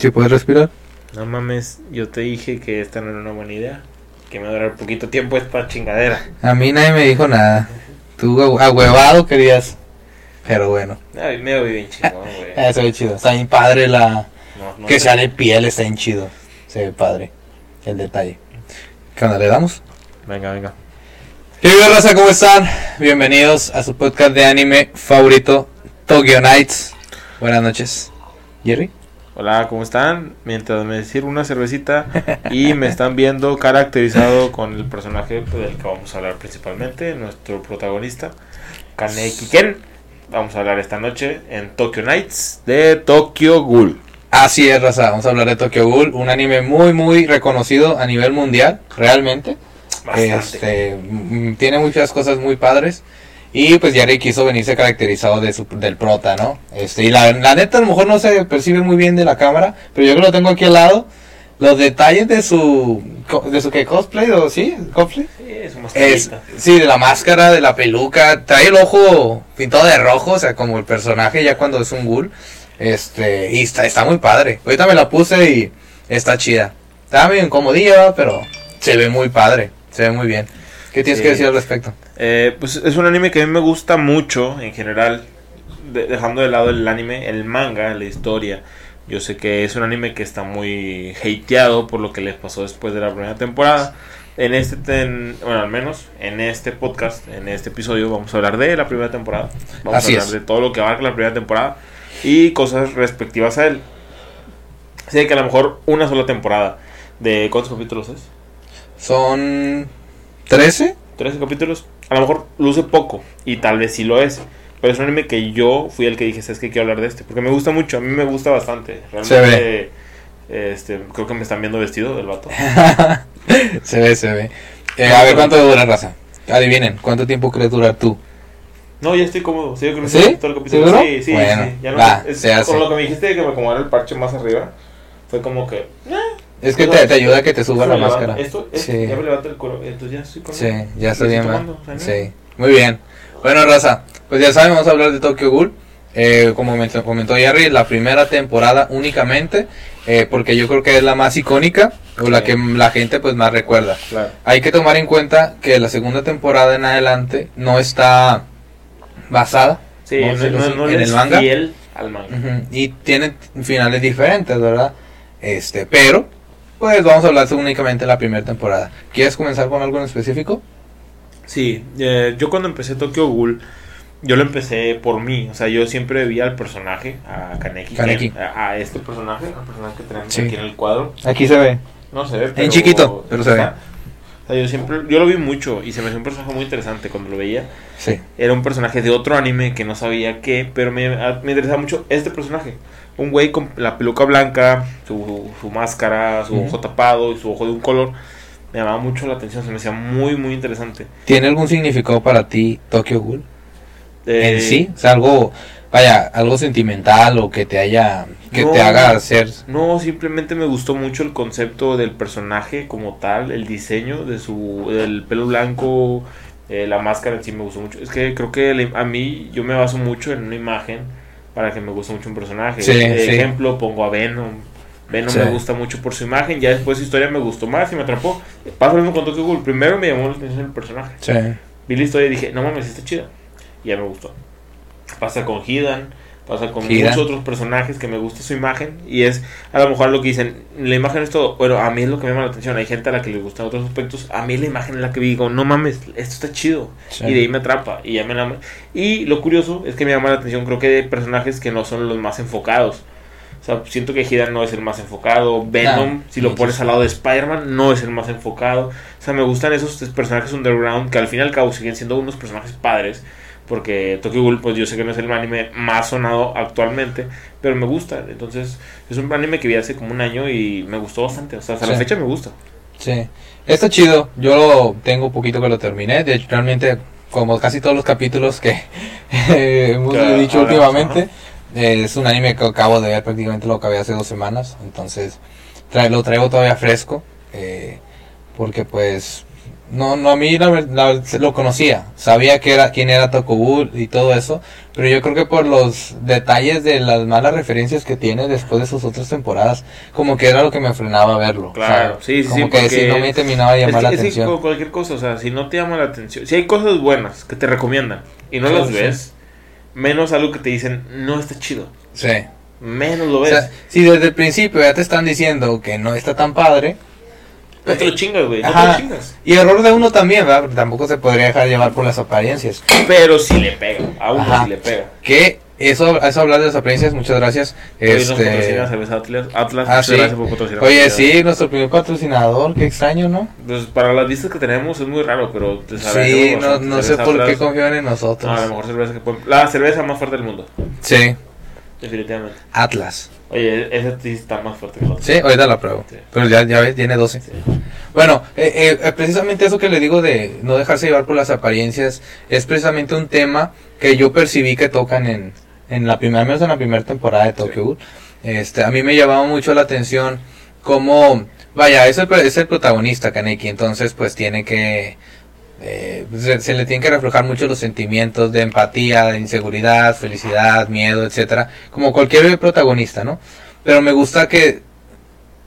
¿Sí puedes respirar? No mames, yo te dije que esta no era una buena idea. Que me va a durar poquito tiempo es para chingadera. A mí nadie me dijo nada. Tú ahu- ahuevado querías. Pero bueno. Ay, me veo bien chingón, güey. Eso es chido. Está bien padre la... No, no que sale piel, está bien chido. Se ve padre. El detalle. ¿Qué onda? ¿Le damos? Venga, venga. ¿Qué tal, raza? ¿Cómo están? Bienvenidos a su podcast de anime favorito, Tokyo Nights. Buenas noches. ¿Jerry? Hola, ¿cómo están? Mientras me sirvo una cervecita y me están viendo caracterizado con el personaje del que vamos a hablar principalmente, nuestro protagonista, Kaneki Ken. Vamos a hablar esta noche en Tokyo Nights de Tokyo Ghoul. Así es, raza. Vamos a hablar de Tokyo Ghoul, un anime muy, muy reconocido a nivel mundial, realmente. Bastante. Este, mm, tiene muchas cosas muy padres. Y pues Jerry quiso venirse caracterizado de su, del prota, ¿no? Este, y la, la neta a lo mejor no se percibe muy bien de la cámara, pero yo que lo tengo aquí al lado, los detalles de su, de su que cosplay, o sí, cosplay. Sí, es una Es, mascarita. sí, de la máscara, de la peluca, trae el ojo pintado de rojo, o sea, como el personaje ya cuando es un ghoul. Este, y está, está muy padre. Ahorita me la puse y está chida. Está medio incomodilla, pero se ve muy padre, se ve muy bien. ¿Qué tienes Sí. que decir al respecto? Eh, pues es un anime que a mí me gusta mucho en general, de- dejando de lado el anime, el manga, la historia. Yo sé que es un anime que está muy hateado por lo que les pasó después de la primera temporada. En este, ten- bueno, al menos en este podcast, en este episodio, vamos a hablar de la primera temporada. Vamos Así a hablar es. de todo lo que abarca la primera temporada y cosas respectivas a él. Así que a lo mejor una sola temporada. ¿De cuántos capítulos es? Son 13. 13 capítulos, a lo mejor luce poco y tal vez sí lo es. Pero es un anime que yo fui el que dije, ¿sabes qué? Quiero hablar de este. Porque me gusta mucho, a mí me gusta bastante. Se Realmente, este, creo que me están viendo vestido del vato. se ve, se ve. Eh, a ver cuánto dura raza. Adivinen, ¿cuánto tiempo crees durar tú? No, ya estoy cómodo. Sí, yo creo que ¿Sí? todo el capítulo. Sí, sí, Bueno, sí. Ya no, va, es- se hace. con lo que me dijiste de que me acomodara el parche más arriba, fue como que. eh, Es que te, te ayuda a que te suba esto la levanta- máscara. Esto, es- Sí. ya me levanta el cuero. Entonces ya estoy. Sí, ya bien, estoy ¿va? tomando. Sí, muy bien. Bueno, raza, pues ya saben, vamos a hablar de Tokyo Ghoul. Eh, como me comentó Jerry, la primera temporada únicamente, eh, porque yo creo que es la más icónica o la que la gente pues más recuerda. Claro. Hay que tomar en cuenta que la segunda temporada en adelante no está basada Sí, No no, en el manga. fiel al manga. Y tiene finales diferentes, ¿verdad? Este, pero pues vamos a hablar únicamente de la primera temporada. ¿Quieres comenzar con algo en específico? Sí, eh, yo cuando empecé Tokyo Ghoul, yo lo empecé por mí. O sea, yo siempre vi al personaje, a Kaneki, Kaneki. Ken, a, a este personaje, al personaje que tenemos Sí. aquí en el cuadro. Aquí se ve. No se ve, pero. chiquito, pero se ve. O sea, yo siempre, yo lo vi mucho y se me hizo un personaje muy interesante cuando lo veía. Sí. Era un personaje de otro anime que no sabía qué, pero me interesaba mucho este personaje. Un güey con la peluca blanca, su, su máscara, su ojo tapado y su ojo de un color. Me llamaba mucho la atención, se me hacía muy, muy interesante. ¿Tiene algún significado para ti Tokyo Ghoul? Eh, en sí, o sea, algo, vaya, algo sentimental o que te haya, que No. te haga ser, No, simplemente me gustó mucho el concepto del personaje como tal, el diseño de su, del pelo blanco, eh, la máscara en sí me gustó mucho. Es que creo que le- a mí yo me baso mucho en una imagen para que me guste mucho un personaje. Sí, de sí. ejemplo, pongo a Venom. Venom Sí. me gusta mucho por su imagen, ya después su historia me gustó más y me atrapó. Pasa lo mismo con Tokyo Ghoul. Primero me llamó la atención el personaje. Vi la historia y dije, no mames, está chida. Y ya me gustó. Pasa con Hidan, pasa con muchos otros personajes que me gusta su imagen. Y es a lo mejor lo que dicen, la imagen es todo. Bueno, a mí es lo que me llama la atención. Hay gente a la que le gustan otros aspectos. A mí la imagen es la que digo, no mames, esto está chido. Sí. Y de ahí me atrapa. Y ya me la... Y lo curioso es que me llama la atención, creo que hay personajes que no son los más enfocados. O sea, siento que Hidan no es el más enfocado. Venom, No, si lo pones al lado de Spider-Man, no es el más enfocado. O sea, me gustan esos personajes underground que al fin y al cabo siguen siendo unos personajes padres. Porque Tokyo Ghoul, pues yo sé que no es el anime más sonado actualmente, pero me gusta. Entonces, es un anime que vi hace como un año y me gustó bastante. O sea, hasta la fecha me gusta. sí. Está chido, yo lo tengo poquito que lo terminé, de hecho, realmente, como casi todos los capítulos que hemos Que dicho últimamente, es un anime que acabo de ver, prácticamente lo acabé hace dos semanas, entonces trae, lo traigo todavía fresco, eh, porque pues no, no, a mí la la- lo conocía, sabía que era, quién era Tokugul y todo eso, pero yo creo que por los detalles de las malas referencias que tiene después de sus otras temporadas, como que era lo que me frenaba a verlo. Claro, o sea, sí, sí, Como sí, que si no me terminaba de Es llamar la es que atención. con cualquier cosa, o sea, si no te llama la atención, si hay cosas buenas que te recomiendan y no Sí, las sí. ves, menos algo que te dicen no está chido, Sí. menos lo O ves. sea, si desde el principio ya te están diciendo que no está tan padre, no te lo chingas, güey, no te Ajá. lo chingas. y error de uno también, ¿verdad? Porque tampoco se podría dejar llevar por las apariencias. Pero si le pega, a uno Ajá. sí le pega. Que eso, eso hablar de las apariencias, muchas gracias. Hoy nos Este, cerveza Atlas, Atlas Ah, muchas sí. gracias por patrocinar. Oye, sí, nuestro primer patrocinador, qué extraño, ¿no? Pues para las vistas que tenemos es muy raro, pero te Sí, no, no sé por qué confían en no, nosotros. a la mejor cerveza que pueden- La cerveza más fuerte del mundo, Sí, definitivamente. Atlas. Oye, esa sí está más fuerte que la otra. Sí, ahorita la pruebo. Sí. Pero ya, ya ves, tiene 12. Sí. Bueno, eh, eh, precisamente eso que le digo de no dejarse llevar por las apariencias es precisamente un tema que yo percibí que tocan en, en la primera, menos en la primera temporada de Tokyo Ghoul. Este, a mí me llamaba mucho la atención cómo, vaya, es el, es el protagonista Kaneki, entonces pues tiene que, eh, se, se le tienen que reflejar mucho los sentimientos de empatía, de inseguridad, felicidad, miedo, etcétera, como cualquier protagonista, ¿no? Pero me gusta que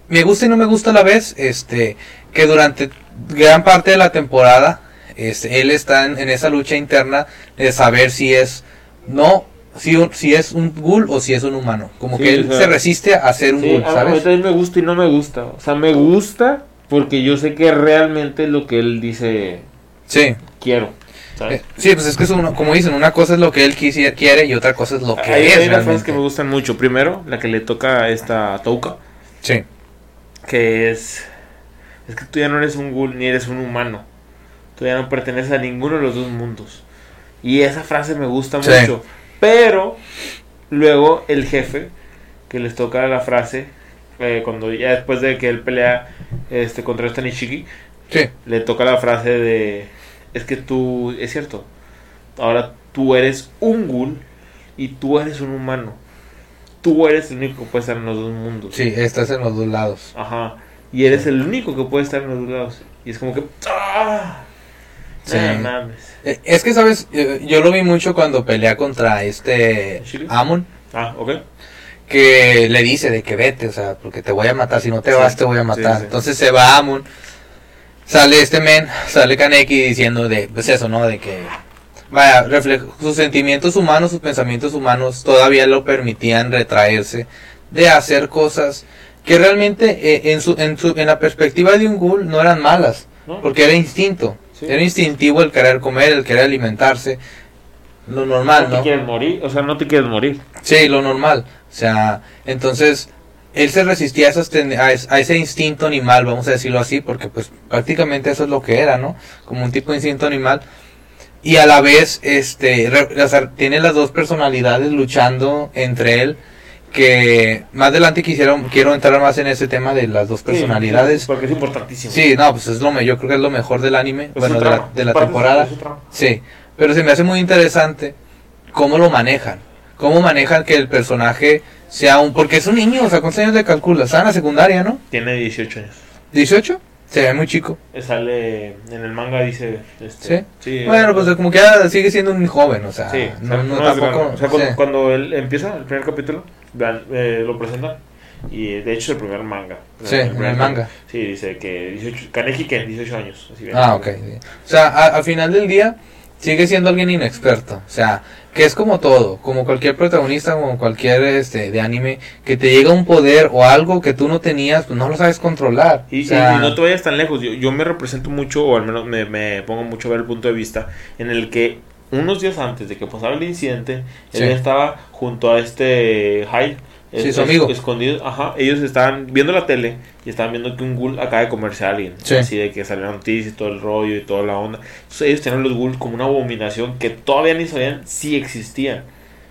me gusta y no me gusta a la vez, este, que durante gran parte de la temporada, este, él está en, en esa lucha interna de saber si es no, si, un- si es un ghoul o si es un humano, como Sí, que él o sea, se resiste a ser un Sí, ghoul, a- a mí ¿sabes? también me gusta y no me gusta. O sea, me gusta porque yo sé que realmente lo que él dice Sí, quiero. ¿sabes? eh, sí, pues es que es uno, como dicen, una cosa es lo que él quisi- quiere y otra cosa es lo que hay, es hay unas frases que me gustan mucho. Primero, la que le toca a esta Touka, Sí, que es... Es que tú ya no eres un ghoul ni eres un humano. Tú ya no perteneces a ninguno de los dos mundos. Y esa frase me gusta Sí. mucho. Pero luego el jefe, que les toca la frase, eh, cuando ya después de que él pelea este, contra esta Nishiki, sí, le toca la frase de es que tú es cierto ahora tú eres un ghoul y tú eres un humano tú eres el único que puede estar en los dos mundos sí, estás en los dos lados. ajá y eres el único que puede estar en los dos lados y es como que ¡ah! Sí. Mames Eh, Es que, ¿sabes? Eh, Yo lo vi mucho cuando pelea contra este. Amon. ah ok que le dice de que vete, o sea, porque te voy a matar, si no te Sí, vas te voy a matar. Entonces se va Amun, sale este men, sale Kaneki diciendo de, pues eso, ¿no? De que, vaya, refle- sus sentimientos humanos, sus pensamientos humanos todavía lo permitían retraerse de hacer cosas que realmente eh, en, su, en, su, en la perspectiva de un ghoul no eran malas, ¿No? porque era instinto, Sí. era instintivo el querer comer, el querer alimentarse, lo normal, no te ¿no? quieres morir o sea no te quieres morir Sí, lo normal. O sea, entonces él se resistía a, ese instinto animal, vamos a decirlo así, porque pues prácticamente eso es lo que era, ¿no? Como un tipo de instinto animal. Y a la vez, este, re- o sea, tiene las dos personalidades luchando entre él, que más adelante quisiera, quiero entrar más en ese tema de las dos personalidades. Sí, porque es importantísimo Sí, no, pues es lo me, yo creo que es lo mejor del anime, Es bueno, de la, de temporada. Sí, pero se me hace muy interesante cómo lo manejan. Cómo manejan que el personaje sea un... Porque es un niño, o sea, ¿cuántos años le calculas? Está en la secundaria, ¿no? tiene 18 años ¿18? Se ve muy chico. sale en el manga dice este, ¿Sí? Bueno, pues como que ya sigue siendo un joven, o sea, Sí, no, no no tampoco... O sea, cuando, sí. cuando él empieza el primer capítulo, eh, lo presentan. Y de hecho es el primer manga. Sí, en el manga. Sí, dice que 18, Kaneki que 18 años. Así bien. Ah, ok. sí. O sea, a- al final del día sigue siendo alguien inexperto. O sea, que es como todo, como cualquier protagonista, como cualquier este de anime, que te llega un poder o algo que tú no tenías, pues no lo sabes controlar. Y, o sea, y no te vayas tan lejos. Yo, yo me represento mucho, o al menos me, me pongo mucho a ver el punto de vista, en el que unos días antes de que pasara el incidente, Sí. él estaba junto a este Hyde. Sí, su amigo. Escondido, ajá. Ellos estaban viendo la tele y estaban viendo que un ghoul acaba de comerse a alguien. Sí. Así de que salieron noticias y todo el rollo y toda la onda. Entonces ellos tenían los ghouls como una abominación que todavía ni sabían si existían.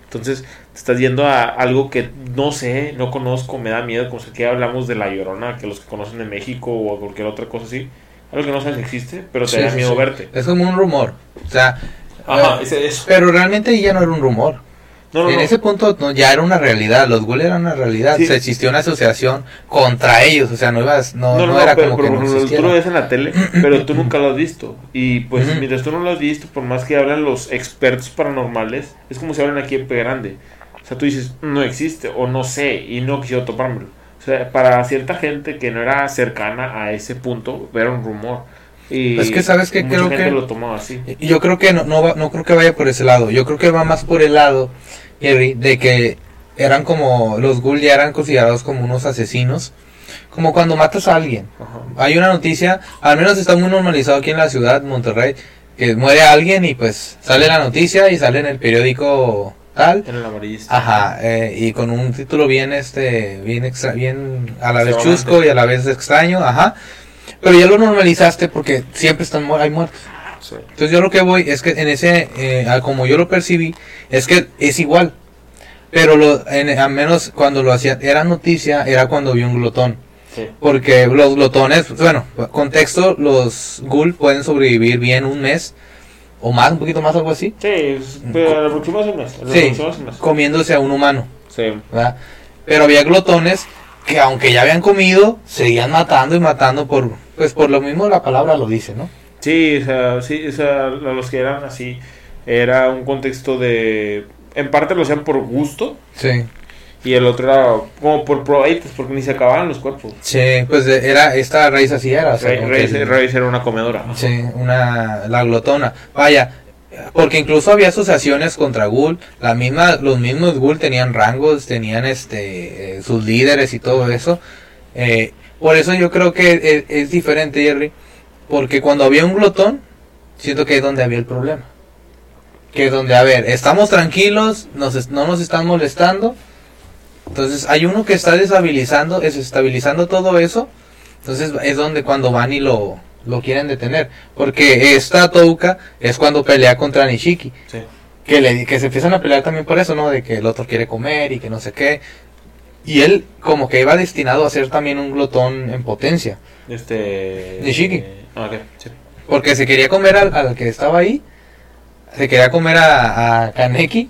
Entonces te estás yendo a algo que no sé, no conozco, me da miedo. Como si que hablamos de la llorona, que los que conocen de México o cualquier otra cosa así. Algo que no sabes si existe, pero te Sí, da miedo sí. verte. Es como un rumor. O sea, Ajá, eh, ese- eso. pero realmente ya no era un rumor. No, no, en no. ese punto no, ya era una realidad, los ghouls eran una realidad, Sí. o sea, existió una asociación contra ellos, o sea, no ibas, no, no, era pero, como que pero, no por ejemplo, tú lo ves en la tele, pero tú nunca lo has visto. Y pues mientras tú no lo has visto, por más que hablan los expertos paranormales, es como si hablan aquí en P grande. O sea, tú dices, no existe, o no sé, y no quisiera topármelo. O sea, para cierta gente que no era cercana a ese punto, era un rumor. Y Es que, ¿sabes mucha Creo que- lo así. Yo creo que no, no, va- no creo que vaya por ese lado. Yo creo que va más por el lado, Jerry, de que eran como, los ghouls ya eran considerados como unos asesinos. Como cuando matas a alguien. Ajá. Hay una noticia, al menos está muy normalizado aquí en la ciudad, Monterrey, que muere alguien y pues sale la noticia y sale en el periódico tal. En el amarillista. Ajá, eh, y con un título bien, este, bien extra, bien a la vez chusco y a la vez extraño, ajá. Pero ya lo normalizaste porque siempre están mu- hay muertos. Sí. Entonces yo lo que voy es que en ese, eh, a como yo lo percibí, es que es igual. Pero lo, en, al menos cuando lo hacía, era noticia, era cuando vi un glotón. Sí. Porque los glotones, bueno, contexto, los ghoul pueden sobrevivir bien un mes o más, un poquito más, algo así, Sí, pero es un mes. Sí. comiéndose a un humano. Sí. ¿verdad? Pero había glotones que aunque ya habían comido, seguían matando y matando por, pues por lo mismo la palabra lo dice, ¿no? Sí, o sea, sí, o sea, lo- los que eran así, era un contexto de... En parte lo hacían por gusto Sí. y el otro era como por probaditas, porque ni se acababan los cuerpos. Sí, pues era esta raíz así era. o sea, que Raíz Raíz era una comedora. Sí, una, la glotona. Vaya, porque incluso había asociaciones contra Ghoul, la misma, los mismos Ghoul tenían rangos, tenían este, eh, sus líderes y todo eso. Eh, por eso yo creo que es, es diferente, Jerry, porque cuando había un glotón, siento que es donde había el problema. Que es donde, a ver, estamos tranquilos, nos, no nos están molestando. Entonces hay uno que está desestabilizando, desestabilizando todo eso. Entonces es donde cuando van y lo, lo quieren detener. Porque esta Touka es cuando pelea contra Nishiki. Sí. Que, le, que se empiezan a pelear también por eso, ¿no? De que el otro quiere comer y que no sé qué. Y él como que iba destinado a ser también un glotón en potencia. Este... Nishiki. Ah, ok, sí. Porque se quería comer al, al que estaba ahí. Se quería comer a, a Kaneki.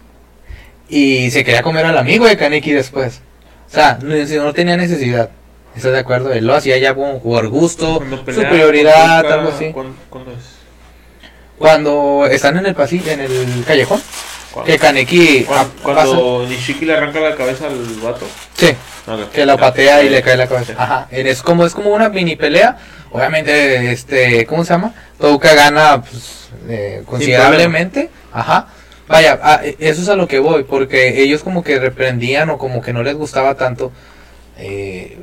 Y se quería comer al amigo de Kaneki después. O sea, no, no tenía necesidad. ¿Estás de acuerdo? Él lo hacía ya como por gusto, pelea superioridad, algo así. ¿cuándo, cuándo es? Cuando están en el pasillo, en el callejón, Que Kaneki Cuando, ah, cuando Nishiki le arranca la cabeza al vato. sí, que la patea y le cae la cabeza. Ajá, es como es como una mini pelea. Obviamente, este, ¿cómo se llama? Touka gana pues, eh, considerablemente. Ajá. Vaya, ah, e- eso es a lo que voy, porque ellos como que reprendían o como que no les gustaba tanto eh,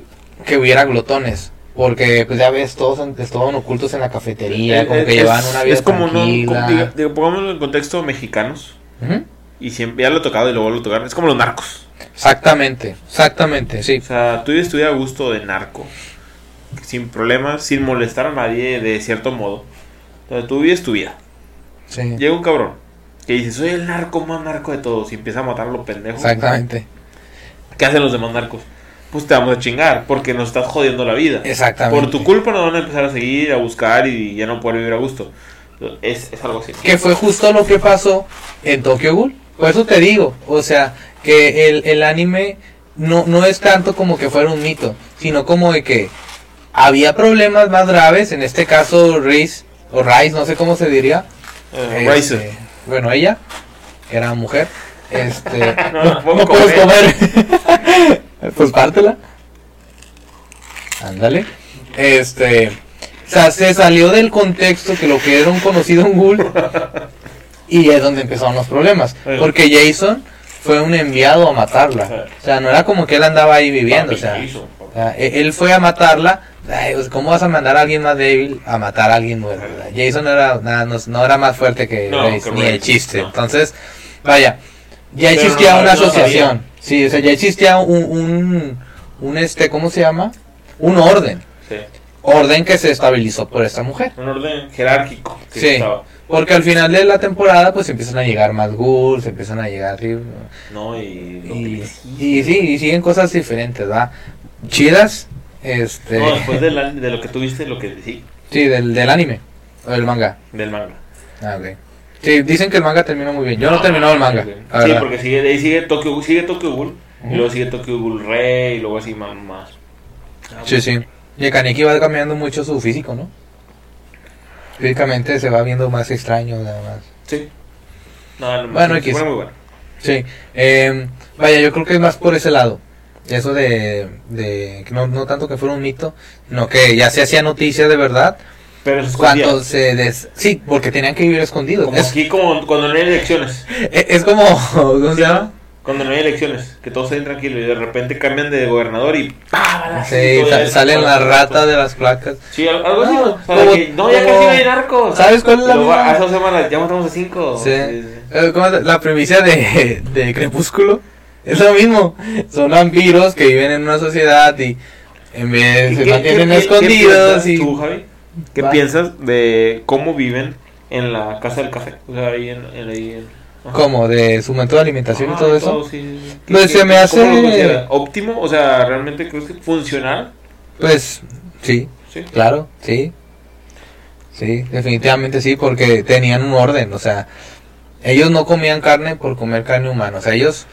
que hubiera glotones. Porque, pues ya ves, todos estaban ocultos en la cafetería, como que Es- llevaban una vida Es como, no, tranquila. como- diga- diga, pongámoslo en contexto mexicanos. Y siempre ya lo he tocado y lo vuelvo a tocar. Es como los narcos. Exactamente, exactamente, sí. O sea, tú vives tu vida a gusto de narco. Sin problemas, sin molestar a nadie de cierto modo. O sea, tú vives tu vida. sí. Llega un cabrón que dice, soy el narco más narco de todos. Y empieza a matar a los pendejos. Exactamente, ¿Qué hacen los demás narcos? Pues te vamos a chingar porque nos estás jodiendo la vida. exactamente. Por tu culpa nos van a empezar a seguir, a buscar y ya no poder vivir a gusto. Es, es algo así. Que fue justo lo que pasó en Tokyo Ghoul. Por eso te digo, o sea, que el, el anime no, no es tanto como que fuera un mito, sino como de que había problemas más graves, en este caso Rice, o Rice, no sé cómo se diría. Eh, Este, Riser. bueno, ella, que era mujer, este, No, no, puedo no puedes comer. pues pártela. Ándale. Este, o sea, se salió del contexto que lo que era un conocido un ghoul y es donde empezaron los problemas, porque Jason fue un enviado a matarla. O sea, no era como que él andaba ahí viviendo, o sea, e- él fue a matarla. Ay, pues, ¿Cómo vas a mandar a alguien más débil a matar a alguien verdad? Jason no era, nada, no, no era más fuerte que No, Grace, ni Grace, chiste. Entonces, vaya, ya existía una asociación. Sí, o sea, ya existía un, un, un, este, ¿cómo se llama? Un orden. Sí. Orden que se estabilizó por esta mujer. Un orden jerárquico. que Sí. estaba. Porque al final de la temporada, pues empiezan a llegar más ghouls, empiezan a llegar. No, y. y, sí, y siguen cosas diferentes, ¿va? Chidas, este. No, después de, la- de lo que tuviste, lo que sí, Sí, del, del anime. O del manga. del manga. Ah, ok. Sí, dicen que el manga terminó muy bien. Yo no he terminado el manga. la Sí, verdad. porque sigue, ahí sigue Tokyo, sigue Tokyo Ghoul, y luego sigue Tokyo Ghoul Rey, y luego así más. más. Sí, sí. Y el Kaneki va cambiando mucho su físico, ¿no? Físicamente se va viendo más extraño, nada más. Sí. No, no, Bueno, X. fue muy bueno. Sí. Eh, vaya, yo creo que es más por ese lado. Eso de, de que no, no tanto que fuera un mito, sino que ya se hacía noticia de verdad Pero cuando se des... Sí, porque tenían que vivir escondidos. Como Es, aquí, como cuando no hay elecciones. es- es como... ¿Cómo se llama? Cuando no hay elecciones, que todos estén tranquilos y de repente cambian de gobernador y y Sí, todo sa- ya se salen las ratas de las placas. Sí, al- algo así. No, ya como- casi no hay narcos. ¿Sabes cuál es la misma? Semanas ya matamos a cinco. Sí. Eh, ¿cómo es? La premisa de, de Crepúsculo es lo mismo. Son vampiros que viven en una sociedad y en vez se mantienen escondidos y... ¿Tú, Javi? ¿Qué Va. piensas de cómo viven en la casa del café? O sea, ahí en... en, ahí en ajá. ¿Cómo? ¿De su método de alimentación y Ah, todo eso? sí, sí. Pues ¿Qué- se me hace-? ¿Óptimo? O sea, ¿realmente crees que funcional? Pues sí, Sí. claro, sí. Sí, definitivamente sí, porque tenían un orden, o sea, ellos no comían carne por comer carne humana, o sea, ellos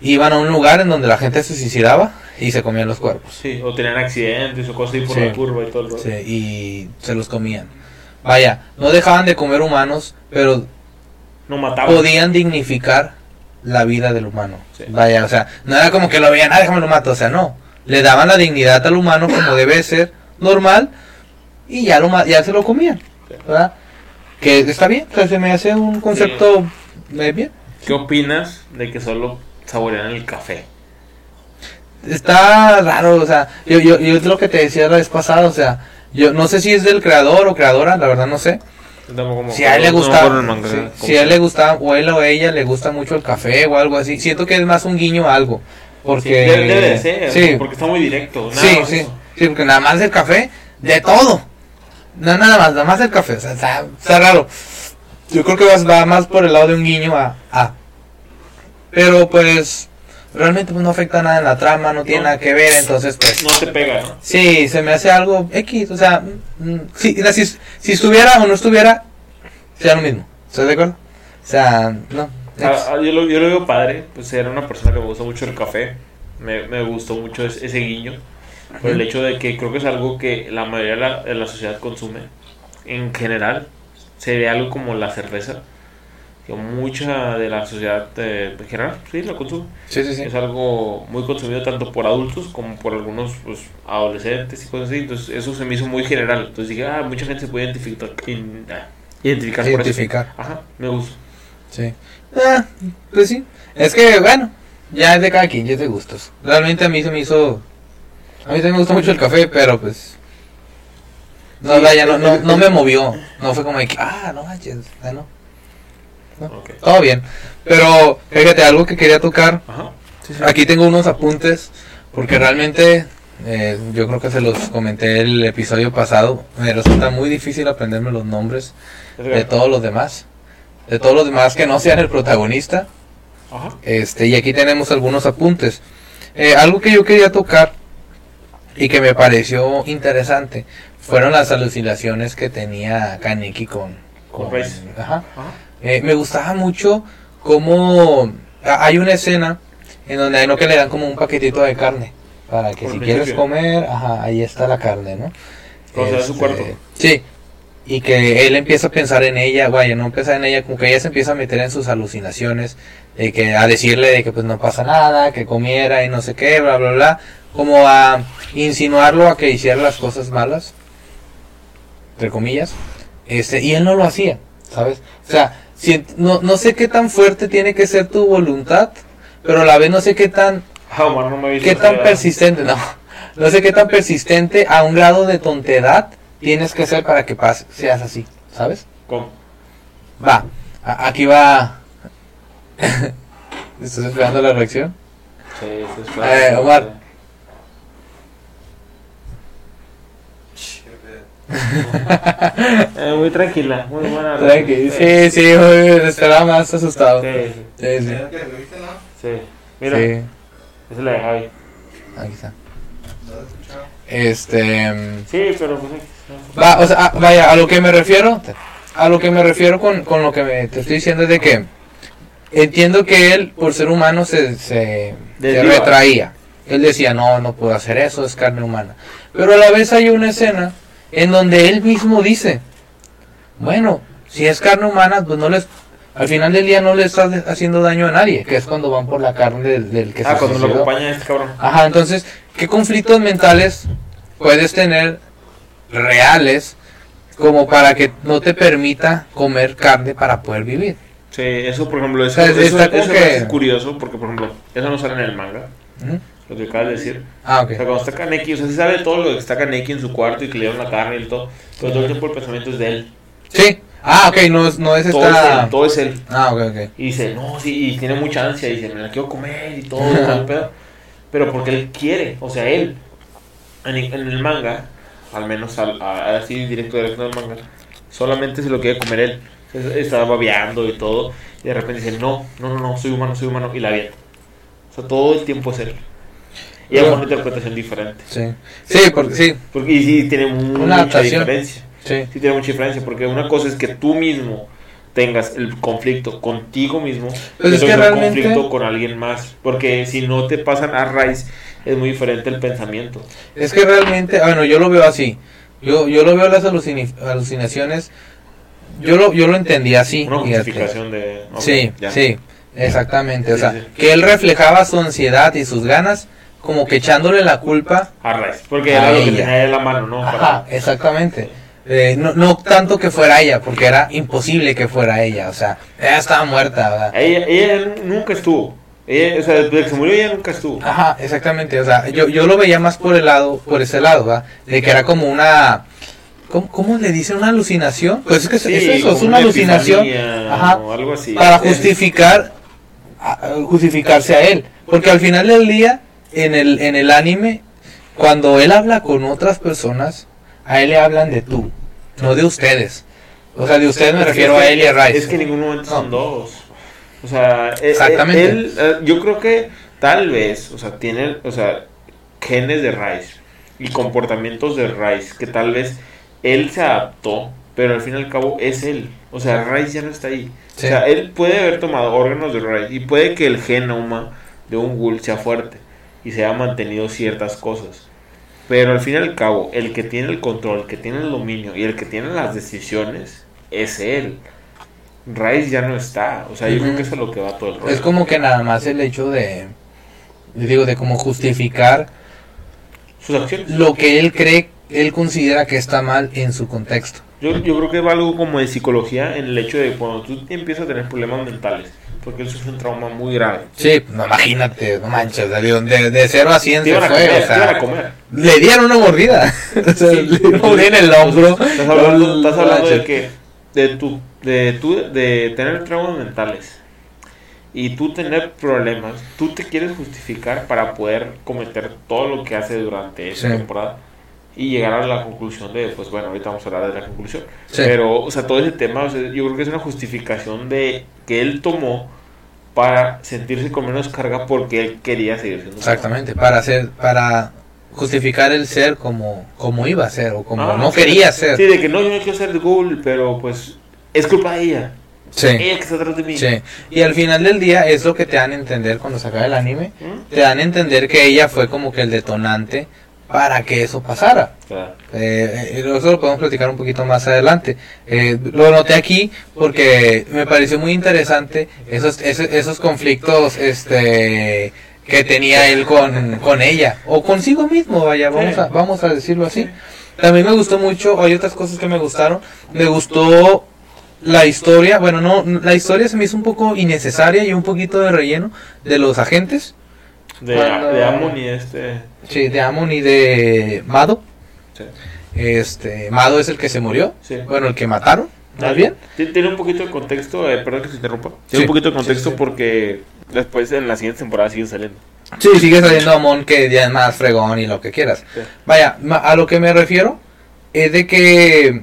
iban a un lugar en donde la gente se suicidaba y se comían los cuerpos. Sí, o tenían accidentes o cosas así por Sí. la curva y todo el rollo. Sí, y se los comían. Vaya, no dejaban de comer humanos, pero No mataban. podían dignificar la vida del humano. Sí. Vaya, o sea, no era como que lo veían, ah, déjame lo mato, o sea, no. Le daban la dignidad al humano como debe ser, normal, y ya, lo, ya se lo comían, ¿verdad? Que está bien, o sea, se me hace un concepto eh, bien. ¿Qué opinas de que solo saborean el café? Está raro, o sea, yo, yo, yo es lo que te decía la vez pasada, o sea, yo no sé si es del creador o creadora, la verdad no sé. Si a él le acuerdo, no me gusta, acuerdo el manga, sí, ¿cómo si a él le llama? gusta, o él o ella le gusta mucho el café o algo así, siento que es más un guiño a algo. Porque, Sí, debe, debe de ser, sí, porque está muy directo. nada sí, más sí, sí, porque nada más el café, de todo. No, nada más, nada más el café, o sea, está, está raro. Yo creo que va, más por el lado de un guiño a, a. Pero pues, realmente pues, no afecta nada en la trama, no tiene No. nada que ver, entonces pues... No te pega, ¿no? Sí, se me hace algo X, o sea, mm, mm, mira, si, si estuviera o no estuviera, sería lo mismo, ¿estás de acuerdo? O sea, no. Ah, ah, yo, lo, yo lo veo padre, pues era una persona que me gusta mucho el café, me, me gustó mucho es- ese guiño, por el hecho de que creo que es algo que la mayoría de la, de la sociedad consume, en general, se ve algo como la cerveza, que mucha de la sociedad eh, en general, sí, la consume. Sí, sí, sí. Es algo muy consumido tanto por adultos como por algunos pues, adolescentes y cosas así. Entonces, eso se me hizo muy general. Entonces dije, ah, mucha gente se puede identificar, ah, identificar por eso. Identificar. Ajá, me gusta. Sí. Ah, pues sí. Es que, bueno, ya es de cada quien, ya es de gustos. Realmente a mí se me hizo. A mí también me gusta mucho el café, pero pues. No, Sí, no, no, no me movió. No fue como de que, ah, no manches, ah, no. No, Ok. Todo bien. Pero, fíjate, algo que quería tocar. Ajá. Sí, sí. Aquí tengo unos apuntes, porque realmente. eh, yo creo que se los comenté el episodio pasado. Me resulta muy difícil aprenderme los nombres de todos los demás. De todos los demás que no sean el protagonista. Ajá. Este, y aquí tenemos algunos apuntes. Eh, algo que yo quería tocar y que me pareció interesante fueron las alucinaciones que tenía Kaneki con, Con. Ajá. Ajá. Eh, me gustaba mucho cómo hay una escena en donde hay no que le dan como un paquetito de carne para que Por si quieres comer, ajá, ahí está la carne, ¿no? Su Este, cuerpo. Sí. Y que él empieza a pensar en ella, vaya, no empieza en ella, como que ella se empieza a meter en sus alucinaciones, de que a decirle de que pues no pasa nada, que comiera y no sé qué, bla bla bla, como a insinuarlo a que hiciera las cosas malas, entre comillas, este, y él no lo hacía, ¿sabes? O sea, si, no, no sé qué tan fuerte tiene que ser tu voluntad, pero a la vez no sé qué tan Ah, no me ¿Qué tan persistente? No, no sé qué tan persistente a un grado de tontedad tienes que ser para que pase, seas así, ¿sabes? ¿Cómo? Va, a- aquí va. ¿Estás esperando la reacción? Sí, es Eh, Omar. Eh, muy tranquila, muy buena. Tranqui, sí, sí, muy bien, esperaba más asustado. Sí, sí, Sí, sí. Mira, Sí, esa es la de Javi. aquí está. ¿No lo has escuchado? Este. mm, Sí, pero pues. Va, o sea, ah, vaya, a lo que me refiero. a lo que me refiero con, con lo que me- te estoy diciendo es de que entiendo que él, por ser humano, se, se, retraía. Él decía, no, no puedo hacer eso, es carne humana. Pero a la vez hay una escena en donde él mismo dice, bueno, si es carne humana, pues no les... Al final del día no le estás haciendo daño a nadie, que es cuando van por la carne del, del que Ah, se cuando lo acompaña este cabrón. Ajá, entonces, ¿qué conflictos mentales puedes tener reales como para que no te permita comer carne para poder vivir? Sí, eso por ejemplo, eso, O sea, eso, está como eso que- es curioso porque por ejemplo, eso no sale en el manga, lo que acabas de decir. Ah, O sea, ok. cuando está Kaneki, o sea, se sabe todo lo que está Kaneki en su cuarto y que le dieron la carne y todo, pero todo el tiempo el pensamiento es de él. Sí. Ah, ok, no es, no es Todo es esta... él, todo es él. Ah, ok, ok. Y dice, no, sí, y tiene mucha ansia, y dice, me la quiero comer y todo, y todo el pedo. Pero porque él quiere, o sea, él, en, en el manga, al menos al, a- así directo directo del manga, solamente se lo quiere comer él. Estaba babeando y todo, y de repente dice, no, no, no, no, soy humano, soy humano, y la avienta. O sea, todo el tiempo es él. Y es una interpretación diferente. Sí. Sí, porque sí. Porque, y sí, tiene Una mucha adaptación. diferencia. Sí. Sí, tiene mucha diferencia, porque una cosa es que tú mismo tengas el conflicto contigo mismo, Pues y es que el realmente- conflicto con alguien más, porque si no te pasan a raíz, es muy diferente el pensamiento. Es que realmente, bueno, yo lo veo así. Yo, yo lo veo las alucinaciones. Yo lo, yo lo entendí así. Una justificación de... Sí, ya. sí, exactamente. o sea, que él reflejaba su ansiedad y sus ganas, como que echándole la culpa. A porque A era lo que tenía en la mano, ¿no? Ajá, Para- exactamente. Eh, no, no tanto que fuera ella, porque era imposible que fuera ella. O sea, ella estaba muerta, ¿verdad? Ella, ella nunca estuvo. Ella, o sea, desde que se murió ella nunca estuvo. Ajá, exactamente. O sea, yo, yo lo veía más por el lado, por ese lado, ¿verdad? De que era como una. ¿Cómo, cómo le dicen una alucinación? Pues es que es- Sí, es eso, es una alucinación. Ajá. o algo así. para justificar justificarse a él porque al final del día en el en el anime cuando él habla con otras personas a él le hablan de tú no de ustedes o sea de ustedes me refiero a él y a Rice Es que en ningún momento son dos. O sea, eh, Exactamente. él, eh, yo creo que tal vez, o sea, tiene, o sea, genes de Rice y comportamientos de Rice que tal vez él se adaptó, pero al fin y al cabo es él. O sea, Rice ya no está ahí. Sí. O sea, él puede haber tomado órganos de Rice y puede que el genoma de un Ghoul sea fuerte y se haya mantenido ciertas cosas. Pero al fin y al cabo, el que tiene el control, el que tiene el dominio y el que tiene las decisiones es él. Rice ya no está. O sea, yo Ujú. creo que eso es a lo que va todo el rollo. es como que nada más el hecho de digo de como justificar Sus acciones. lo que él cree él considera que está mal en su contexto Yo, yo creo que va algo como de psicología en el hecho de cuando tú empiezas a tener problemas mentales. Porque él sufre un trauma muy grave. sí no imagínate no manches de, de, de 0 a 100 Te se fue comer, o sea comer. le dieron una mordida o sea, Sí. le dieron en el hombro Estás hablando, estás hablando de que de tu, de tu, de tener traumas mentales y tú tener problemas, tú te quieres justificar para poder cometer todo lo que hace durante esa Sí. temporada y llegar a la conclusión de, pues bueno, ahorita vamos a hablar de la conclusión. Sí. Pero, o sea, todo ese tema, o sea, yo creo que es una justificación de que él tomó para sentirse con menos carga porque él quería seguir siendo. Exactamente, para hacer, para justificar el ser como, como iba a ser o como Ah, no sí. quería ser. Sí, de que no, yo no quiero ser Google, pero pues es culpa de ella. Sí, Ella que está atrás de mí. sí. Y al final del día es lo que te dan a entender cuando se acaba el anime. ¿Mm? Te dan a entender que ella fue como que el detonante para que eso pasara. Claro. Eh, eh, eso lo podemos platicar un poquito más adelante. Eh, lo noté aquí porque me pareció muy interesante esos, esos, esos conflictos este, que tenía él con, con ella o consigo mismo, vaya, vamos a, vamos a decirlo así. También me gustó mucho, hay otras cosas que me gustaron. Me gustó la historia, bueno, no, la historia se me hizo un poco innecesaria y un poquito de relleno de los agentes. De, Cuando- de Amon y este. Sí, de Amon y de Mado. Sí. Este, Mado es el que se murió. Sí. Bueno, el que mataron, más bien. Ti- Tiene un poquito de contexto, eh, perdón que se interrumpa. Tiene Sí. un poquito de contexto porque después en la siguiente temporada siguen saliendo. Sí, sigue saliendo Amon que ya es más fregón y lo que quieras. Vaya, a lo que me refiero es de que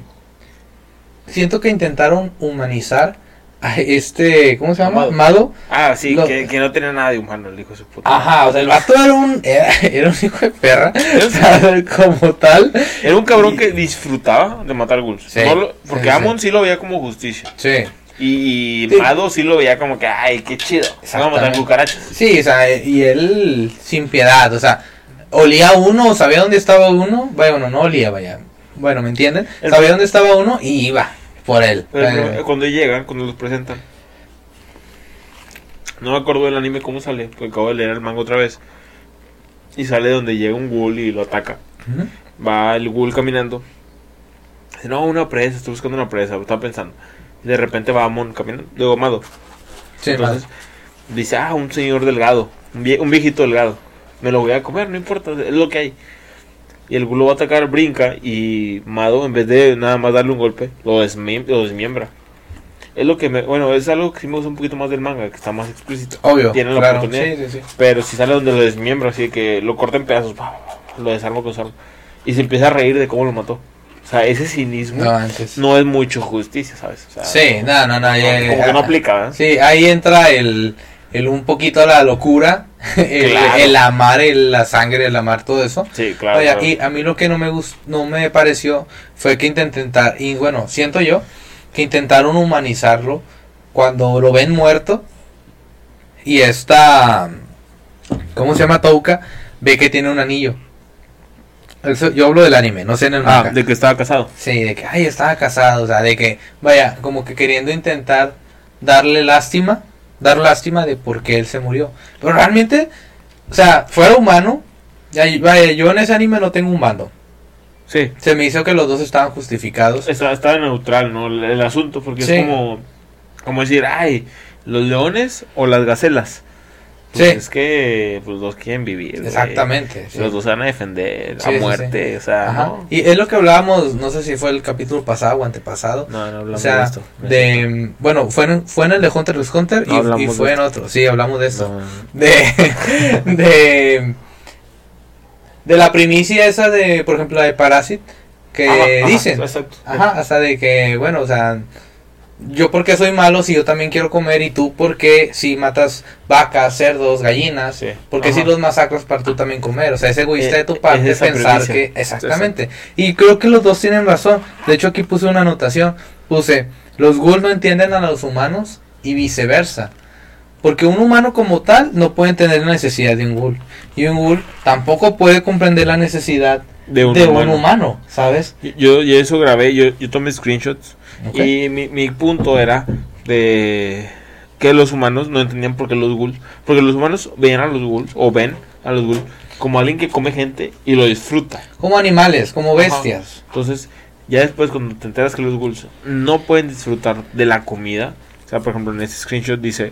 siento que intentaron humanizar a este, ¿cómo se llama? Mado. Ah, sí, Lo- que, que no tenía nada de humano el hijo de su puta. Ajá, o sea, el vato era un, era, era un hijo de perra, como tal. Era un cabrón Y- que disfrutaba de matar ghouls. Sí, No lo- porque sí. Amon sí lo veía como justicia. Sí, Y. Mado sí lo veía como que, ay, qué chido. Vamos a matar cucarachas. sí, o sea, y él sin piedad, o sea, olía uno, sabía dónde estaba uno, vaya, bueno, no olía, vaya, bueno, ¿me entienden? El- Sabía dónde estaba uno y iba por él. Pero Eh, cuando llegan, cuando los presentan. No me acuerdo del anime cómo sale, porque acabo de leer el manga otra vez. Y sale donde llega un ghoul y lo ataca. Va el ghoul caminando. Dice, no, una presa, estoy buscando una presa, estaba pensando. Y de repente va Amon caminando, luego Amado. Sí, Entonces dice, ah, un señor delgado, un, vie- un viejito delgado. Me lo voy a comer, no importa, es lo que hay. Y el lo va a atacar, brinca y Mado, en vez de nada más darle un golpe, lo, desmem- lo desmiembra. Es lo que me, bueno, es algo que sí me gusta un poquito más del manga, que está más explícito. obvio, Tiene la claro, oportunidad. sí, sí, sí. Pero si sale donde lo desmiembra, así que lo corta en pedazos, lo desarma con su arma. Y se empieza a reír de cómo lo mató. O sea, ese cinismo No, es mucho justicia, ¿sabes? O sea, Sí, no, no, no, ya- como que no aplica, ¿verdad? Sí, ahí entra el, el un poquito la locura, el, Claro. el amar el- la sangre, el amar todo eso. Sí, claro. Y a mí lo que no me gustó, no me pareció fue que intentar, y bueno, siento yo que intentaron humanizarlo cuando lo ven muerto y esta, ¿cómo se llama? Touka, ve que tiene un anillo. Eso- yo hablo del anime, no sé en el Ah, manga. de que estaba casado. Sí, de que, ay, estaba casado, o sea, de que, vaya, como que queriendo intentar darle lástima, dar lástima de por qué él se murió. Pero realmente, o sea, fuera humano, ya, vaya, yo en ese anime no tengo un bando. Sí. Se me hizo que los dos estaban justificados. Está neutral, ¿no? El, el asunto, porque Sí. es como, como decir, ay, los leones o las gacelas. Pues Sí. Es que pues, los dos quieren vivir. Exactamente. sí. Los dos van a defender Sí, a muerte, o sea. Y es lo que hablábamos, no sé si fue el capítulo pasado o antepasado. No, no O hablamos sea, de esto. de, bueno, fue en, fue en el de Hunter x Hunter No y- fue en otro. Sí, hablamos de. No, no. de, de de la primicia esa de por ejemplo la de Parasite que Ajá, ajá, dicen Exacto. ajá hasta de que bueno o sea yo porque soy malo si yo también quiero comer y tú porque si matas vacas cerdos gallinas Sí. porque Ajá. si los masacras para tú también comer o sea es egoísta Eh, de tu es parte esa pensar premisa. que exactamente y creo que los dos tienen razón de hecho aquí puse una anotación puse los ghouls no entienden a los humanos y viceversa porque un humano como tal no puede tener la necesidad de un ghoul. Y un ghoul tampoco puede comprender la necesidad De un de humano. un humano, ¿sabes? Yo, yo eso grabé, yo, yo tomé screenshots y mi, mi punto era de que los humanos no entendían por qué los ghouls, porque los humanos veían a los ghouls o ven a los ghouls como alguien que come gente y lo disfruta. Como animales, como bestias. Entonces, ya después cuando te enteras que los ghouls no pueden disfrutar de la comida, o sea, por ejemplo, en este screenshot dice,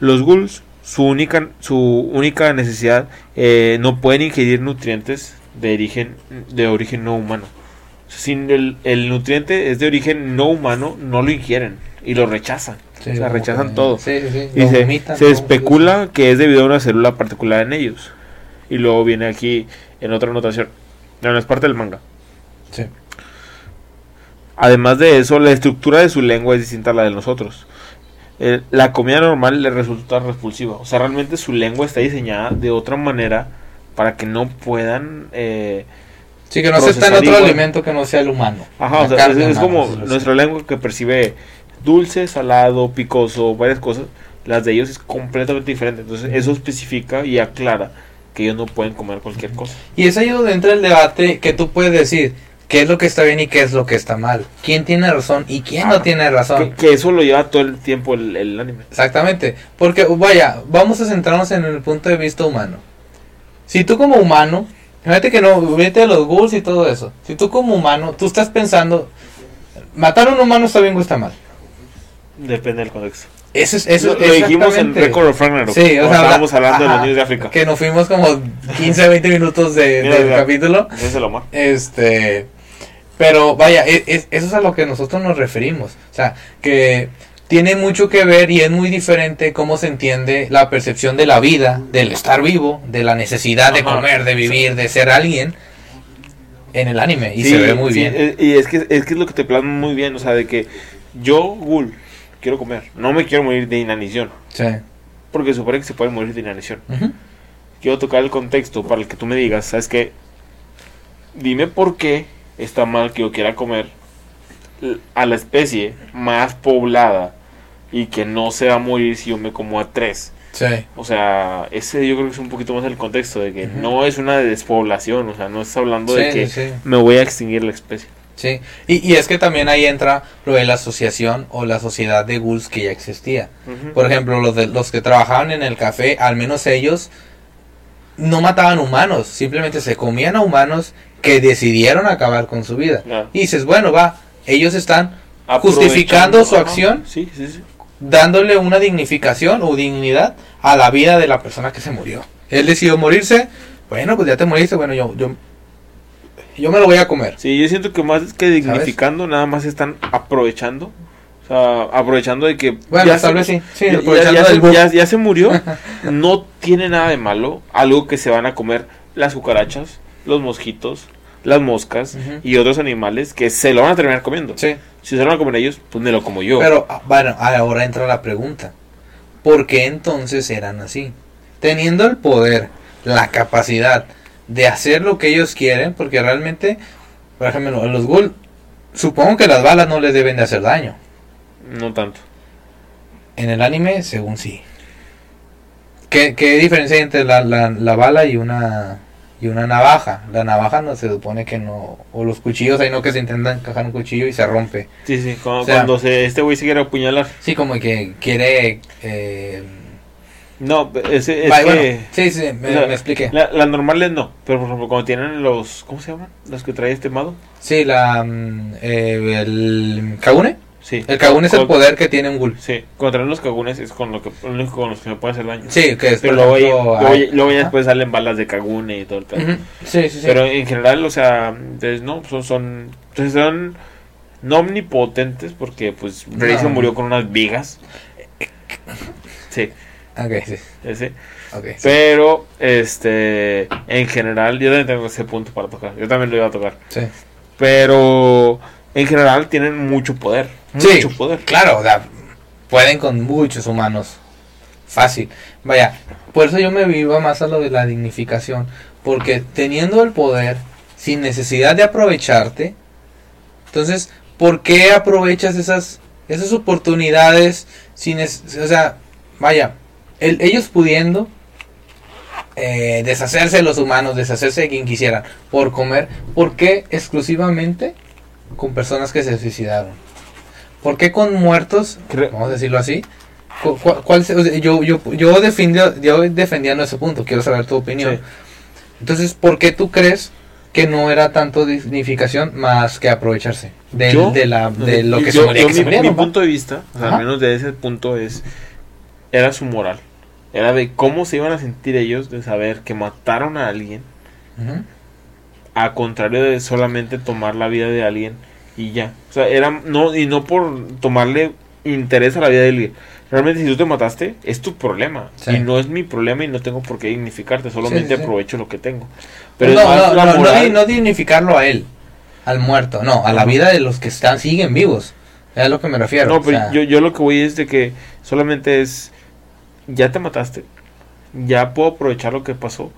los ghouls, su única, su única necesidad, eh, no pueden ingerir nutrientes de origen, de origen no humano. Sin el, el nutriente es de origen no humano, no lo ingieren y lo rechazan. Sí, o sea, como rechazan que- todo. Sí, sí, sí. lo Dice, vomitan, se especula que es debido a una célula particular en ellos. Y luego viene aquí en otra anotación. No, no es parte del manga. Sí. Además de eso, la estructura de su lengua es distinta a la de nosotros. La comida normal le resulta repulsiva. O sea, realmente su lengua está diseñada de otra manera para que no puedan... eh, Sí, que no aceptan otro igual. alimento que no sea el humano. Ajá, o sea, es, es humana, como así. nuestra lengua que percibe dulce, salado, picoso, varias cosas. Las de ellos es completamente diferente. Entonces, eso especifica y aclara que ellos no pueden comer cualquier cosa. Y es ahí donde entra el debate que tú puedes decir qué es lo que está bien y qué es lo que está mal. ¿Quién tiene razón y quién no Ah, tiene razón? Que, que eso lo lleva todo el tiempo el, el anime. Exactamente, porque vaya, vamos a centrarnos en el punto de vista humano. Si tú como humano, fíjate que no, vete a los ghouls y todo eso. Si tú como humano, tú estás pensando, matar a un humano está bien o está mal. Depende del contexto. Eso es, eso Lo, lo dijimos en. Record of Ragnarok. Sí, o cuando sea, estábamos habla- hablando de ajá, los niños de África. Que nos fuimos como 15, 20 minutos de, Mira, del mira. capítulo. Es el Omar. Este, pero vaya, e- es- eso es a lo que nosotros nos referimos. O sea, que tiene mucho que ver y es muy diferente cómo se entiende la percepción de la vida, del estar vivo, de la necesidad de comer, de vivir, de ser alguien en el anime y Sí, se ve muy sí, bien. eh, Y es que, es que es lo que te plasma muy bien, o sea, de que yo, Ghoul, quiero comer. No me quiero morir de inanición. Sí. Porque supone que se puede morir de inanición. Quiero tocar el contexto para el que tú me digas, ¿sabes qué? Dime por qué está mal que yo quiera comer a la especie más poblada y que no se va a morir si yo me como a tres. Sí. O sea, ese yo creo que es un poquito más el contexto de que no es una despoblación, o sea, no estás hablando de que sí. me voy a extinguir la especie. Sí, y, y es que también ahí entra lo de la asociación o la sociedad de ghouls que ya existía. Por ejemplo, los, de, los que trabajaban en el café, al menos ellos no mataban humanos, simplemente se comían a humanos que decidieron acabar con su vida. Y dices, bueno, va, ellos están justificando su acción. Sí, sí, sí. dándole una dignificación o dignidad a la vida de la persona que se murió. Él decidió morirse, bueno, pues ya te moriste, bueno, yo, yo, yo me lo voy a comer. Sí, yo siento que más que dignificando, nada más están aprovechando. O sea, aprovechando de que. Bueno, ya tal se- vez sí, sí, ya, aprovechando ya- ya del se, bug. ya- ya se murió. no tiene nada de malo. Algo que se van a comer las cucarachas, los mosquitos, las moscas y otros animales que se lo van a terminar comiendo. Sí, Si se lo van a comer ellos, pues me lo como yo. pero ah, bueno, ahora entra la pregunta. ¿Por qué entonces eran así? Teniendo el poder, la capacidad de hacer lo que ellos quieren, porque realmente, por ejemplo, los ghouls, supongo que las balas no les deben de hacer daño. No tanto. En el anime, según sí. ¿Qué, qué diferencia hay entre la, la, la bala y una y una navaja? La navaja no se supone que no... O los cuchillos, ahí no que se intentan encajar un cuchillo y se rompe. Sí, sí. Cuando, O sea- cuando se, este güey se quiere apuñalar. Sí, como que quiere... Eh, No, ese, es vaya, que. bueno, sí, sí, me, o sea, me expliqué. La, las normales no, pero por ejemplo, cuando tienen los. ¿Cómo se llaman? Los que trae este mado. Sí, la... mm, eh, el Kagune. Sí. El Kagune es el poder que tiene un ghoul. Sí, traen los kagunes es con lo que, único con los que me puede hacer daño. Sí, que por luego, ya- ejemplo, luego, hay- ya- luego ya Ajá. después salen balas de kagune y todo el pedo. Ujú, Sí, sí, sí. Pero en general, o sea, entonces, no, son, son, entonces son no omnipotentes porque pues Rey se No. murió con unas vigas. Sí, Ok, sí. ese. ok, sí. Pero, este, en general, yo también tengo ese punto para tocar. Yo también lo iba a tocar. Sí. Pero, en general, tienen mucho poder. Sí, Mucho poder. Claro, o sea, pueden con muchos humanos. Fácil. Vaya, por eso yo me vivo más a lo de la dignificación. Porque teniendo el poder, sin necesidad de aprovecharte, entonces, ¿por qué aprovechas esas, esas oportunidades sin es- o sea, vaya, el- ellos pudiendo eh, deshacerse de los humanos, deshacerse de quien quisieran por comer, ¿por qué exclusivamente con personas que se suicidaron? ¿Por qué con muertos, Creo- vamos a decirlo así? cu- cu- cuál sea, yo, yo, yo, defendiendo, yo defendiendo ese punto, quiero saber tu opinión. Sí. Entonces, ¿por qué tú crees que no era tanto dignificación más que aprovecharse del- Yo- de, la, de lo que yo- se moría yo que mi, se murieron, mi punto de vista, o sea, al menos de ese punto es era su moral. Era de cómo se iban a sentir ellos de saber que mataron a alguien, Ujú. A contrario de solamente tomar la vida de alguien y ya. O sea, era no y no por tomarle interés a la vida de alguien. Realmente si tú te mataste, es tu problema. Sí. Y no es mi problema y no tengo por qué dignificarte, solamente Sí, sí, sí. aprovecho lo que tengo. Pero no, no, no, no, moral. di- no dignificarlo a él, al muerto, no, a la vida de los que están siguen vivos. Es a lo que me refiero. No, o pero sea, yo, yo lo que voy es de que solamente es, ya te mataste, ya puedo aprovechar lo que pasó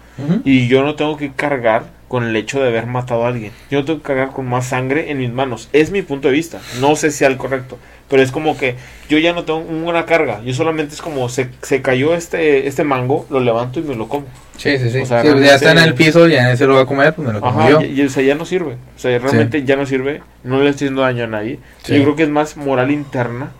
y yo no tengo que cargar con el hecho de haber matado a alguien. Yo no tengo que cargar con más sangre en mis manos. Es mi punto de vista. No sé si sea el correcto, pero es como que yo ya no tengo una carga. Yo solamente es como se, se cayó este, este mango, lo levanto y me lo como. Sí, sí, sí. o sea, Sí, ya está en el piso, ya se lo va a comer, pues me lo como yo. y, y, o sea, ya no sirve. O sea, realmente ya no sirve. No le estoy haciendo daño a nadie. Sí. Yo creo que es más moral interna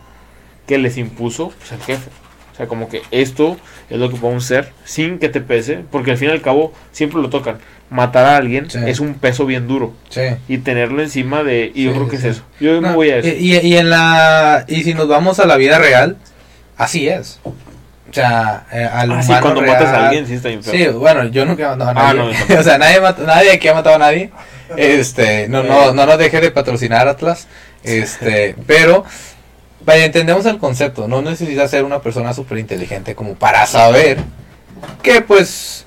que les impuso pues, el jefe. O sea, como que esto es lo que podemos ser sin que te pese, porque al fin y al cabo siempre lo tocan. Matar a alguien Sí. es un peso bien duro Sí. y tenerlo encima de... Y yo creo que es eso. Yo me No, voy a eso. Y, y en la y si nos vamos a la vida real, así es. O sea, eh, al Ah, sí, cuando real- matas a alguien sí está. Sí, bueno, yo nunca he matado a Ah, nadie. no, o sea, nadie, nadie aquí ha matado a nadie. Este, no, no, no nos deje de patrocinar Atlas. Este, pero vaya, entendemos el concepto. No necesitas ser una persona súper inteligente como para saber que pues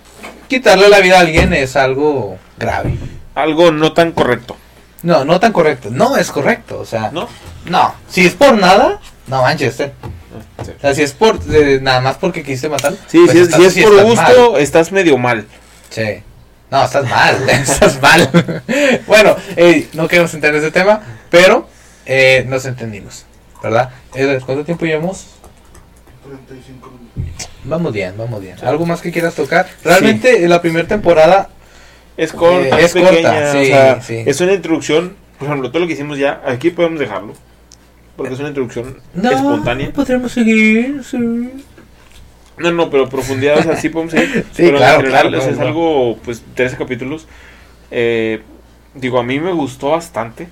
quitarle la vida a alguien es algo grave. Algo no tan correcto, No, no tan correcto. No es correcto. O sea, ¿no? no. Si es por nada, No manches, Ted. Ah, sí. O sea, si es por, eh, nada más porque quisiste matar. Sí, pues si es, estás- si es por estás gusto, mal. estás medio mal. Sí. No, estás mal, estás mal. bueno, eh, no queremos entrar en ese tema, pero eh, nos entendimos, ¿verdad? Eder, ¿Cuánto tiempo llevamos? 35 minutos. Vamos bien, vamos bien. ¿Algo más que quieras tocar? Realmente, en la primera temporada, Es corta, Eh, es, es corta, pequeña, sí, o sea, sí. es una introducción. Por ejemplo, todo lo que hicimos ya, aquí podemos dejarlo. Porque es una introducción no, espontánea. podremos seguir, sí. No, no, pero profundidad, o sea, sí podemos seguir. Sí, pero claro, en general, claro, o sea, es algo, pues, 13 capítulos. Eh, digo, a mí me gustó bastante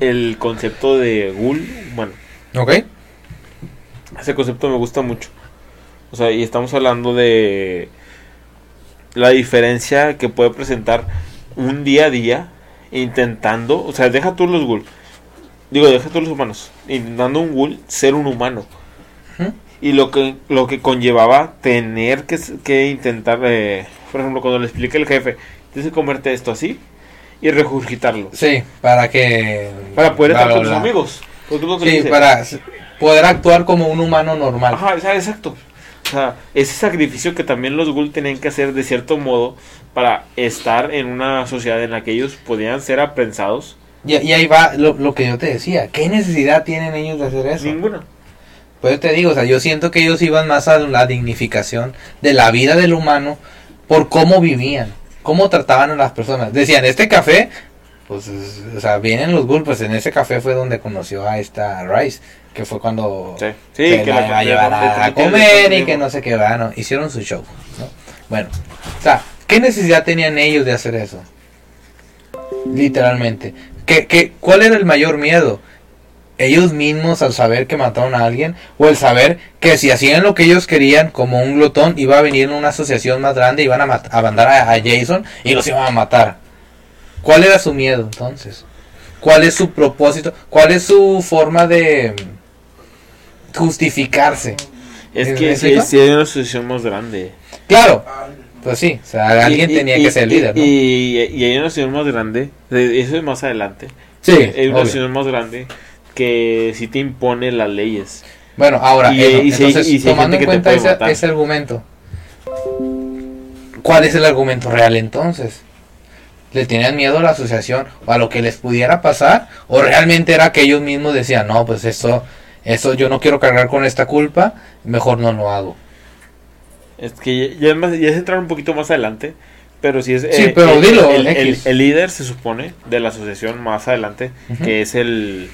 el concepto de Ghoul. Bueno, ¿Ok? Ese concepto me gusta mucho. O sea, y estamos hablando de la diferencia que puede presentar un día a día intentando, o sea, deja tú los ghoul. Digo, deja tú los humanos, intentando un ghoul ser un humano. Y lo que lo que conllevaba tener que, que intentar, eh, por ejemplo, cuando le explica el jefe, tienes que comerte esto así y regurgitarlo Sí, para que... para poder estar con tus amigos. Porque Sí, para poder actuar como un humano normal. Ajá, o sea, exacto. O sea, ese sacrificio que también los Ghoul tenían que hacer de cierto modo para estar en una sociedad en la que ellos podían ser aprensados. Y, y ahí va lo, lo que yo te decía. ¿Qué necesidad tienen ellos de hacer eso? Ninguna. Pues yo te digo, o sea, yo siento que ellos iban más a la dignificación de la vida del humano por cómo vivían, cómo trataban a las personas. Decían, este café, pues, es- o sea, vienen los Ghul, pues en ese café fue donde conoció a esta Rice, que fue cuando Sí, sí que que la, la iba a llevar a, comer y que no sé qué, va, ¿no? Hicieron su show, ¿no? Bueno, o sea, ¿qué necesidad tenían ellos de hacer eso? Literalmente. ¿Qué, qué, ¿Cuál era el mayor miedo? Ellos mismos al saber que mataron a alguien o el saber que si hacían lo que ellos querían como un glotón iba a venir una asociación más grande y iban a, a mandar a, a Jason y los iban a matar. ¿Cuál era su miedo entonces? ¿Cuál es su propósito? ¿Cuál es su forma de mm, justificarse? Es ¿Me que si, hay una asociación más grande. Claro, Ah, pues sí, o sea, alguien Y- y- tenía y- que ser y- líder, ¿no? Y, y hay una asociación más grande. de- Eso es más adelante. sí, Hay una obvio. asociación más grande que sí te impone las leyes. Bueno, ahora, Y- y si entonces, tomando en cuenta ese argumento, ¿cuál es el argumento real entonces? ¿Le tenían miedo a la asociación o a lo que les pudiera pasar? ¿O realmente era que ellos mismos decían, no, pues eso, eso yo no quiero cargar con esta culpa, mejor no lo hago? Es que ya, ya es más- ya es entrar un poquito más adelante. Pero si es. Sí, eh, pero el, dilo, El, el- X. el líder se supone de la asociación más adelante. Que es el.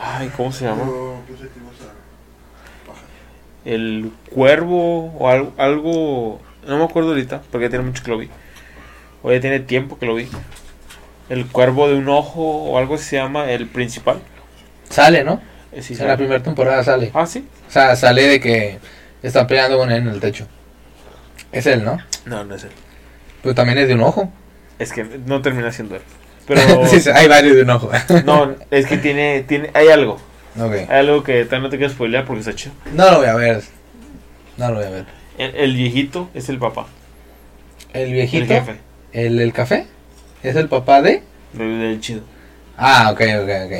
Ay, ¿cómo se llama? El cuervo o algo, algo. No me acuerdo ahorita, porque tiene mucho que lo vi. O ya tiene tiempo que lo vi. El cuervo de un ojo o algo así se llama el principal. Sale, ¿no? Eh, sí, en la primera temporada sale. Ah, sí. O sea, sale de que están peleando con él en el techo. Es él, ¿no? No, no es él. Pero también es de un ojo. Es que no termina siendo él. Pero. sí, sí, hay varios de un ojo. No, es que tiene, tiene, hay algo. ok. Hay algo que también no te quiero spoilear porque está chido. No lo voy a ver. No lo voy a ver. El, el viejito es el papá. El El viejito. jefe. El, el café. ¿Es el papá de? Del, del chido. Ah, ok, ok, ok.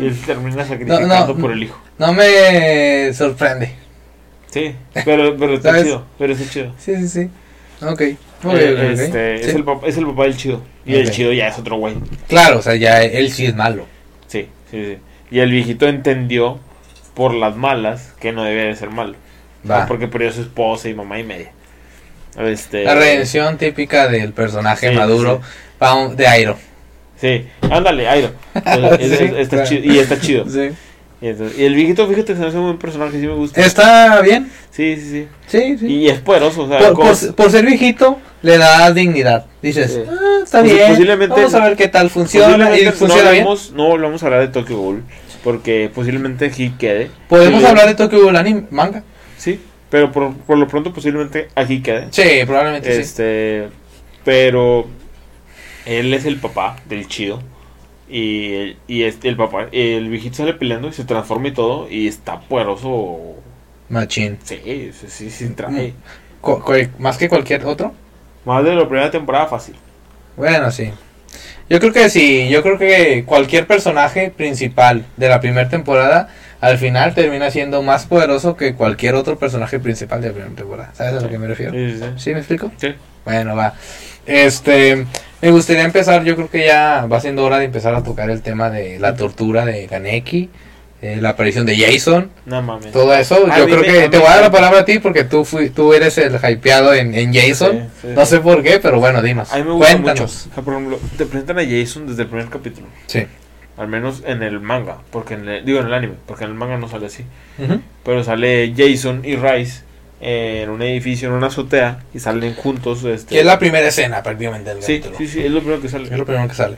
Y él termina sacrificando no. por el hijo. No me sorprende. Sí, pero, pero está ¿Sabes? chido. Pero está chido. Sí, sí, sí. Ok. Ok, ok, ok. Eh, este, Sí. es, el papá, es el papá del chido. Y el chido ya es otro güey. Claro, o sea, ya él sí es malo. Sí, sí, sí. Y el viejito entendió por las malas que no debía de ser malo. Va. Porque perdió a su esposa y mamá y media. Este, La redención típica del personaje Sí, maduro de Airo. Sí, ándale, Airo. Es- es- Sí, está claro. chido, y está chido. Y, entonces- y el viejito, fíjate, se me hace un buen personaje, sí me gusta. ¿Está bien? Sí, sí, sí. Y es poderoso, o sea, por, como- por- por ser viejito, le da dignidad. Dices. "Ah, está Posi- bien. posiblemente- Vamos a ver qué tal funciona. Y funciona no bien. hablamos, no volvamos a hablar de Tokyo Ghoul, porque posiblemente aquí quede. Podemos Y- hablar de Tokyo Ghoul anime, manga. Sí, pero por, por lo pronto posiblemente aquí quede. Sí, probablemente sí. Este, pero él es el papá del chido. Y, y este, el papá, el viejito sale peleando y se transforma y todo. Y está poderoso. Machín. Sí, sí, sí, trae. Cu- cu- más que cualquier otro. Más de la primera temporada fácil. Bueno, sí. Yo creo que sí, yo creo que cualquier personaje principal de la primera temporada al final termina siendo más poderoso que cualquier otro personaje principal de la primera temporada. ¿Sabes a lo que me refiero? Sí, sí, sí. ¿Sí me explico? Sí. Bueno, va. Este, me gustaría empezar, yo creo que ya va siendo hora de empezar a tocar el tema de la tortura de Kaneki, eh, la aparición de Jason, No mames. todo eso. A yo creo me- que te voy a dar la palabra a ti porque tú fui, tú eres el hypeado en, en Jason. Sí, sí, no sé por qué, pero bueno, dinos. A mí me gusta mucho. Cuéntanos. O sea, por ejemplo, te presentan a Jason desde el primer capítulo. Sí. Al menos en el manga. Porque en el- digo en el anime. Porque en el manga no sale así. Pero sale Jason y Rice en un edificio, en una azotea. Y salen juntos. Este, Que es la primera escena prácticamente del sí, capítulo. sí, sí, es lo primero que sale. Es lo primero que sale.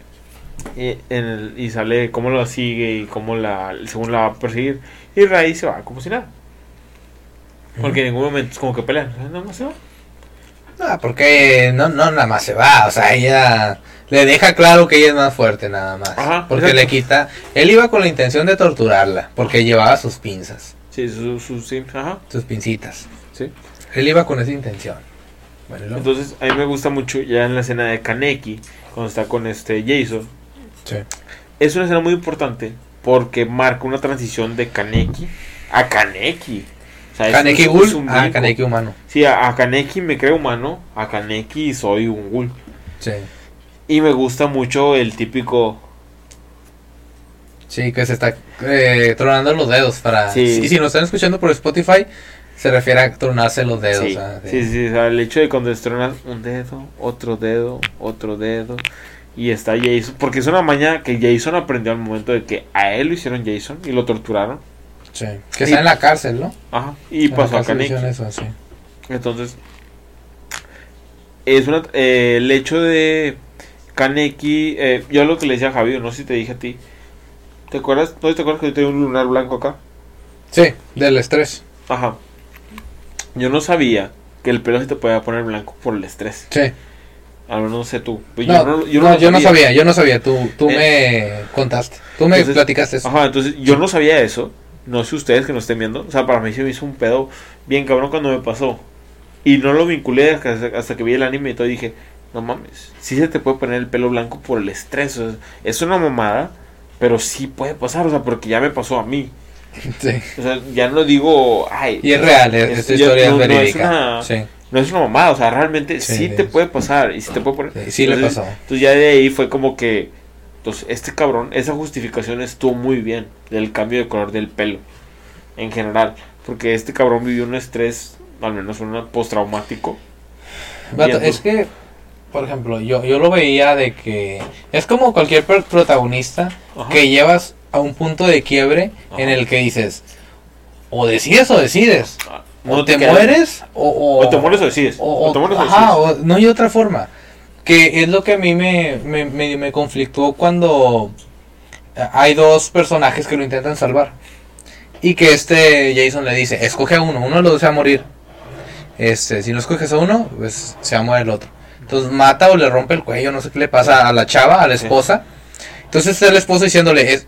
Y, en el- y sale cómo la sigue y cómo la, según la va a perseguir. Y Rice se va como si nada. Porque en ningún momento es como que pelean. Nada más se va. Ah, porque no, no nada más se va, o sea, ella le deja claro que ella es más fuerte nada más. Ajá, porque exacto. le quita, él iba con la intención de torturarla, porque llevaba sus pinzas, Sí, su, su, sí, ajá. sus pincitas. Sí. Él iba con esa intención. Bueno, Entonces, a mí me gusta mucho ya en la escena de Kaneki, cuando está con este Jason. Sí. Es una escena muy importante porque marca una transición de Kaneki a Kaneki. O sea, es- Kaneki es- Ghoul, es un ah. Kaneki humano. Sí, a, a Kaneki me creo humano, a Kaneki soy un ghoul. Sí. Y me gusta mucho el típico... Sí, que se está eh, tronando los dedos para... Sí. Y si nos están escuchando por Spotify, se refiere a tronarse los dedos. sí, ah, de- sí, sí, o sea, el hecho de cuando estronas un dedo, otro dedo, otro dedo... Y está Jason, porque es una maña que Jason aprendió al momento de que a él lo hicieron Jason y lo torturaron. sí. Que está en la cárcel, ¿no? Ajá. Y En pasó a eso, sí. Entonces, es una, eh, el hecho de Kaneki, eh, yo lo que le decía a Javi, no sé si te dije a ti, ¿te acuerdas? ¿No te acuerdas que yo tenía un lunar blanco acá? Sí, del estrés. Ajá. Yo no sabía que el pelo se te podía poner blanco por el estrés. Sí. Al menos no sé tú. No, yo no, yo no no, lo yo no sabía, yo no sabía, tú, tú me contaste, tú me Entonces, platicaste eso. Ajá, entonces yo no sabía eso. No sé ustedes que nos estén viendo. O sea, para mí se me hizo un pedo bien cabrón cuando me pasó. Y no lo vinculé hasta, hasta que vi el anime y todo. y dije, no mames, sí se te puede poner el pelo blanco por el estrés. o sea, es una mamada, pero sí puede pasar. O sea, porque ya me pasó a mí. Sí. O sea, ya no digo, ay. Y es o real, es- esta historia no- es no verídica. una- sí. no es una mamada, o sea, realmente Sí, sí, te puede pasar y sí te puede poner. Sí, sí le Entonces, pasó. Entonces ya de ahí fue como que, entonces este cabrón, esa justificación estuvo muy bien del cambio de color del pelo en general, porque este cabrón vivió un estrés, al menos un postraumático. Vato, es que, por ejemplo, yo, yo lo veía de que es como cualquier protagonista Ajá. que llevas a un punto de quiebre en el que dices, o decides o decides, Ah, o te, mueres o, o, O te mueres o decides. o- O, te mueres o decides. no hay otra forma. Que es lo que a mí me, me, me, me conflictuó cuando hay dos personajes que lo intentan salvar. Y que este Jason le dice, escoge a uno, uno de los dos se va a morir. Este, si no escoges a uno, pues se va a morir el otro. Entonces mata o le rompe el cuello, no sé qué le pasa a la chava, a la Sí. esposa. Entonces está el esposo diciéndole, es,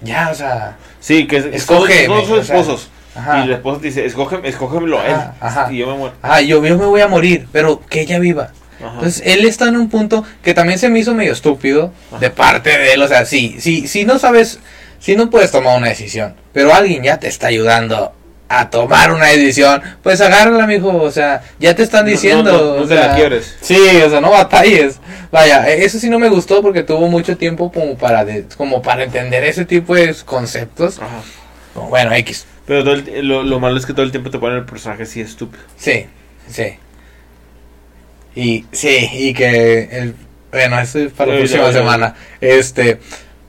ya, o sea, Sí, que es- Escógeme, todos son o sea, esposos. ajá. Y la esposa te dice, escógeme, escógemelo a él. Ajá. Y yo me muero. Ah, yo, yo me voy a morir, pero que ella viva. Ajá. Entonces él está en un punto que también se me hizo medio estúpido de parte de él. O sea, sí, sí, sí no sabes, si no puedes tomar una decisión, pero alguien ya te está ayudando a tomar una decisión, pues agárrala, mijo. O sea, ya te están No- diciendo. no- no o te la sea, quiebres. Sí, o sea, no batalles. Vaya, e- eso sí no me gustó porque tuvo mucho tiempo como para, de- como para entender ese tipo de conceptos. Ajá. Bueno, X. Pero todo el- lo, lo malo es que todo el tiempo te ponen el personaje así estúpido. Sí, sí. Y sí, y que el bueno, eso es para la próxima ya, ya, ya. semana. Este,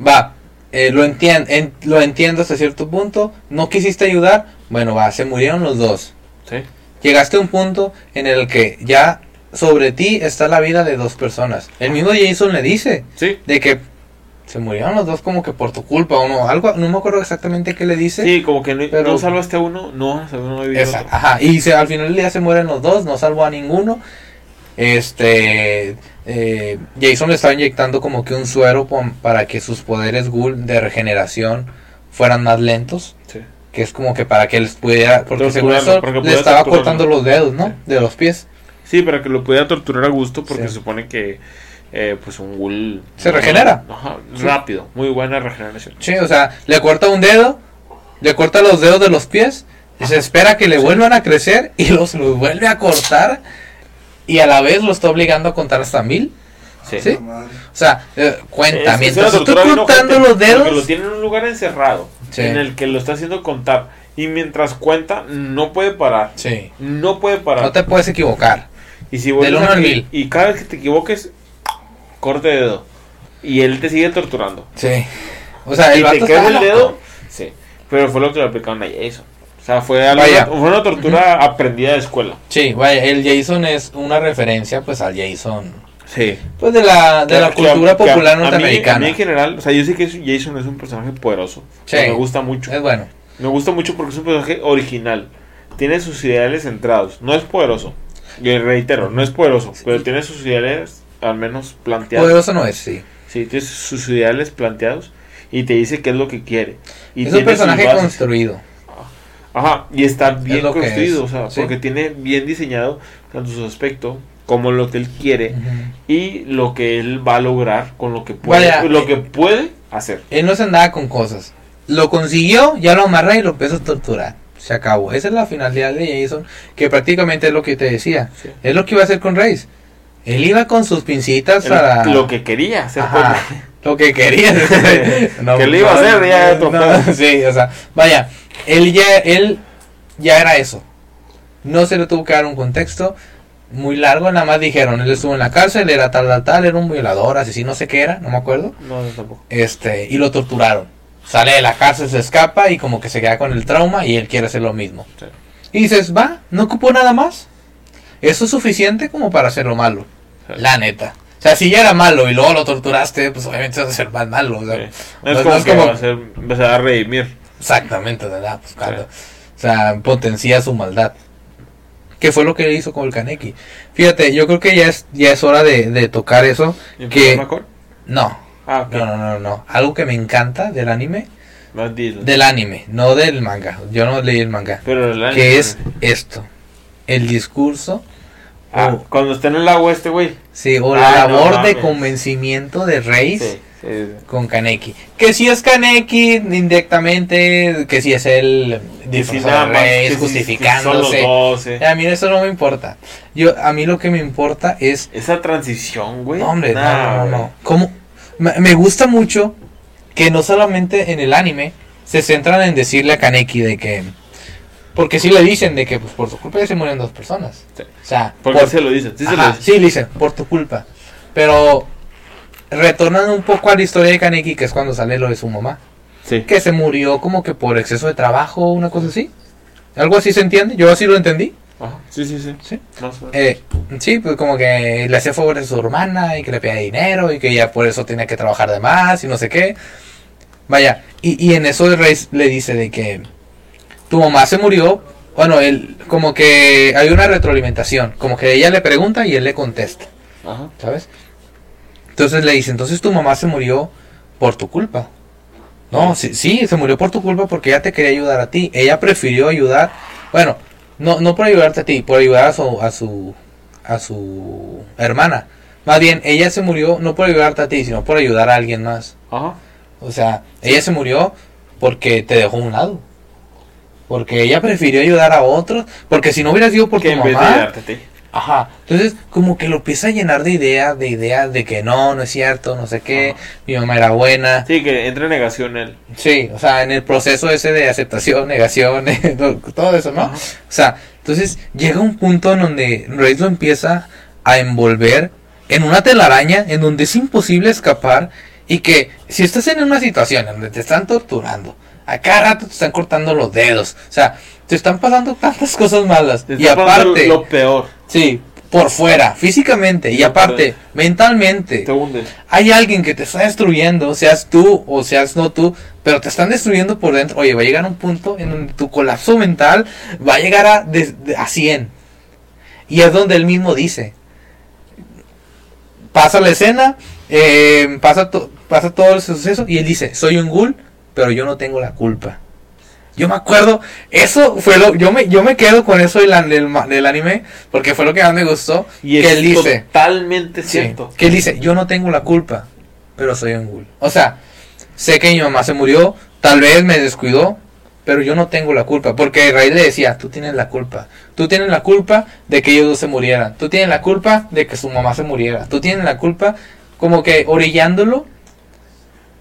va, eh, lo entiendo, lo entiendo hasta cierto punto. No quisiste ayudar, bueno, va, se murieron los dos. Sí. Llegaste a un punto en el que ya sobre ti está la vida de dos personas. El mismo Jason le dice Sí. de que se murieron los dos como que por tu culpa o no, algo, no me acuerdo exactamente qué le dice. Sí, como que no, Pero- no salvaste a uno, no Esa- otro. ajá, y se, al final del día se mueren los dos, no salvó a ninguno. Este eh, Jason le estaba inyectando como que un suero para que sus poderes ghoul de regeneración fueran más lentos. Sí. Que es como que para que les pudiera. Porque según eso que le estaba torturarlo. cortando los dedos, ¿no? Sí. De los pies. Sí, para que lo pudiera torturar a gusto, porque Sí. se supone que eh, pues un ghoul... Se regenera. Ajá, Sí. rápido, muy buena regeneración. Sí, o sea, le corta un dedo, le corta los dedos de los pies, y se espera que le vuelvan a crecer y los, los vuelve a cortar y a la vez lo está obligando a contar hasta mil. Sí. O sea, eh, cuenta, Es- mientras estoy ojete, los porque dedos, lo tiene en un lugar encerrado, Sí. en el que lo está haciendo contar. Y mientras cuenta, no puede parar. sí, No puede parar. no te puedes equivocar. Y si Del al. Y cada vez que te equivoques, corte de dedo. Y él te sigue torturando. Sí. O sea, el y vato te queda el loco. dedo. Sí. Pero fue lo que le aplicaron a Jason. O sea, fue, algo- fue una tortura aprendida de escuela. Sí, vaya, el Jason es una referencia pues al Jason Sí. pues de la de la que- cultura que a- popular a mí- norteamericana. A mí en general, o sea, yo sé que Jason es un personaje poderoso. Sí. Me gusta mucho. Es bueno. Me gusta mucho porque es un personaje original. Tiene sus ideales centrados. No es poderoso. Y reitero, no es poderoso. Pero tiene sus ideales al menos planteados. Poderoso no es, sí. Sí, tiene sus ideales planteados. Y te dice qué es lo que quiere. Y es un personaje construido. Ajá, y está bien construido, o sea, sí. porque tiene bien diseñado tanto su aspecto como lo que él quiere y lo que él va a lograr con lo que puede, Vaya, lo eh, que puede hacer. Él no se andaba con cosas. Lo consiguió, ya lo amarré y lo empezó a torturar. Se acabó. Esa es la finalidad de Jason, que prácticamente es lo que te decía. Sí. Es lo que iba a hacer con Reis. Él iba con sus pincitas Él- a... Lo que quería hacer pues, lo que quería. Que le iba a hacer ya otro pedo. Sí, o sea, vaya, él ya, él ya era eso. No se le tuvo que dar un contexto muy largo, nada más dijeron, él estuvo en la cárcel, era tal, tal, tal, era un violador, asesino, no sé qué era, no me acuerdo. No, no, tampoco. Este, y lo torturaron. Sale de la cárcel, se escapa y como que se queda con el trauma y él quiere hacer lo mismo. Sí. Y dices, va, no ocupó nada más. Eso es suficiente como para hacerlo malo. Sí. La neta. O sea, si ya era malo y luego lo torturaste, pues obviamente vas a ser más malo. o sea, Sí. no- Es no como es que como- va a ser, vas a redimir. Exactamente, ¿verdad? Pues cuando- O sea, potencia su maldad. ¿Qué fue lo que hizo con el Kaneki? Fíjate, yo creo que ya es, ya es hora de, de tocar eso. ¿Y Que-? No, Ah, no, no, no, no. Algo que me encanta del anime. Del anime, no del manga. Yo no leí el manga. Pero el anime- Que es esto. El discurso. Ah, o, cuando está en el agua este güey. sí, o la Ah, no labor de convencimiento de Reis. Sí, sí. con Kaneki. Que si es Kaneki indirectamente, que si es si disfrazado justificándose. dos, eh. A mí eso no me importa. Yo, a mí lo que me importa es, Esa transición, güey. no, hombre, no, Nah, no, no. ¿Cómo? Me, gusta mucho que no solamente en el anime se centran en decirle a Kaneki de que, porque si le dicen de que pues, por tu culpa ya se murieron dos personas. Sí. O sea, Porque por- se lo dicen. Sí, se lo Ajá, dicen. sí, le dicen, por tu culpa. Pero retornando un poco a la historia de Kaneki, que es cuando sale lo de su mamá, Sí. que se murió como que por exceso de trabajo, una cosa así. Algo así se entiende, yo así lo entendí. Ajá. Sí, sí, sí. Eh, sí, pues como que le hacía favores a su hermana y que le pedía dinero y que ella por eso tenía que trabajar de más y no sé qué. Vaya, y, y en eso el rey le dice de que tu mamá se murió. Bueno, él como que hay una retroalimentación, como que ella le pregunta y él le contesta. Ajá. ¿sabes? Entonces le dice, entonces tu mamá se murió por tu culpa. No, sí, sí, se murió por tu culpa porque ella te quería ayudar a ti. Ella prefirió ayudar, bueno, no, no por ayudarte a ti, por ayudar a su, a su, a su hermana. Más bien, ella se murió no por ayudarte a ti, sino por ayudar a alguien más. Ajá. O sea, ella se murió porque te dejó a un lado. Porque ella prefirió ayudar a otros. Porque si no hubiera sido por Que tu mamá, ayudarte a ti. Ajá, entonces como que lo empieza a llenar de ideas, de ideas de que no, no es cierto, no sé qué, Ajá. mi mamá era buena. Sí, que entra en negación él. Sí, o sea, en el proceso ese de aceptación, negación, todo eso, ¿no? Ajá. O sea, entonces llega un punto en donde Reis lo empieza a envolver en una telaraña en donde es imposible escapar y que si estás en una situación en donde te están torturando, a cada rato te están cortando los dedos, o sea, te están pasando tantas cosas malas Te y aparte... Lo peor. Sí, por fuera, físicamente y aparte, mentalmente. Te. Hay alguien que te está destruyendo, seas tú o seas no tú, pero te están destruyendo por dentro. Oye, va a llegar un punto en donde tu colapso mental va a llegar a, de- de- a 100. Y es donde él mismo dice. Pasa la escena, eh, pasa, to- pasa todo el suceso y él dice, soy un ghoul, pero yo no tengo la culpa. Yo me acuerdo, eso fue lo, yo me, yo me quedo con eso del, del, del anime, porque fue lo que más me gustó. Y que es él dice, totalmente sí, cierto. que él dice, yo no tengo la culpa, pero soy un ghoul. O sea, sé que mi mamá se murió, tal vez me descuidó, pero yo no tengo la culpa, porque Ray le decía, tú tienes la culpa, tú tienes la culpa de que ellos dos se murieran, tú tienes la culpa de que su mamá se muriera, tú tienes la culpa, como que orillándolo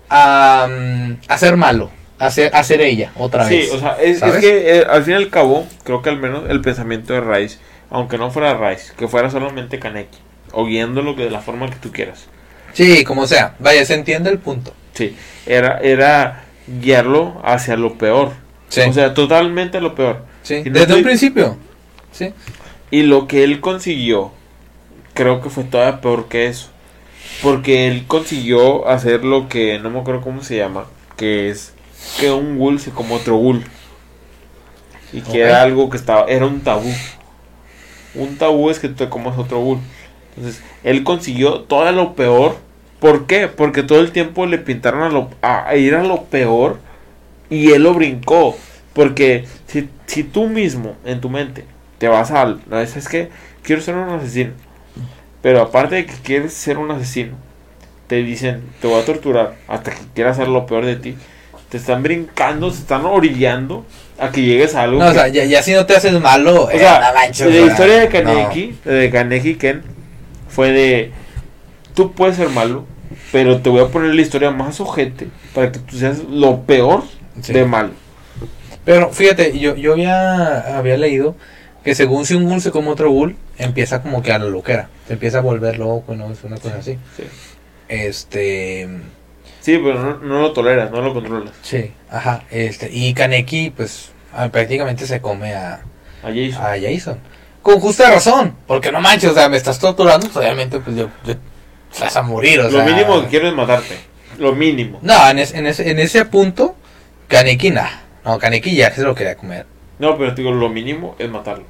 a, mm, a ser malo, a ser ella otra Sí, vez. o sea, es, es que eh, al fin y al cabo, creo que al menos el pensamiento de Rice, aunque no fuera Rice, que fuera solamente Kaneki, o guiándolo de la forma que tú quieras. Sí, como sea, vaya, se entiende el punto. Sí, era, era guiarlo hacia lo peor. Sí, O sea, totalmente lo peor. sí. no desde estoy- un principio. Sí. Y lo que él consiguió, creo que fue todavía peor que eso. Porque él consiguió hacer lo que no me acuerdo cómo se llama, que es que un ghoul se como otro ghoul. Y que era algo que estaba, era un tabú. Un tabú es que tú te comas otro ghoul. Entonces, él consiguió todo lo peor. ¿Por qué? Porque todo el tiempo le pintaron a, lo, a, a ir a lo peor y él lo brincó. Porque si, si tú mismo en tu mente te vas al. No, es es que quiero ser un asesino. Pero aparte de que quieres ser un asesino, te dicen, te voy a torturar hasta que quieras hacer lo peor de ti. Te están brincando, se están orillando a que llegues a algo. No, o sea, ya, ya si no te haces malo, o eh, sea, la historia de no. Kaneki, de Kaneki Ken, fue de, tú puedes ser malo, pero te voy a poner la historia más ojete para que tú seas lo peor Sí. de malo. Pero fíjate, yo, yo había, había leído que según si un ghoul se come otro ghoul, empieza como que a la loquera. Se empieza a volver loco, ¿no? Es una cosa así. Sí. Este. Sí, pero no, no lo toleras, no lo controlas. Sí, ajá. Este, y Kaneki, pues, ah, prácticamente se come a, A Jason. a Jason. Con justa razón. Porque no manches, o sea, me estás torturando, pues obviamente, pues yo. yo- vas a morir, o lo sea. mínimo que quiero es matarte. Lo mínimo. No, en, es- en, ese, en ese punto, Kaneki, nah. No, Kaneki ya se lo quería comer. No, pero te digo, lo mínimo es matarlo.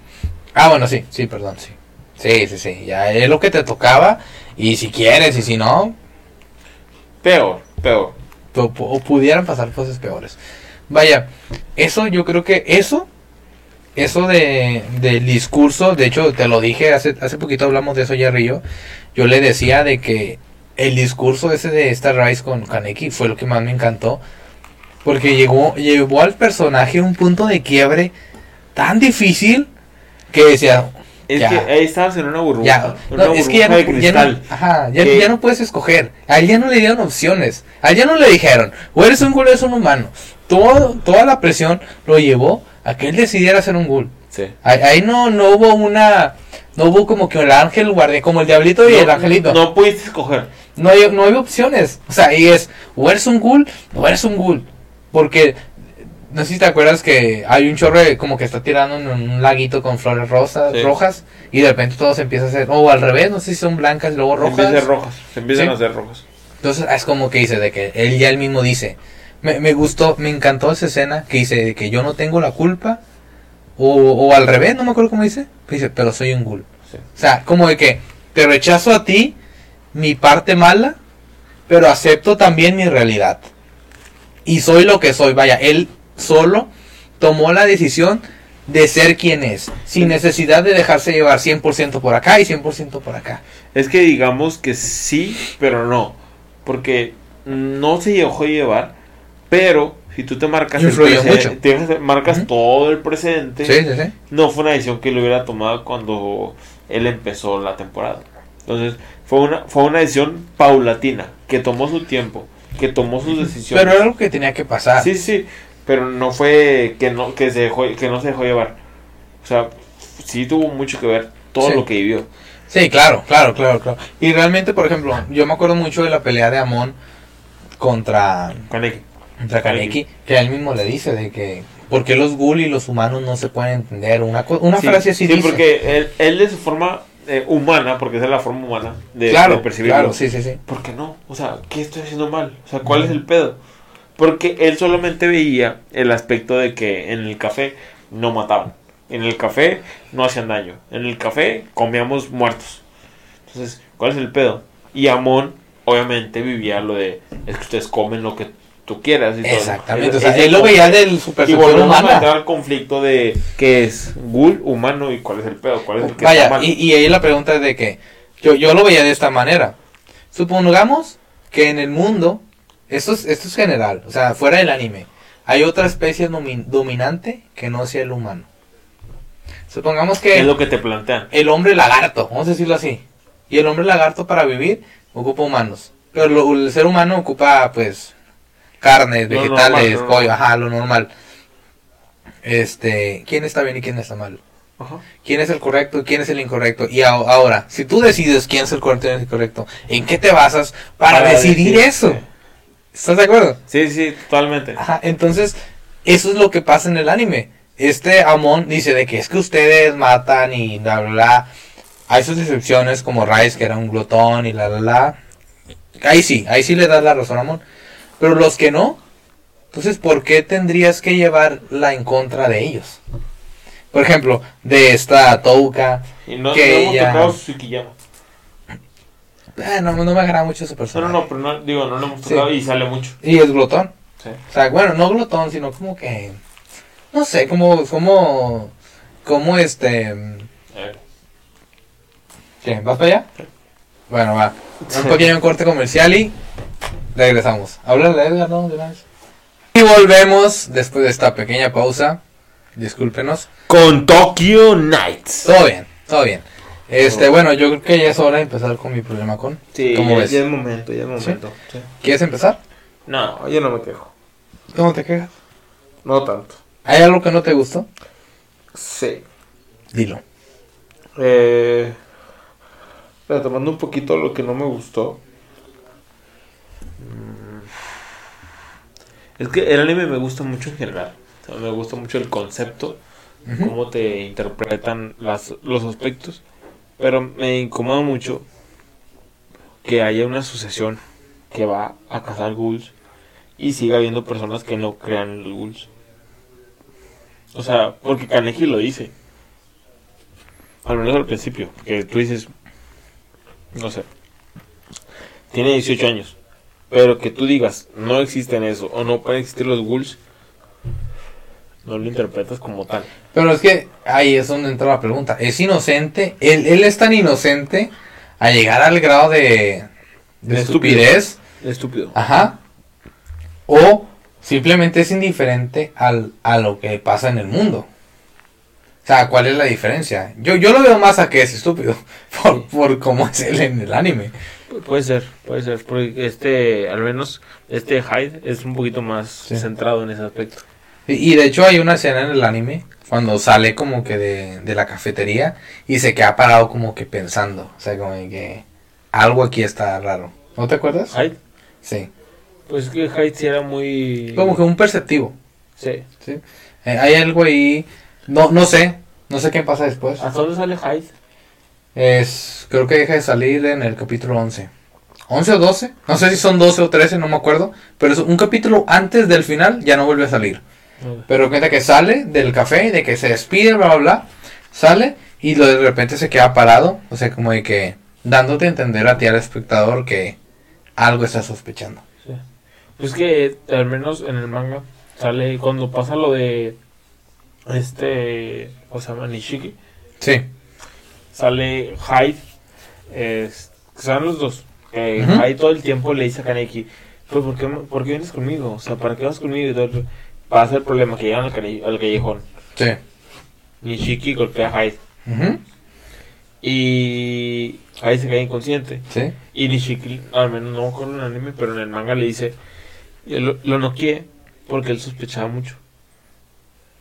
Ah, bueno, sí, sí, perdón, sí. Sí, sí, sí. Ya es lo que te tocaba. Y si quieres, y si no, Peor, peor. o pudieran pasar cosas peores. Vaya, eso yo creo que eso, eso de, del discurso, de hecho te lo dije, hace, hace poquito hablamos de eso Jerry yo, yo le decía de que el discurso ese de Star Rise con Kaneki fue lo que más me encantó, porque llegó, llevó al personaje a un punto de quiebre tan difícil que decía, Es Ya. que ahí estabas en una burbuja. ya, en no, una es que ya no, ya no- ajá, ya, Que- ya no puedes escoger. A él ya no le dieron opciones. A él ya no le dijeron, o eres un ghoul o eres un humano. Todo, toda la presión lo llevó a que él decidiera ser un ghoul. Sí. Ahí, ahí no, no hubo una, no hubo como que el ángel guardián, como el diablito y el angelito. No, No pudiste escoger. hay, no hay opciones. O sea, ahí es, o eres un ghoul o eres un ghoul. Porque, no sé si te acuerdas que hay un chorro de- como que está tirando en un laguito con flores rosas, Sí. rojas, y de repente todo se empieza a hacer, o al revés, no sé si son blancas y luego rojas. de rojas. Se empiezan Sí. a hacer rojas. Entonces es como que dice de que él ya él mismo dice, me, me gustó, me encantó esa escena que dice de que yo no tengo la culpa, o, o al revés, no me acuerdo cómo dice, dice, pero soy un ghoul. Sí. O sea, como de que te rechazo a ti, mi parte mala, pero acepto también mi realidad. Y soy lo que soy, vaya, él solo tomó la decisión de ser quien es, sin necesidad de dejarse llevar 100% por acá y 100% por acá. Es que digamos que sí, pero no. Porque no se dejó llevar, pero si tú te marcas el Influyó mucho. te marcas todo el precedente, Sí, sí, sí. no fue una decisión que él hubiera tomado cuando él empezó la temporada. Entonces, fue una, fue una decisión paulatina, que tomó su tiempo, que tomó sus decisiones. Pero era lo que tenía que pasar. Sí, sí, pero no fue que no, que se dejó, que no se dejó llevar. O sea, sí tuvo mucho que ver todo Sí. lo que vivió. Sí, claro, claro, claro, claro. Y realmente, por ejemplo, yo me acuerdo mucho de la pelea de Amon contra, Kaneki. contra Kaneki, que él mismo le dice de que ¿por qué los ghoul y los humanos no se pueden entender? Una, una Sí, frase así sí, dice. porque él, él de su forma eh, humana, porque esa es la forma humana de, claro, de percibirlo. claro, sí, sí, sí. ¿Por qué no? O sea, ¿qué estoy haciendo mal? O sea, ¿cuál es el pedo? Porque él solamente veía el aspecto de que en el café no mataban. En el café no hacían daño. En el café comíamos muertos. Entonces, ¿cuál es el pedo? Y Amon, obviamente, vivía lo de, es que ustedes comen lo que tú quieras. Y todo. Exactamente, o Es- sea, es él lo veía de su Y volvemos a humana. entrar al conflicto de qué es ghoul humano y cuál es el pedo, cuál es el que está Vaya, mal. y, y ahí la pregunta es de que yo, yo lo veía de esta manera. Supongamos que en el mundo, esto es, esto es general, o sea, fuera del anime, hay otra especie domi- dominante que no sea el humano. Supongamos ¿Qué que es lo que te plantean? el hombre lagarto, vamos a decirlo así, y el hombre lagarto para vivir ocupa humanos, pero lo- el ser humano ocupa pues carnes, Lo vegetales, normal, pollo, normal. ajá, lo normal. Este, ¿quién está bien y quién está mal? Ajá. quién es el correcto y quién es el incorrecto. Y a- ahora, si tú decides quién es el correcto y quién es el incorrecto, ¿en qué te basas para, Para decidir decir, eso? ¿Estás de acuerdo? Sí, sí, totalmente. Ajá, entonces, eso es lo que pasa en el anime. Este Amon dice de que es que ustedes matan y bla, bla, bla. Hay sus excepciones como Rice, que era un glotón y la, la, la. Ahí sí, ahí sí le das la razón a Amon. Pero los que no, entonces, ¿por qué tendrías que llevarla en contra de ellos? Por ejemplo, de esta Touka, Y no, que no hemos ella- tocado Tsukiyama. Eh, no, no me agrada mucho su No, personaje. no, no, pero no, digo, no lo hemos Sí. tocado y sale mucho. Y es glotón. Sí. O sea, bueno, no glotón, sino como que... No sé, como... Como... Como este... Eh, ¿Qué? ¿Vas para allá? Bueno, va. Un pequeño corte comercial y... Regresamos. Háblale a Edgar, ¿no? De una vez. Y volvemos después de esta pequeña pausa. Discúlpenos. Con Tokyo Nights. Todo bien, todo bien. Este, bueno, yo creo que ya es hora de empezar con mi problema con... Sí, ¿Cómo ya, ves? ya es momento, ya es momento. Sí. ¿Quieres empezar? No, yo no me quejo. ¿Cómo te quejas? No tanto. ¿Hay algo que no te gustó? Sí. Dilo. Eh, retomando un poquito lo que no me gustó. Mm, Es que el anime me gusta mucho en general. O sea, me gusta mucho el concepto, cómo te interpretan las, los aspectos. Pero me incomoda mucho que haya una sucesión que va a cazar ghouls y siga habiendo personas que no crean en los ghouls. O sea, porque Kaneki lo dice. Al menos al principio, que tú dices, no sé, tiene 18 años, pero que tú digas, no existen eso, o no pueden existir los ghouls, no lo interpretas como tal. Pero es que ahí es donde entra la pregunta. ¿Es inocente? ¿Él, él es tan inocente a llegar al grado de, de De estupidez? Estúpido. Ajá. O simplemente es indiferente al, a lo que pasa en el mundo. O sea, ¿cuál es la diferencia? Yo, yo lo veo más a que es estúpido. Por, por cómo es él en el anime. Pu- Puede ser, puede ser, porque este, al menos, este Hyde es un poquito más Sí. centrado en ese aspecto. Y, de hecho hay una escena en el anime cuando sale como que de, de la cafetería y se queda parado como que pensando. O sea, como que algo aquí está raro. ¿No te acuerdas? Hyde, Sí. pues es que Hyde sí era muy... Como que un perceptivo. Sí. ¿sí? Eh, hay algo ahí. No, no sé. No sé qué pasa después. ¿Hasta dónde sale Hyde? Es, creo que deja de salir en el capítulo 11. 11 o 12. No sé si son 12 o 13, no me acuerdo. Pero es un capítulo antes del final ya no vuelve a salir. Pero cuenta que sale del café y de que se despide, bla, bla, bla. Sale y lo de repente se queda parado. O sea, como de que dándote a entender a ti al espectador que algo está sospechando. Pues que al menos en el manga sale cuando pasa lo de este o sea Nishiki Sí. sale Hyde es, son los dos Ujú. Hyde todo el tiempo le dice a Kaneki pues ¿por qué, por qué vienes conmigo? o sea ¿para qué vas conmigo? y todo eso? Pasa el problema que llegan al, callejón Sí. Nishiki golpea a Hyde Ujú, y Hyde se cae inconsciente Sí. y Nishiki al menos no en el anime pero en el manga le dice lo, lo noqueé porque él sospechaba mucho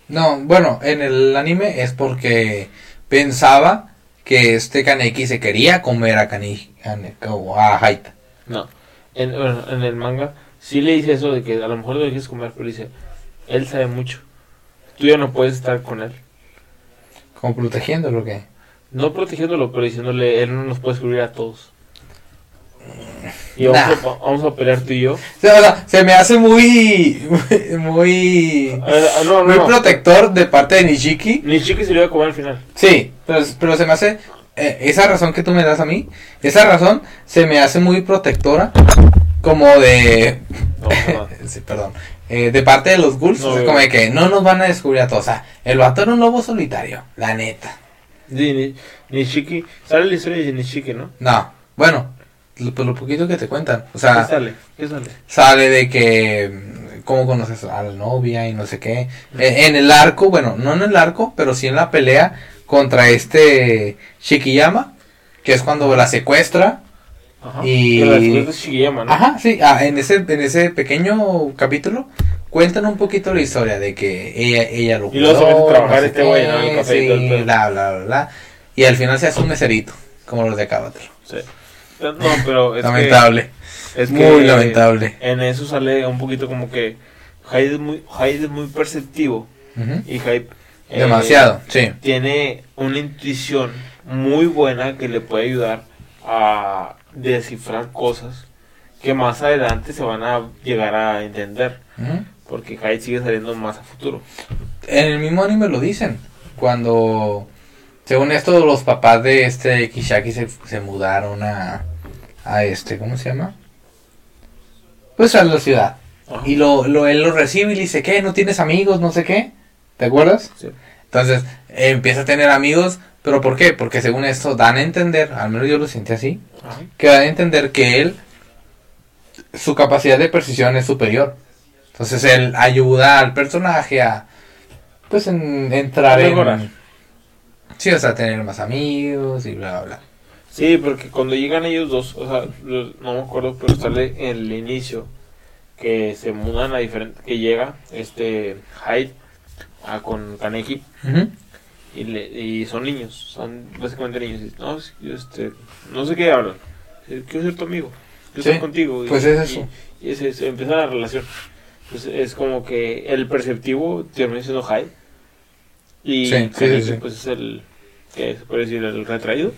No, bueno, en el anime es porque pensaba que este Kaneki se quería comer a Kaneki o a Haita. No. En, bueno, en el manga sí le dice eso de que a lo mejor lo dejes comer, pero dice, él sabe mucho. Tú ya no puedes estar con él. Como protegiéndolo, ¿qué? No protegiéndolo, pero diciéndole, él no nos puede descubrir a todos. Y vamos, Nah. a, vamos a pelear tú y yo. O o sea, se me hace muy. Muy. Ah, no, no, Muy no. protector de parte de Nishiki. Nishiki se lo iba a comer al final. Sí, pero, pero se me hace. eh, esa razón que tú me das a mí, esa razón se me hace muy protectora como de sí, perdón. Eh, de parte de los ghouls, No, o sea, güey. como de que no nos van a descubrir a todos. O sea, el vato era un lobo solitario, la neta. Sí, ni, Nishiki. Sale la historia de Nishiki, ¿no? No, bueno, lo, pues lo poquito que te cuentan. O ¿Qué sea, sale? ¿Qué sale? sale de que mm, cómo conoces a la novia y no sé qué. Eh, en el arco, bueno, no en el arco, pero sí en la pelea contra este Shikiyama, que es cuando la secuestra. Ajá. Y- es Shigeyama, ¿no? Ajá, sí, ah, en ese en ese pequeño capítulo cuentan un poquito la historia de que ella ella lo Y luego se mete a trabajar este güey, ¿no? El café y todo el sí, pedo. bla bla bla bla. Y al final se hace un meserito, como los de Cabatel. Sí. No, pero es Lamentable. que... Es Muy que lamentable. En eso sale un poquito como que... Hyde es muy, Hyde es muy perceptivo. Y Hyde... eh, Demasiado, sí. tiene una intuición muy buena que le puede ayudar a descifrar cosas que más adelante se van a llegar a entender. Porque Hyde sigue saliendo más a futuro. En el mismo anime lo dicen. Cuando, según esto, los papás de este Kishaki se, se mudaron a, a este, ¿cómo se llama? Pues a la ciudad. Ajá. Y lo, lo, él lo recibe y le dice, ¿qué? ¿No tienes amigos? No sé qué. ¿Te acuerdas? Sí. Entonces, eh, empieza a tener amigos. ¿Pero por qué? Porque según esto dan a entender, al menos yo lo sentí así, Ajá. que dan a entender que él, su capacidad de precisión es superior. Entonces él ayuda al personaje a, pues, en, entrar Mejorar. en... Sí, o sea, tener más amigos y bla, bla, bla. Sí, porque cuando llegan ellos dos, o sea, no me acuerdo, pero sale en el inicio que se mudan a diferente, que llega este Hyde a, con Kaneki Ujú. Y, le, y son niños, son básicamente niños. Y, no, este, no sé qué hablan. Quiero ser tu amigo, quiero Sí, estar contigo. y- pues es eso. Y, se empieza la relación. Pues es como que el perceptivo termina siendo Hyde. Y Sí, sí, sí, pues es el, que se puede decir, el retraído.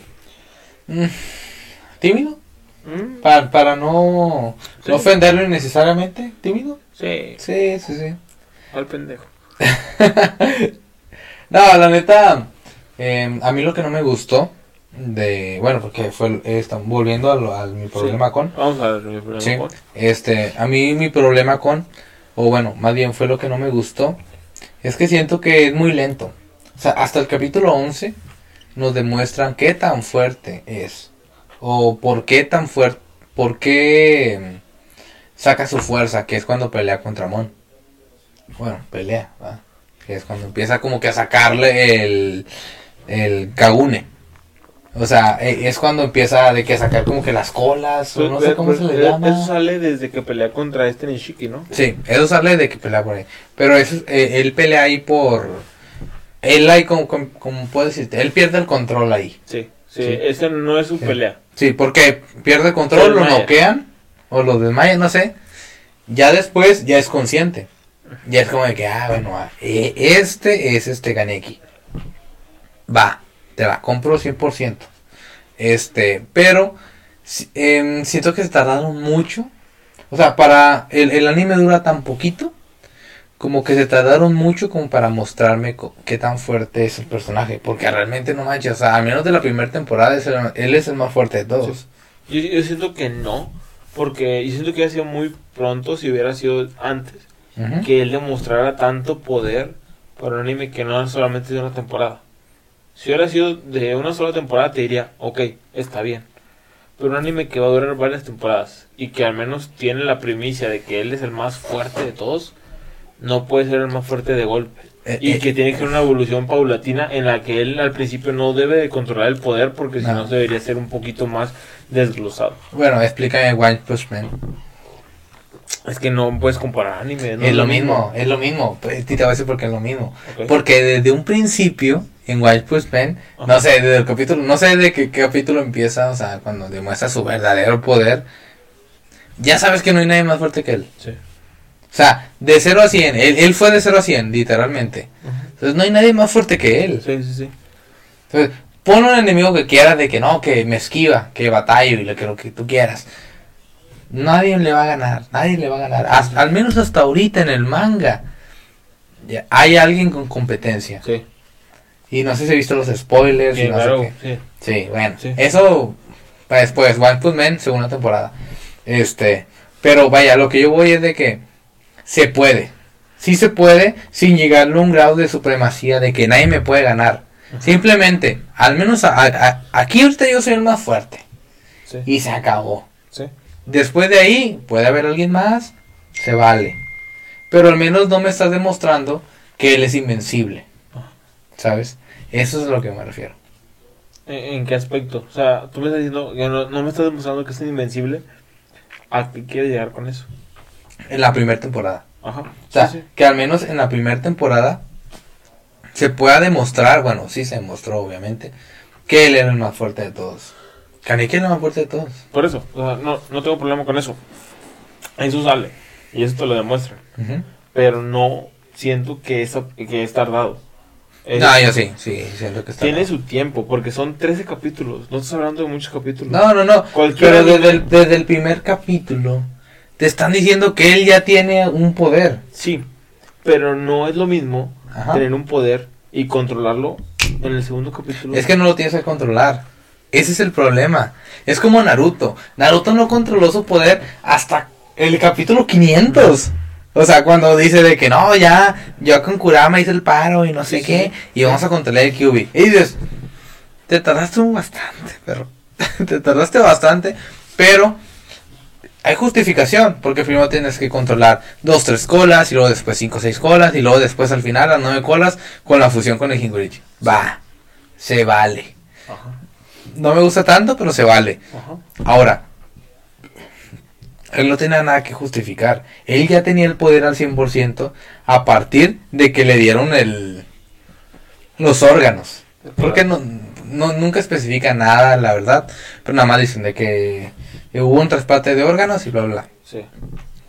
Mm, ¿Tímido? Mm, Para, para no, no ofenderlo innecesariamente. ¿Tímido? Sí, Sí, sí, sí. al pendejo. No, la neta, eh, a mí lo que no me gustó de, bueno, porque fue, volviendo a, lo- a mi problema con, Vamos a ver mi problema Sí. con- este, a mí mi problema con, o bueno, más bien fue lo que no me gustó, es que siento que es muy lento. O sea, hasta el capítulo 11 nos demuestran qué tan fuerte es, o por qué tan fuerte, por qué mm, saca su fuerza, que es cuando pelea contra Mon. Bueno, pelea, ¿va? Que es cuando empieza como que a sacarle el, el Kagune. O sea, e- es cuando empieza de que a sacar como que las colas, o Pues, no sé cómo pues, se le llama. Eso sale desde que pelea contra este Nishiki, ¿no? Sí, eso sale de que pelea por ahí. Pero eso, eh, él pelea ahí por... Él ahí, como, como, como puedo decirte, él pierde el control ahí. Sí, sí, Sí. ese no es su Sí. pelea. Sí, porque pierde el control, lo noquean, o lo desmayan, no sé. Ya después, ya es consciente. Ya es como de que, ah, bueno, ah, eh, este es este Ganeki. Va, te la compro 100%. Este, pero em, siento que se tardaron mucho. O sea, para el, el anime dura tan poquito. Como que se tardaron mucho como para mostrarme co- qué tan fuerte es el personaje. Porque realmente no manches, al menos de la primera temporada él es el más fuerte de todos. Yo, yo siento que no, porque yo siento que hubiera sido muy pronto si hubiera sido antes. Que él demostrara tanto poder para un anime que no solamente de una temporada. Si hubiera sido de una sola temporada, te diría, ok, está bien. Pero un anime que va a durar varias temporadas y que al menos tiene la primicia de que él es el más fuerte de todos, no puede ser el más fuerte de golpe. Eh, Y eh, que tiene que ser una evolución paulatina en la que él al principio no debe de controlar el poder porque si No. debería ser un poquito más desglosado. Bueno, explícame One Punch Man. Es que no puedes comparar anime. no es lo mismo, es lo mismo. Pues, te voy a decir por qué es lo mismo. Porque desde un principio, en Wild Push Man, no Ajá. sé, desde el capítulo, no sé de qué, qué capítulo empieza, o sea, cuando demuestra su verdadero poder, ya sabes que no hay nadie más fuerte que él. Sí. O sea, de 0 a 100, él, él fue de 0 a 100, literalmente. Entonces no hay nadie más fuerte que él. Sí, sí, sí. Entonces, pon un enemigo que quiera de que no, que me esquiva, que batallo y lo que, lo que tú quieras. Nadie le va a ganar, nadie le va a ganar. Al menos hasta ahorita en el manga. hay alguien con competencia. Sí. Y no sé si he visto los spoilers y sé claro, qué. sí. Sí, bueno, Sí. eso para después, One Punch Man, segunda temporada. Este, Pero vaya, lo que yo voy es de que se puede. Sí se puede sin llegar a un grado de supremacía de que nadie me puede ganar. Simplemente, al menos a- a- aquí ahorita yo soy el más fuerte. Sí. Y se acabó. Después de ahí, puede haber alguien más, se vale. Pero al menos no me estás demostrando que él es invencible. ¿Sabes? Eso es a lo que me refiero. ¿En, qué aspecto? O sea, tú me estás diciendo que no, no me estás demostrando que es invencible. ¿A qué quieres llegar con eso? En la primera temporada. Ajá. O sea, sí, sí. que al menos en la primera temporada se pueda demostrar, bueno, sí se demostró obviamente, que él era el más fuerte de todos. Kaneki era más fuerte de todos. Por eso, o sea, no, no tengo problema con eso. Eso sale. Y eso te lo demuestra. Ujú. Pero no siento que, eso, que es tardado. Es- No, yo sí, sí, siento que está. Tiene su tiempo, porque son 13 capítulos. No estás hablando de muchos capítulos. No, no, no. Cualquier Pero desde el, desde el primer capítulo te están diciendo que él ya tiene un poder. Sí, pero no es lo mismo Ajá. tener un poder y controlarlo en el segundo capítulo. Es que no lo tienes que controlar. Ese es el problema. Es como Naruto. Naruto no controló su poder hasta el capítulo 500. O sea, cuando dice de que no, ya, yo con Kurama hice el paro y no sé Sí, qué, sí. y vamos a controlar el Kyubi. Y dices, te tardaste bastante, perro. te tardaste bastante, pero hay justificación, porque primero tienes que controlar dos, tres colas, y luego después cinco, seis colas, y luego después al final las nueve colas con la fusión con el Hingorichi. Va, se vale. Ajá, No me gusta tanto, pero se vale. ajá. Ahora, él no tenía nada que justificar. Él ya tenía el poder al 100% a partir de que le dieron el los órganos. Porque no, no nunca especifica nada, la verdad, pero nada más dicen de que hubo un trasplante de órganos y bla bla. bla. Sí,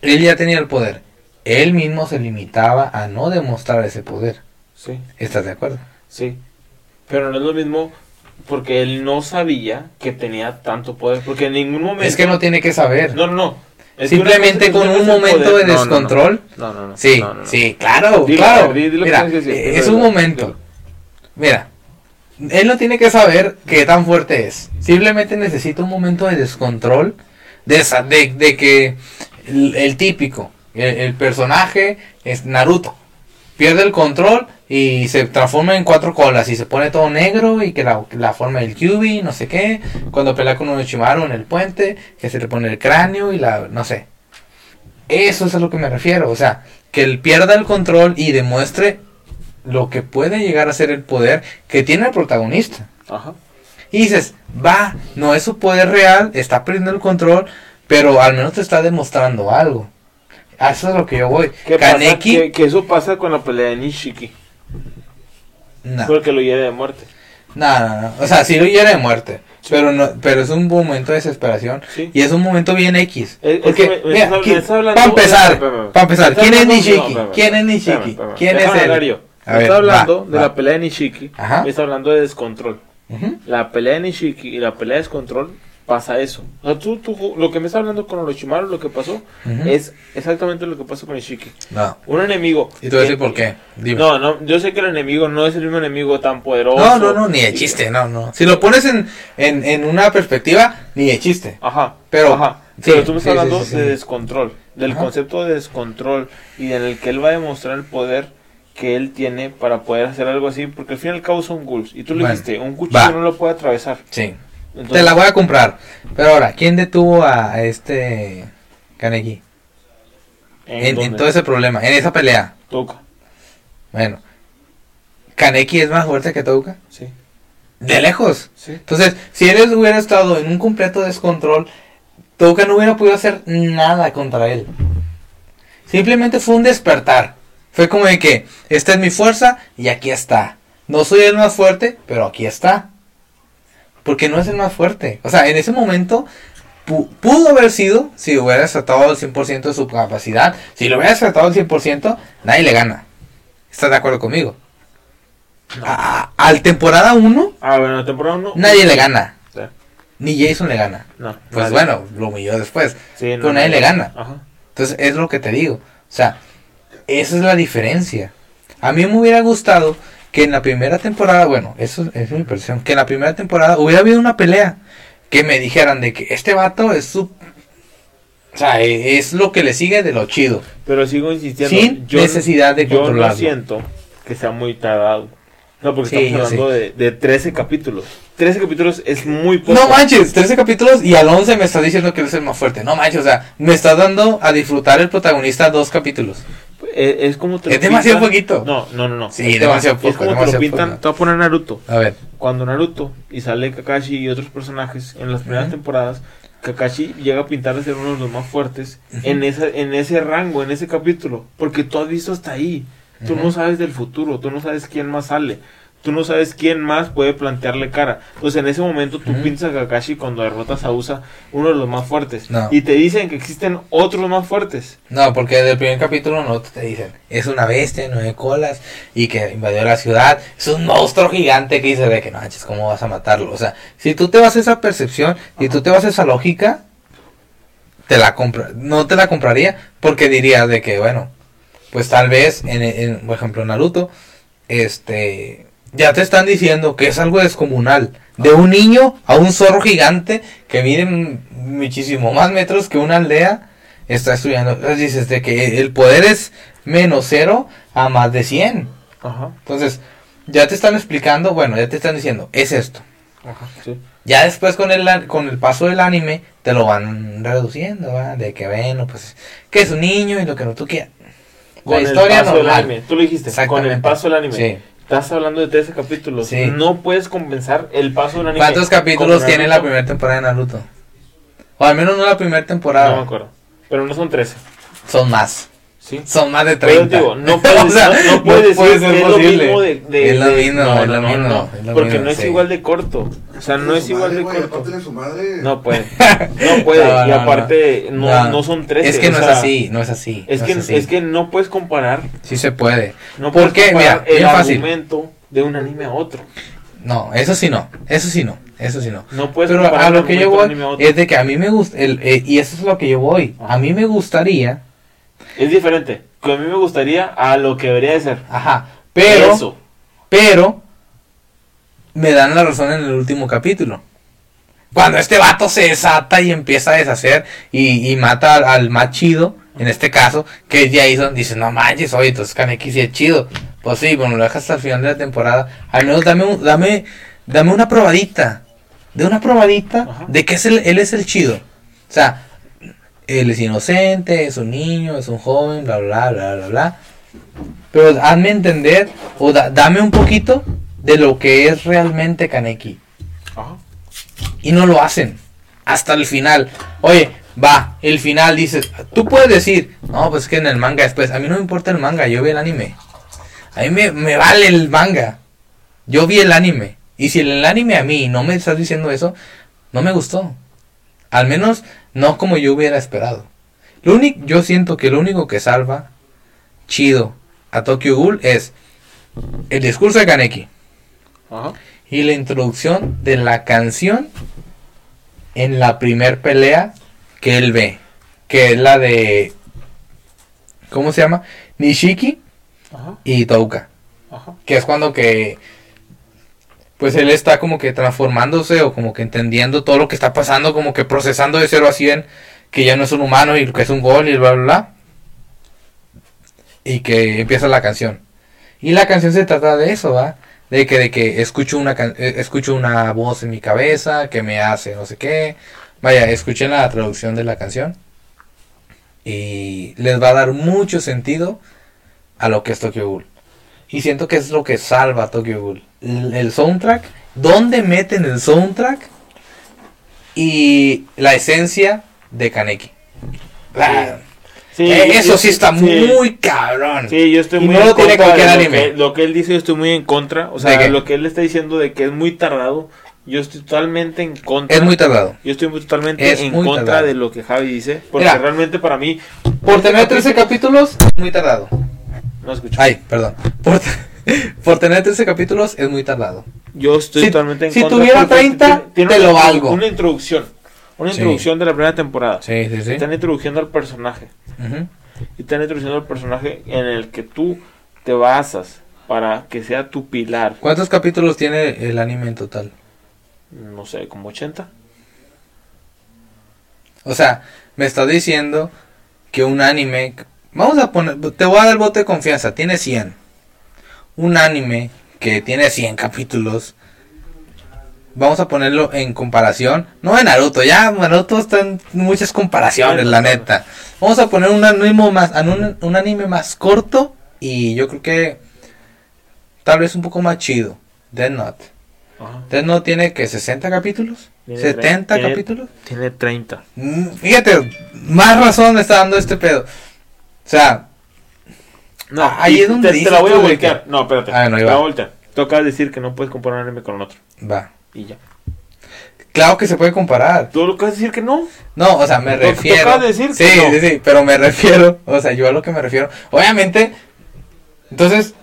Él ya tenía el poder. Él mismo se limitaba a no demostrar ese poder. sí, ¿Estás de acuerdo? sí. Pero no es lo mismo porque él no sabía que tenía tanto poder. Porque en ningún momento. Es que no tiene que saber. No, no, no. Es Simplemente con un es momento poder- de No, no, no. descontrol. No, no, no. Sí, No, no, no. sí, claro, Dilo, claro. di- di lo que Mira, que decir, dilo, es un dilo, momento. dilo. Mira, él no tiene que saber qué tan fuerte es. Simplemente necesita un momento de descontrol. De, esa- de, de que el, el típico, el, el personaje es Naruto. Pierde el control y se transforma en cuatro colas y se pone todo negro y que la, la forma del Kyubi, no sé qué. Cuando pelea con un Orochimaru en el puente, que se le pone el cráneo y la, no sé. Eso es a lo que me refiero. O sea, que él pierda el control y demuestre lo que puede llegar a ser el poder que tiene el protagonista. Ajá. Y dices, va, no es su poder real, está perdiendo el control, pero al menos te está demostrando algo. A eso es lo que yo voy. ¿Qué pasa? Kaneki, Que, que eso pasa con la pelea de Nishiki. no, Porque lo hiere de muerte. no, no, no. O sea, sí lo hiere de muerte, pero no, pero es un momento de desesperación Sí. y es un momento bien X. Es- Porque, me- mira, ¿quién- hablando- para empezar, espérame. para empezar, ¿quién es Nishiki? ¿Quién es Nishiki? ¿Quién es él? Me está hablando va, de va. la pelea de Nishiki. Ajá. Me está hablando de descontrol. Ujú. La pelea de Nishiki y la pelea de descontrol pasa eso. O sea, tú, tú, lo que me está hablando con Orochimaru, lo que pasó, es exactamente lo que pasó con Nishiki. No. Un enemigo. Y te voy a decir por qué. Dime. No, no, yo sé que el enemigo no es el mismo enemigo tan poderoso. No, no, no, ni de chiste, no, no. Si lo pones en, en, en una perspectiva, ni de chiste. Ajá, Pero- ajá. sí, Pero tú me estás sí, hablando sí, de descontrol, del Ajá. concepto de descontrol y en el que él va a demostrar el poder que él tiene para poder hacer algo así, porque al fin y al cabo son ghouls. Y tú le Bueno, dijiste, un cuchillo va. no lo puede atravesar. Sí. Entonces, Te la voy a comprar. Pero ahora, ¿quién detuvo a este Kaneki? ¿en, En, en dónde? todo ese problema, en esa pelea. Toca, Bueno. ¿Kaneki es más fuerte que Touka? sí, De lejos. sí. Entonces, si él hubiera estado en un completo descontrol, Touka no hubiera podido hacer nada contra él. Simplemente fue un despertar. Fue como de que, esta es mi fuerza y aquí está. No soy el más fuerte, pero aquí está. Porque no es el más fuerte. O sea, en ese momento pu- pudo haber sido, si hubiera desatado el 100% de su capacidad, si lo hubiera desatado al 100%, nadie le gana. ¿Estás de acuerdo conmigo? A- al temporada 1, Ah, bueno, la temporada 1. nadie le gana. Sí. Ni Jason le gana. No, Pues nadie. bueno, lo humilló después. Sí, pero nadie le gana. Ajá. Entonces es lo que te digo. O sea, esa es la diferencia. A mí me hubiera gustado que en la primera temporada, bueno, eso es mi impresión, que en la primera temporada hubiera habido una pelea. Que me dijeran de que este vato es su... O sea, e- es lo que le sigue de lo chido. Pero sigo insistiendo. Sin yo- necesidad de Yo no controlarlo. siento que sea muy tardado. No, porque Sí, estamos yo hablando de, de 13 capítulos. 13 capítulos es muy poco. No manches, 13 capítulos y al 11 me estás diciendo que es el más fuerte. No manches, o sea, me estás dando a disfrutar el protagonista dos capítulos. Es, es como te lo Es demasiado poquito. No, no, no, no. Sí, te demasiado poco, Es como te lo pintan. poco. Te voy a poner Naruto. A ver. Cuando Naruto y sale Kakashi y otros personajes en las primeras temporadas, Kakashi llega a pintar de ser uno de los más fuertes en, esa, en ese rango, en ese capítulo. Porque tú has visto hasta ahí. Tú no sabes del futuro, tú no sabes quién más sale. Tú no sabes quién más puede plantearle cara. Entonces en ese momento tú Ujú. piensas a Kakashi cuando derrotas a Usa, uno de los más fuertes. No. Y te dicen que existen otros más fuertes. No, porque desde el primer capítulo no te dicen, es una bestia, nueve colas, y que invadió la ciudad, es un monstruo gigante que dice de que no manches, ¿cómo vas a matarlo? O sea, si tú te vas a esa percepción, y tú te vas a esa lógica, te la compra, no te la compraría, porque diría de que, bueno, pues tal vez, en, en, por ejemplo, Naruto, este, ya te están diciendo que es algo descomunal, de un niño a un zorro gigante que mide muchísimo más metros que una aldea, está estudiando. Entonces dices de que el poder es menos cero a más de 100. Ajá. Entonces, ya te están explicando, bueno, ya te están diciendo, es esto. Ajá. Sí. Ya después con el, con el paso del anime te lo van reduciendo. De que, bueno, pues, que es un niño y lo que no tú quieras. La Con historia el paso del normal. anime. Tú lo dijiste. Con el paso del anime. Sí. Estás hablando de 13 capítulos. Sí. No puedes compensar el paso del anime. ¿Cuántos capítulos tiene la primera temporada de Naruto? O al menos no la primera temporada. No me acuerdo. Pero no son 13. Son más. ¿Sí? Son más de Pero 30. digo, no puedes, O sea, no, no puedes decir puede que ser es posible. lo mismo de, de- Es lo mismo, no, es lo no, mismo, no, es lo porque mismo, no es sí. igual de corto. O sea, no es igual madre, de corto. aparte de su madre. No puede. No puede. No, y no, aparte, no, No. no son 13. Es que o no sea, es así, no es así. Es no que, así. es que no puedes comparar. Sí se puede. No ¿Por puedes qué? comparar Mira, el fácil. argumento de un anime a otro. No, eso sí no. Eso sí no. Eso sí no. No puedes Pero a lo que yo voy un anime a otro. es de que a mí me gusta, el, eh, y eso es lo que yo voy. A mí me gustaría, Es diferente. Que a mí me gustaría a lo que debería de ser. ajá, pero, Eso. pero, me dan la razón en el último capítulo. Cuando este vato se desata y empieza a deshacer y, y mata al, al más chido, en este caso, que es Jason, dice, no manches, oye, entonces Kaneki sí es chido. Pues sí, bueno, lo dejas hasta el final de la temporada. Al menos dame, un- dame, dame una probadita. De una probadita Ajá. de que es el, él es el chido. O sea, él es inocente, es un niño, es un joven, bla, bla, bla, bla, bla. Pero hazme entender, o da- dame un poquito de lo que es realmente Kaneki. Ajá. Y no lo hacen. Hasta el final. Oye, va, el final dices. Tú puedes decir, no, pues que en el manga después. A mí no me importa el manga, yo vi el anime. A mí me, me vale el manga. Yo vi el anime. Y si el anime a mí no me estás diciendo eso, no me gustó. Al menos no como yo hubiera esperado. Lo único, yo siento que lo único que salva chido a Tokyo Ghoul es el discurso de Kaneki Ajá. y la introducción de la canción en la primer pelea que él ve, que es la de ¿cómo se llama? Nishiki Ajá. y Touka, Ajá. que es cuando que pues él está como que transformándose o como que entendiendo todo lo que está pasando, como que procesando de 0 a 100 que ya no es un humano y que es un gol y bla bla bla. Y que empieza la canción. Y la canción se trata de eso, ¿va? De que, de que escucho una can- eh, escucho una voz en mi cabeza que me hace no sé qué. Vaya, escuchen la traducción de la canción. Y les va a dar mucho sentido a lo que es Tokyo Ghoul. Y siento que es lo que salva a Tokyo Ghoul. El, el soundtrack, dónde meten el soundtrack y la esencia de Kaneki. La- Sí, eh, eso sí está muy cabrón. Sí, yo estoy Y muy no en lo tiene contra de cualquier lo anime. que, lo que él dice, yo estoy muy en contra. O ¿De sea, lo que él está diciendo de que es muy tardado, yo estoy totalmente en contra. Es muy tardado. Yo estoy muy- totalmente Es en muy contra tardado. de lo que Javi dice. Porque Mira. realmente para mí. Por tener 13 capítulos, es muy tardado. No escucho. Ay, perdón. Por, te- por tener 13 capítulos, es muy tardado. Yo estoy Si- totalmente en si contra. tuviera porque 30, te una, lo valgo. Una introducción. Una Sí. introducción de la primera temporada. Sí, sí, sí. Están introduciendo al personaje. Ujú. Y están introduciendo al personaje en el que tú te basas para que sea tu pilar. ¿Cuántos capítulos tiene el anime en total? No sé, como 80. O sea, me estás diciendo que un anime, vamos a poner, te voy a dar el voto de confianza, tiene 100. Un anime que tiene 100 capítulos, vamos a ponerlo en comparación, no de Naruto, ya Naruto está en muchas comparaciones, la neta. Vamos a poner un anime más, un, un anime más corto y yo creo que tal vez un poco más chido, Dead Note. Death Note tiene que 60 capítulos, Tiene 70 tre- tiene- capítulos. Tiene 30. Mm, Fíjate, más razón me está dando este pedo. O sea, No, Ah, ahí es donde te, te la voy a voltear. que- No, espérate. Ah, no, te la voy a voltear. Tú acabas de decir que no puedes comparar un anime con otro. va. Y ya. Claro que se puede comparar. Tú lo acabas de decir que no. No, o sea, me que tú refiero. acabas de decir sí, que no. sí, sí, pero me refiero. O sea, yo a lo que me refiero. Obviamente, entonces,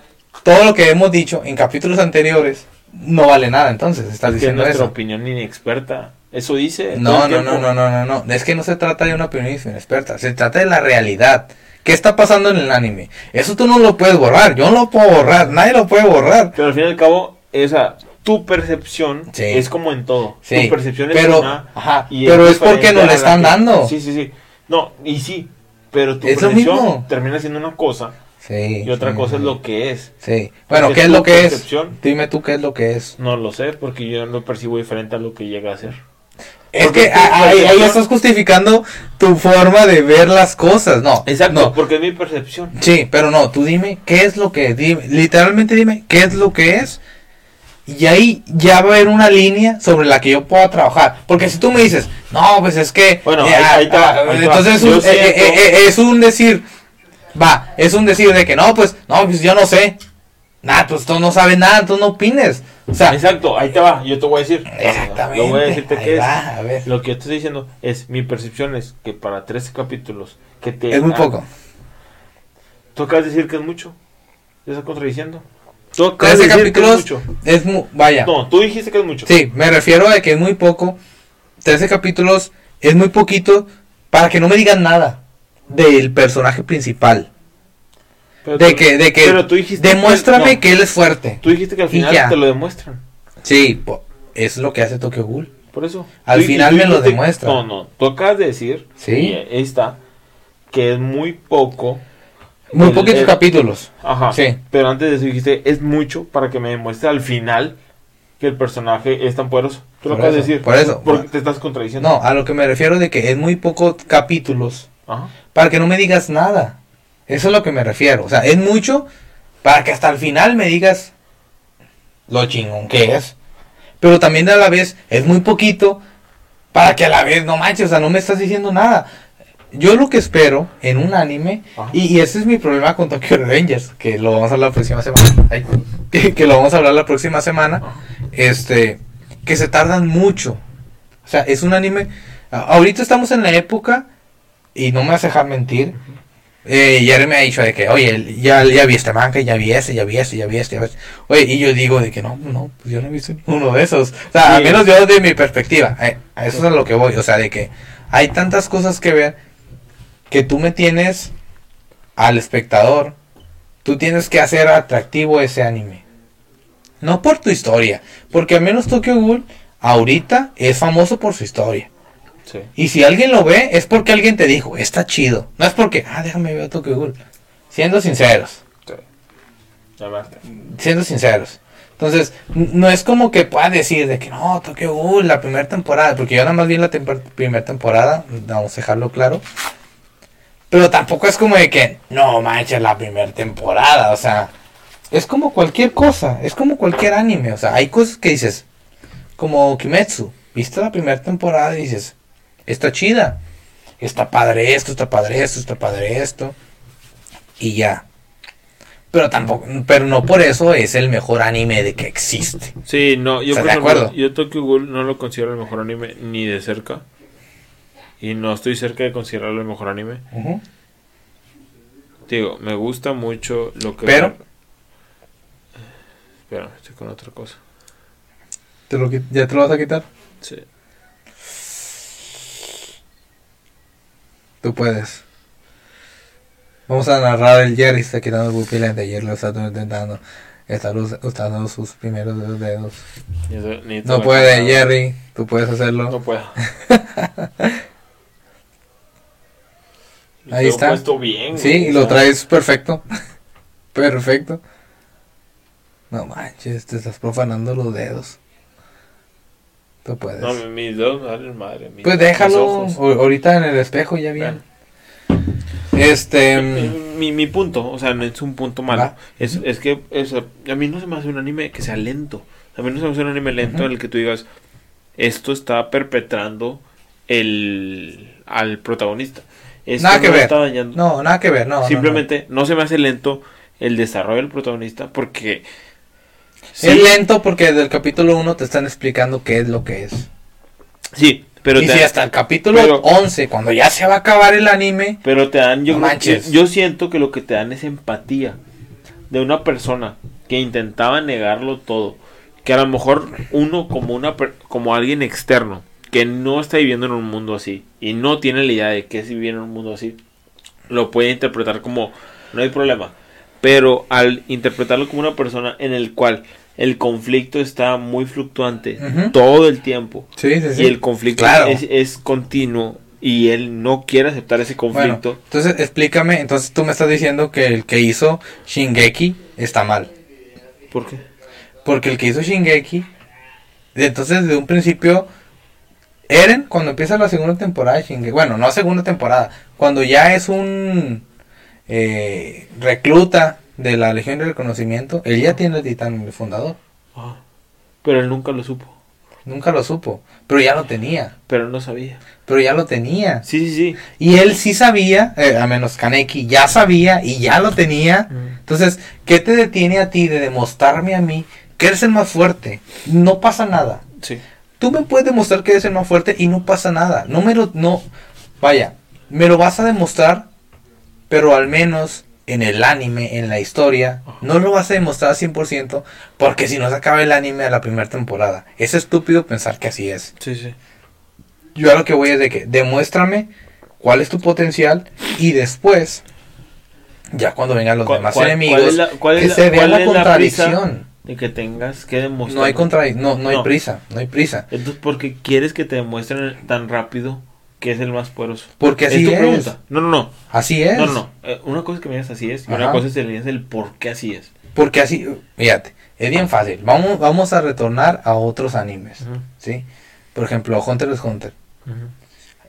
todo lo que hemos dicho en capítulos anteriores no vale nada. Entonces, estás Es que es diciendo nuestra eso. opinión inexperta. Eso dice. No, no, no, no, no, no, no. Es que no se trata de una opinión inexperta. Se trata de la realidad. ¿Qué está pasando en el anime? Eso tú no lo puedes borrar. Yo no lo puedo borrar. Nadie lo puede borrar. Pero al fin y al cabo, esa, tu percepción Sí. es como en todo. Sí, Tu percepción es pero, una. ajá, y pero es porque nos le están que- dando. Sí, sí, sí. No, y sí. Pero tu Es lo percepción mismo. termina siendo una cosa Sí. y otra sí, cosa es lo que es. Sí. Bueno, Porque ¿qué es lo que es? Dime tú qué es lo que es. No lo sé porque yo lo percibo diferente a lo que llega a ser. Es Porque que ahí, ahí estás justificando tu forma de ver las cosas. No. Exacto, No. porque es mi percepción. Sí, pero no, tú dime qué es lo que es. Dime, literalmente dime qué es lo que es. Y ahí ya va a haber una línea sobre la que yo pueda trabajar. Porque si tú me dices, no, pues es que. Bueno, eh, ahí- ah, va, ah, entonces un, eh, eh, es un decir. Va, es un decir de que no, pues, no, pues yo no sé. Nah, pues tú no sabes nada, tú no opines. O sea, Exacto, ahí te va, yo te voy a decir. exactamente. Lo voy a decirte que es. va. Lo que yo te estoy diciendo es mi percepción es que para 13 capítulos que te Es muy poco. Tú acabas de decir que es mucho. ¿Te estás contradiciendo? Tú acabas 13 de decir que es capítulos mucho. es mu- vaya. No, tú dijiste que es mucho. Sí, me refiero a que es muy poco. 13 capítulos es muy poquito para que no me digan nada del personaje principal. Pero De tú- que, de que, pero tú dijiste demuéstrame no, que él es fuerte. Tú dijiste que al final te lo demuestran. Sí, es lo que hace Tokyo Ghoul. Por eso. Al Tú- final me lo demuestra. No, no. Tú acabas de decir. Sí. Está. Que es muy poco. Muy El- poquitos el- capítulos. Ajá. Sí. Pero antes de eso dijiste, es mucho para que me demuestre al final que el personaje es tan poderoso. Tú lo acabas de decir. por eso. Porque te estás contradiciendo. No, a lo que me refiero de que es muy pocos capítulos Ajá. para que no me digas nada. Eso es lo que me refiero. O sea, es mucho para que hasta el final me digas lo chingón que es. Pero también a la vez es muy poquito para que a la vez no manches, o sea, no me estás diciendo nada. Yo lo que espero en un anime, y, y ese es mi problema con Tokyo Revengers, que lo vamos a hablar la próxima semana, ay, que, que lo vamos a hablar la próxima semana, este, que se tardan mucho. O sea, es un anime, ahorita estamos en la época, y no me vas a dejar mentir, eh, Jerry me ha dicho de que, oye, ya, ya vi este manga, ya vi este, ya vi este, ya vi este, ya vi este. Oye, y yo digo de que no, no, pues yo no he visto uno de esos. O sea, al menos yo de mi perspectiva, eh, a eso es a lo que voy. O sea, de que hay tantas cosas que ver que tú me tienes al espectador, tú tienes que hacer atractivo ese anime. No por tu historia, porque al menos Tokyo Ghoul ahorita es famoso por su historia. Sí. Y si alguien lo ve, es porque alguien te dijo, está chido. No es porque, ah, déjame ver Tokyo Ghoul. Siendo sinceros, siendo sinceros. Entonces, no es como que pueda decir de que no, Tokyo Ghoul, la primera temporada, porque yo nada más vi la primera temporada, vamos a dejarlo claro. Pero tampoco es como de que, no manches, la primera temporada, o sea, es como cualquier cosa, es como cualquier anime, o sea, hay cosas que dices, como Kimetsu, viste la primera temporada y dices, está chida, está padre esto, está padre esto, está padre esto, y ya. Pero tampoco, pero no por eso es el mejor anime de que existe. Sí, no, yo ¿Estás por ejemplo, yo Tokyo Ghoul no lo considero el mejor anime ni de cerca. Y no estoy cerca de considerarlo el mejor anime. Digo, me gusta mucho lo que... Pero- Espera, estoy con otra cosa. ¿Te lo ¿Ya te lo vas a quitar? Sí. Tú puedes. Vamos a narrar el Jerry está quitando el pupilente. Ayer lo está intentando. Está us- usando sus primeros dos dedos. No puede. Jerry. Tú puedes hacerlo. No puedo. Ahí está. puesto bien. Sí, y lo traes perfecto. perfecto. No manches, te estás profanando los dedos. Tú puedes. No, mi- mis me valen madre. mis- pues déjalo ahorita en el espejo ya bien. Este. Mi, mm, mi, mi punto, o sea, no es un punto malo. Es, es que es- a mí no se me hace un anime que sea lento. A mí no se me hace un anime lento en el que tú digas, esto está perpetrando el al protagonista. Esto Nada que no ver. está dañando. No, nada que ver, no. no, no. Simplemente no, se me hace lento el desarrollo del protagonista porque... Sí, Es lento porque desde el capítulo 1 te están explicando qué es lo que es. sí, pero y te, si hasta el capítulo pero- 11, cuando ya se va a acabar el anime, pero te dan, yo, No manches. yo siento que lo que te dan es empatía de una persona que intentaba negarlo todo, que a lo mejor uno como una como alguien externo que no está viviendo en un mundo así y no tiene la idea de qué es vivir en un mundo así, lo puede interpretar como no hay problema, pero al interpretarlo como una persona en el cual el conflicto está muy fluctuante todo el tiempo sí, sí, sí. y el conflicto Claro. es, es continuo y él no quiere aceptar ese Bueno, conflicto. entonces explícame, entonces tú me estás diciendo que el que hizo Shingeki está mal. ¿Por qué? Porque el que hizo Shingeki, entonces de un principio, Eren, cuando empieza la segunda temporada de Shingeki, bueno, no segunda temporada, cuando ya es un eh, recluta de la Legión de Reconocimiento, él ya tiene el titán el fundador. Ah, pero él nunca lo supo. Nunca lo supo, pero ya lo tenía, Pero no sabía. pero ya lo tenía. Sí, sí, sí. Y él sí sabía, eh, a menos Kaneki, ya sabía y ya lo tenía. Entonces, ¿qué te detiene a ti de demostrarme a mí que eres el más fuerte? No pasa nada. Sí. Tú me puedes demostrar que eres el más fuerte y no pasa nada. No me lo, no, vaya, me lo vas a demostrar, pero al menos en el anime, en la historia, no lo vas a demostrar al 100% porque si no se acaba el anime a la primera temporada. Es estúpido pensar que así es. Sí, sí. Yo a lo que voy es de que demuéstrame cuál es tu potencial y después, ya cuando vengan los ¿Cuál- demás enemigos, cuál es la- cuál es que la- se vea la contradicción. De que tengas que demostrar. no hay contra, no, no hay No. prisa, no hay prisa. Entonces, ¿por qué quieres que te demuestren tan rápido que es el más poderoso? Porque así tu es. pregunta. No, no, no. Así es. No, no, no. Eh, una cosa es que me digas así es y una Ajá. cosa es que me digas el por qué así es. Porque así, fíjate, es bien fácil. Vamos, vamos a retornar a otros animes, ¿sí? Por ejemplo, Hunter x Hunter.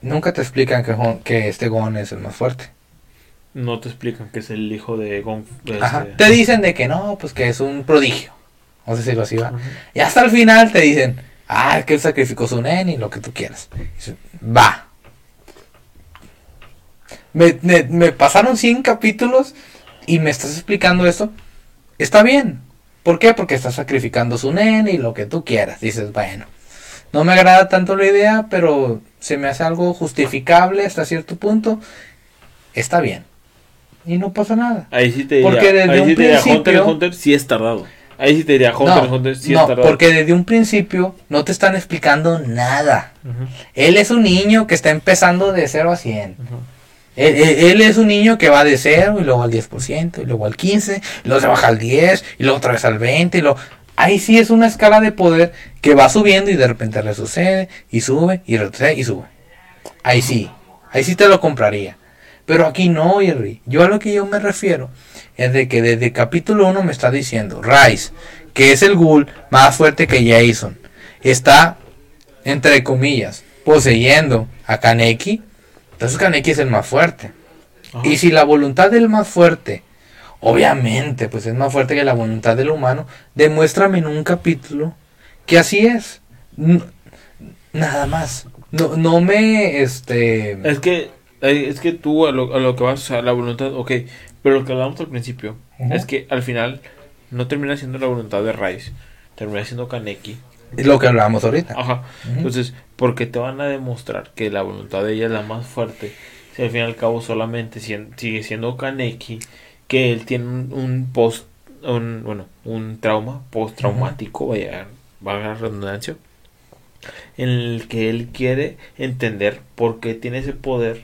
Nunca te explican que, que este Gon es el más fuerte. No te explican que es el hijo de Gon. de Ajá. este- Te dicen de que no, pues que es un prodigio. Vamos a decirlo así, va. Y hasta el final te dicen, ah, que él sacrificó su nen y lo que tú quieras. Y dices, Va. Me, me- me pasaron 100 capítulos y me estás explicando esto. Está bien. ¿Por qué? Porque está sacrificando su nen y lo que tú quieras. Dices, bueno, no me agrada tanto la idea, pero se me hace algo justificable hasta cierto punto. Está bien. Y no pasa nada. Ahí sí te diría, Porque desde ahí un sí te diría Hunter principio- x Hunter sí es tardado. Ahí sí te diría Hunter no, Hunter sí no, es tardado. porque desde un principio no te están explicando nada. Él es un niño que está empezando de 0 a 100. ujú. Él, es un niño que va de 0 y luego al 10%, y luego al 15%, y luego se baja al 10, y luego otra vez al 20, y luego... Ahí sí es una escala de poder que va subiendo y de repente le sucede, y sube, y retrocede, y sube. Ahí sí, ahí sí te lo compraría. Pero aquí no, Jerry. Yo a lo que yo me refiero es de que desde capítulo 1 me está diciendo, Rice, que es el ghoul más fuerte que Jason, está, entre comillas, poseyendo a Kaneki. Entonces Kaneki es el más fuerte. Ajá. Y si la voluntad del más fuerte, obviamente, pues es más fuerte que la voluntad del humano, demuéstrame en un capítulo que así es. N- nada más. No, no me, este... Es que, eh, es que tú a lo, a lo que vas, o sea, la voluntad, ok, pero lo que hablamos al principio es que al final no termina siendo la voluntad de Rice, termina siendo Kaneki. Es lo que hablábamos ahorita. Ajá. Ujú. Entonces, ¿por qué te van a demostrar que la voluntad de ella es la más fuerte? Si al fin y al cabo solamente sien- sigue siendo Kaneki, que él tiene un, un post, un, bueno, un trauma postraumático, vaya, valga la redundancia, en el que él quiere entender por qué tiene ese poder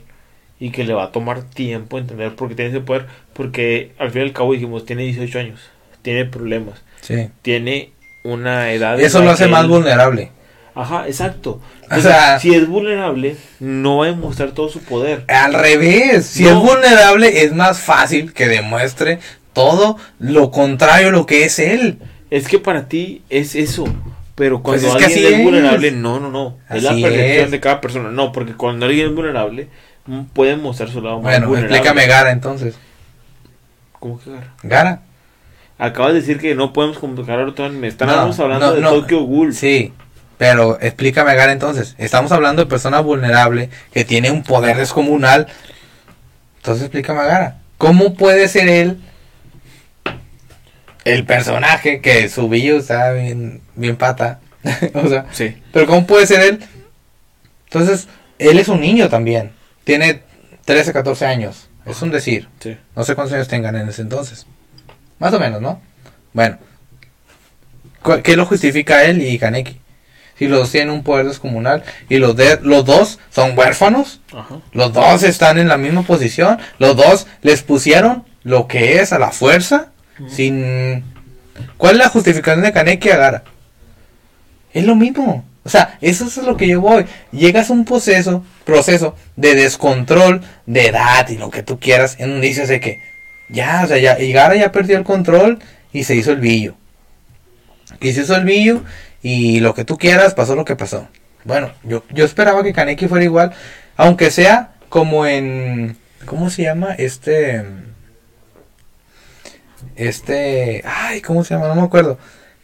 y que le va a tomar tiempo entender por qué tiene ese poder, porque al fin y al cabo dijimos, tiene 18 años, tiene problemas, Sí. tiene una edad... Eso lo hace más él- vulnerable. Ajá, exacto. O sea- si es vulnerable, no va a demostrar todo su poder. Al revés, si No. es vulnerable es más fácil que demuestre todo lo contrario a lo que es él. Es que para ti es eso. Pero Pues cuando es alguien así es, es. vulnerable, no, no, no. Es la Así percepción es. de cada persona. No, porque cuando alguien es vulnerable, mm, puede mostrar su lado más Bueno, vulnerable. explícame Gara entonces. ¿Cómo que agarra? Gara. Acabas de decir que no podemos comparar otro anime. Estamos No, hablando no, de no. Tokyo Ghoul. Sí, pero explícame Gara entonces. Estamos hablando de persona vulnerable que tiene un poder descomunal. Entonces explícame Gara. ¿Cómo puede ser él el personaje que su billo está bien, bien pata? o sea, Sí. pero ¿cómo puede ser él? Entonces, él es un niño también. Tiene 13, 14 años. Es un decir. Sí. No sé cuántos años tengan en ese entonces. Más o menos, ¿no? Bueno. ¿Cu- ¿Qué lo justifica él y Kaneki? Si los dos tienen un poder descomunal y los, de, los dos son huérfanos, Ajá. los dos están en la misma posición, los dos les pusieron lo que es a la fuerza, sin... ¿Cuál es la justificación de Kaneki a Gara? Es lo mismo. O sea, eso es lo que yo voy. Llegas a un proceso, proceso de descontrol de edad y lo que tú quieras, en donde dices de que ya, o sea, ya, y Gara ya perdió el control y se hizo el billo. Y se hizo el billo y lo que tú quieras, pasó lo que pasó. Bueno, yo, yo esperaba que Kaneki fuera igual, aunque sea como en... ¿Cómo se llama? Este... Este... Ay, ¿cómo se llama? No me acuerdo.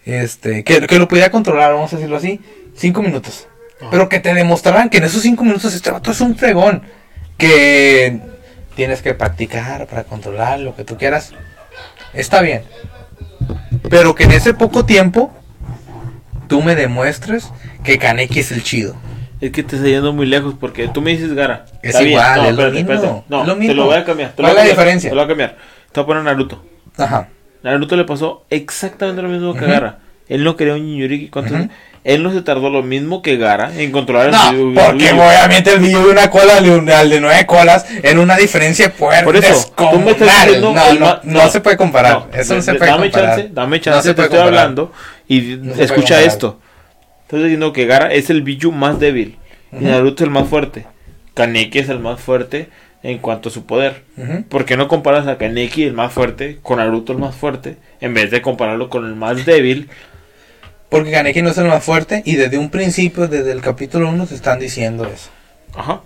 Este... Que, que lo pudiera controlar, vamos a decirlo así. Cinco minutos. Pero que te demostraran que en esos cinco minutos este vato es un fregón. Que tienes que practicar para controlar lo que tú quieras. Está bien. Pero que en ese poco tiempo tú me demuestres que Kaneki es el chido. Es que te está yendo muy lejos porque tú me dices Gara. Es Está bien. igual, No, es lo espérate. No, es lo te mismo. lo voy a cambiar. Te ¿Cuál es la cambiar, diferencia? Te lo voy a cambiar. Te voy a poner Naruto. Ajá. Naruto le pasó exactamente lo mismo que Ujú. Gara. Él no quería un Jinchuriki. ¿cuántos- Ujú. Él no se tardó lo mismo que Gara en controlar No, el porque obviamente el video de una cola al de, nueve colas en una diferencia poder Por eso, tú me estás diciendo no, el no, ma- no se puede comparar. Eso no se puede dame comparar. Chance, dame chance, te estoy comparar. hablando. Y escucha esto. Estás diciendo que Gara es el Biju más débil. Y. Naruto es el más fuerte. Kaneki es el más fuerte en cuanto a su poder. Ujú. ¿Por qué no comparas a Kaneki, el más fuerte, con Naruto, el más fuerte? En vez de compararlo con el más débil. Porque Kaneki no es el más fuerte y desde un principio, desde el capítulo 1, te están diciendo eso. Ajá.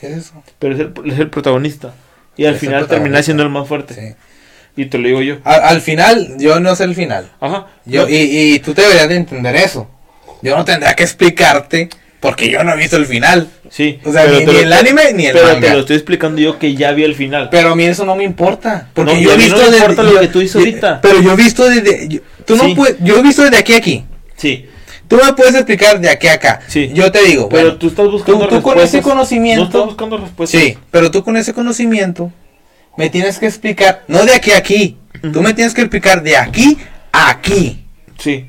¿Qué es eso? Pero es el, es el protagonista. Y al Es final termina siendo el más fuerte. Sí. Y te lo digo yo. Al, al final, yo no sé el final. Ajá. Yo, No, y, y tú deberías de entender eso. Yo no tendría que explicarte porque yo no he visto el final. sí. O sea, pero ni, te ni lo- el anime ni el Pero manga. te lo estoy explicando yo que ya vi el final. Pero a mí eso no me importa. Porque No, yo he visto no me desde- importa lo que tú dices ahorita. Pero yo he visto desde. Yo, tú no puedes- yo he visto desde aquí a aquí. Sí. Tú me puedes explicar de aquí a acá. Sí. Yo te digo. Pero bueno, tú estás buscando tú con respuestas. ese conocimiento- No estás buscando respuestas. Sí, pero tú con ese conocimiento me tienes que explicar. No de aquí a aquí. Tú me tienes que explicar de aquí a aquí. Sí.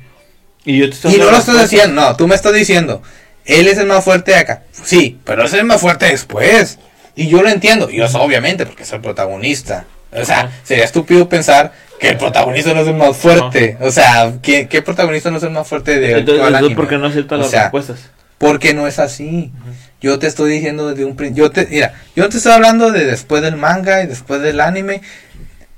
Y yo te estoy Y no lo estás diciendo, no, tú me estás diciendo, él es el más fuerte de acá. Sí, pero es el más fuerte después. Y yo lo entiendo, y eso obviamente, porque es el protagonista. O sea, sería estúpido pensar que el protagonista no es el más fuerte. O sea, ¿qué, qué protagonista no es el más fuerte de todo el Entonces, anime? ¿por qué no aceptas las sea, respuestas? Porque no es así. Yo te estoy diciendo desde un principio. Yo te, mira, yo te estoy hablando de después del manga y después del anime.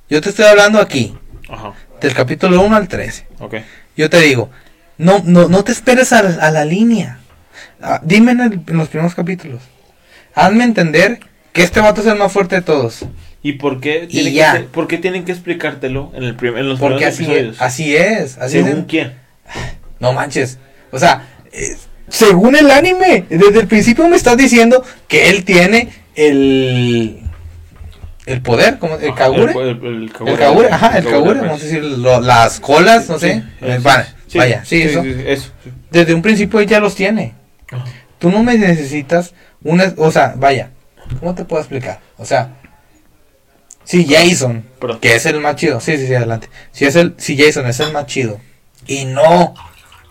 Yo te estoy hablando aquí, Ajá. del capítulo 1 al 13. Ok. Yo te digo, no, no, no te esperes a la línea. Ah, dime en, el- en los primeros capítulos. Hazme entender que este vato es el más fuerte de todos. ¿Y por qué, tiene que por qué tienen que explicártelo en, el prim- en los Porque primeros así es, episodios? así es. Así es ¿Según quién? No manches. O sea, eh, según el anime, desde el principio me estás diciendo que él tiene el el poder, como el Ajá, Kagure. El, el, el Kagure. El Kagure, ajá, el Kagure, vamos a decir, lo- las colas, no sé. Sí, eh, sí, vaya, sí, eso. sí, eso, sí. Desde un principio él ya los tiene. Tú no me necesitas una, o sea, vaya, ¿cómo te puedo explicar? O sea, si Jason, que es el más chido, sí, sí, sí, adelante. Si es el, si Jason es el más chido y no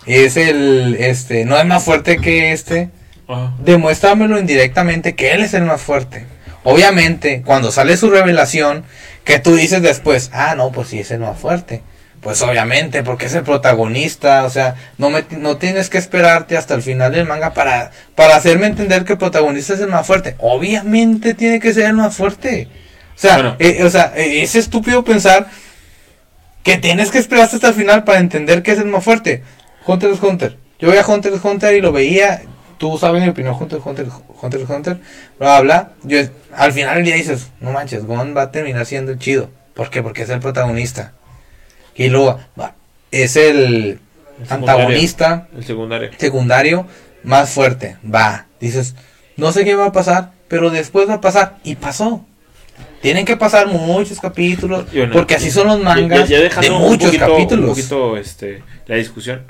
es el, este, no es más fuerte que este, Ajá. demuéstramelo indirectamente que él es el más fuerte. Obviamente, cuando sale su revelación, que tú dices después, ah, no, pues sí es el más fuerte. Pues obviamente, porque es el protagonista, o sea, no me no tienes que esperarte hasta el final del manga para para hacerme entender que el protagonista es el más fuerte. Obviamente tiene que ser el más fuerte. O sea, Bueno. eh, o sea, eh, es estúpido pensar que tienes que esperarte hasta el final para entender que es el más fuerte. Hunter x Hunter. Yo veía Hunter x Hunter y lo veía. Tú sabes mi opinión, Hunter x Hunter, Hunter x Hunter, bla, bla, bla. Yo, al final del día dices, no manches, Gon va a terminar siendo el chido. ¿Por qué? Porque es el protagonista. Y luego, va, es el antagonista El secundario. secundario más fuerte. Va, dices, no sé qué va a pasar, pero después va a pasar. Y pasó. Tienen que pasar muchos capítulos, bueno, porque así son los mangas ya- ya de muchos poquito- capítulos. Un poquito este, la discusión.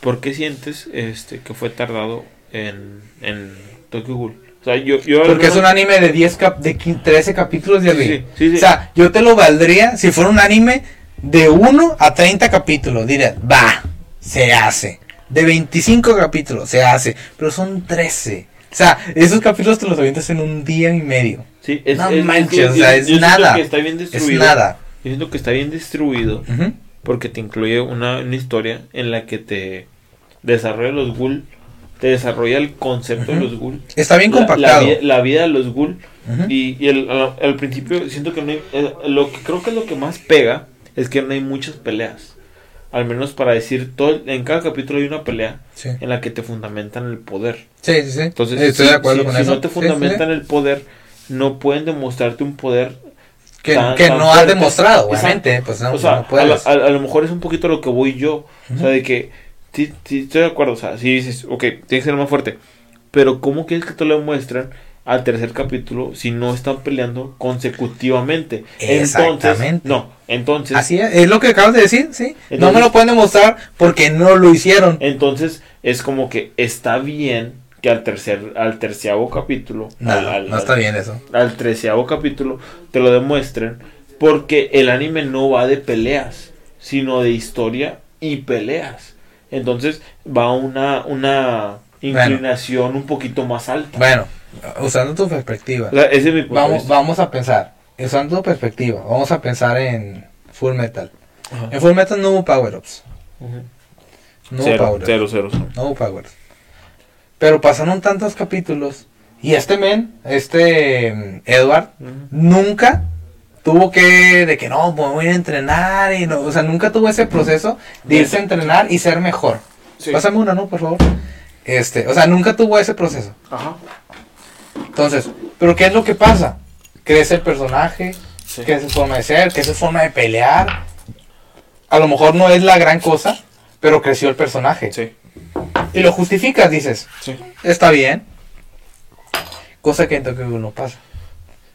¿Por qué sientes este, que fue tardado en, en Tokyo Ghoul? O sea, yo, yo Porque es un anime de 10 cap de 15 13 capítulos de Sí, sí, sí. O sea, yo te lo valdría si fuera un anime de 1 a 30 capítulos. Diría, va, se hace. De 25 capítulos, se hace. Pero son 13. O sea, esos capítulos te los avientas en un día y medio. Sí, es, No es- manches, que o sea, es yo nada. que está bien Es nada. Yo siento que está bien distribuido Ujú. porque te incluye una, una historia en la que te desarrolla los ghoul, te desarrolla el concepto de los ghoul. Está bien la- La, compactado. la vida de los ghoul y, y el- al, al principio siento que no hay, eh, lo que creo que es lo que más pega es que no hay muchas peleas. Al menos para decir todo en cada capítulo hay una pelea Sí. en la que te fundamentan el poder. Sí, sí, sí. Entonces, Estoy si, de acuerdo si- con si eso. no te Sí, sí, sí. fundamentan el poder, no pueden demostrarte un poder Que, tan- que tan no has fuerte. demostrado, Exacto. obviamente. Pues no, o sea, no a, la- puedes. a- a lo mejor es un poquito lo que voy yo. O sea, de que sí, sí, estoy de acuerdo. O sea, si dices, ok, tiene que ser más fuerte. Pero ¿cómo quieres que te lo muestren al tercer capítulo si no están peleando consecutivamente? Entonces, Exactamente. no, entonces, Así es, es lo que acabas de decir, sí. no me lo pueden demostrar porque no lo hicieron. entonces es como que está bien que al tercer, al terciavo capítulo, No, al, al- no está bien eso. al treceavo capítulo te lo demuestren porque el anime no va de peleas sino de historia y peleas entonces va una una inclinación un poquito más alta Bueno, usando tu perspectiva, O sea, ese es mi punto de vamos, vamos a pensar. Usando tu perspectiva, vamos a pensar en Full Metal. Ajá. En Full Metal no hubo power-ups. No hubo power-ups. cero, cero, cero. No hubo power-ups. Pero pasaron tantos capítulos. Y este men, este mm, Edward, nunca tuvo que, de que no, me voy a entrenar. y no, O sea, nunca tuvo ese proceso de irse a entrenar y ser mejor. Sí. Pásame una, ¿no? Por favor. Este, o sea, nunca tuvo ese proceso. Ajá. Entonces, ¿pero qué es lo que pasa? Crece el personaje, Sí. crece su forma de ser, crece su forma de pelear. A lo mejor no es la gran cosa, pero creció el personaje. Sí. Y lo justificas, dices, Sí. está bien. Cosa que en Ghoul no pasa.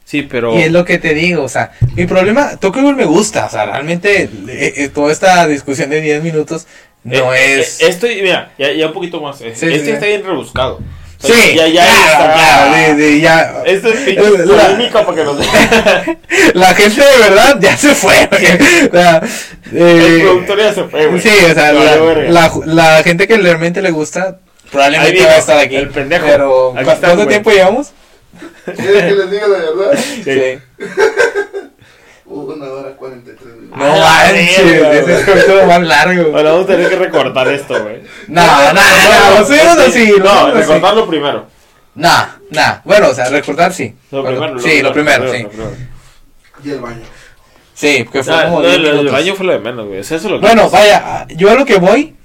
Sí, pero Y es lo que te digo, o sea, mi problema, Tokyo Ghoul me gusta, o sea, realmente eh, eh, toda esta discusión de 10 minutos no Eh, es... eh, esto, mira, ya, ya un poquito más. eh, Sí, este sí, sí. está bien rebuscado. O sea, sí, ya, ya claro, está- claro, de- de- ya. Esto es polémica para que nos La gente de verdad ya se fue. O sea, eh, El productor ya se fue, güey. Sí, o sea, Vale, la, la, la gente que realmente le gusta probablemente va a estar aquí. el pendejo. Pero, Aquí ¿cu- está, ¿cuánto tiempo llevamos? ¿Quieres que les diga la verdad? Sí. Una hora cuarenta y tres minutos. No Ah, manches, ese es el capítulo más largo. Bueno, vamos a tener que recortar esto, güey. No, no, no, subimos así. No, subimos así. recortarlo primero. Nah, nah. Bueno, o sea, recordar sí. Lo Bueno, primero. sí, lo primero, sí. lo primero. Y el baño. Sí, que fue Ah, como no, 10 el, baño fue lo de menos, güey. O sea, eso es lo que Bueno, pasa. vaya, yo a lo que voy,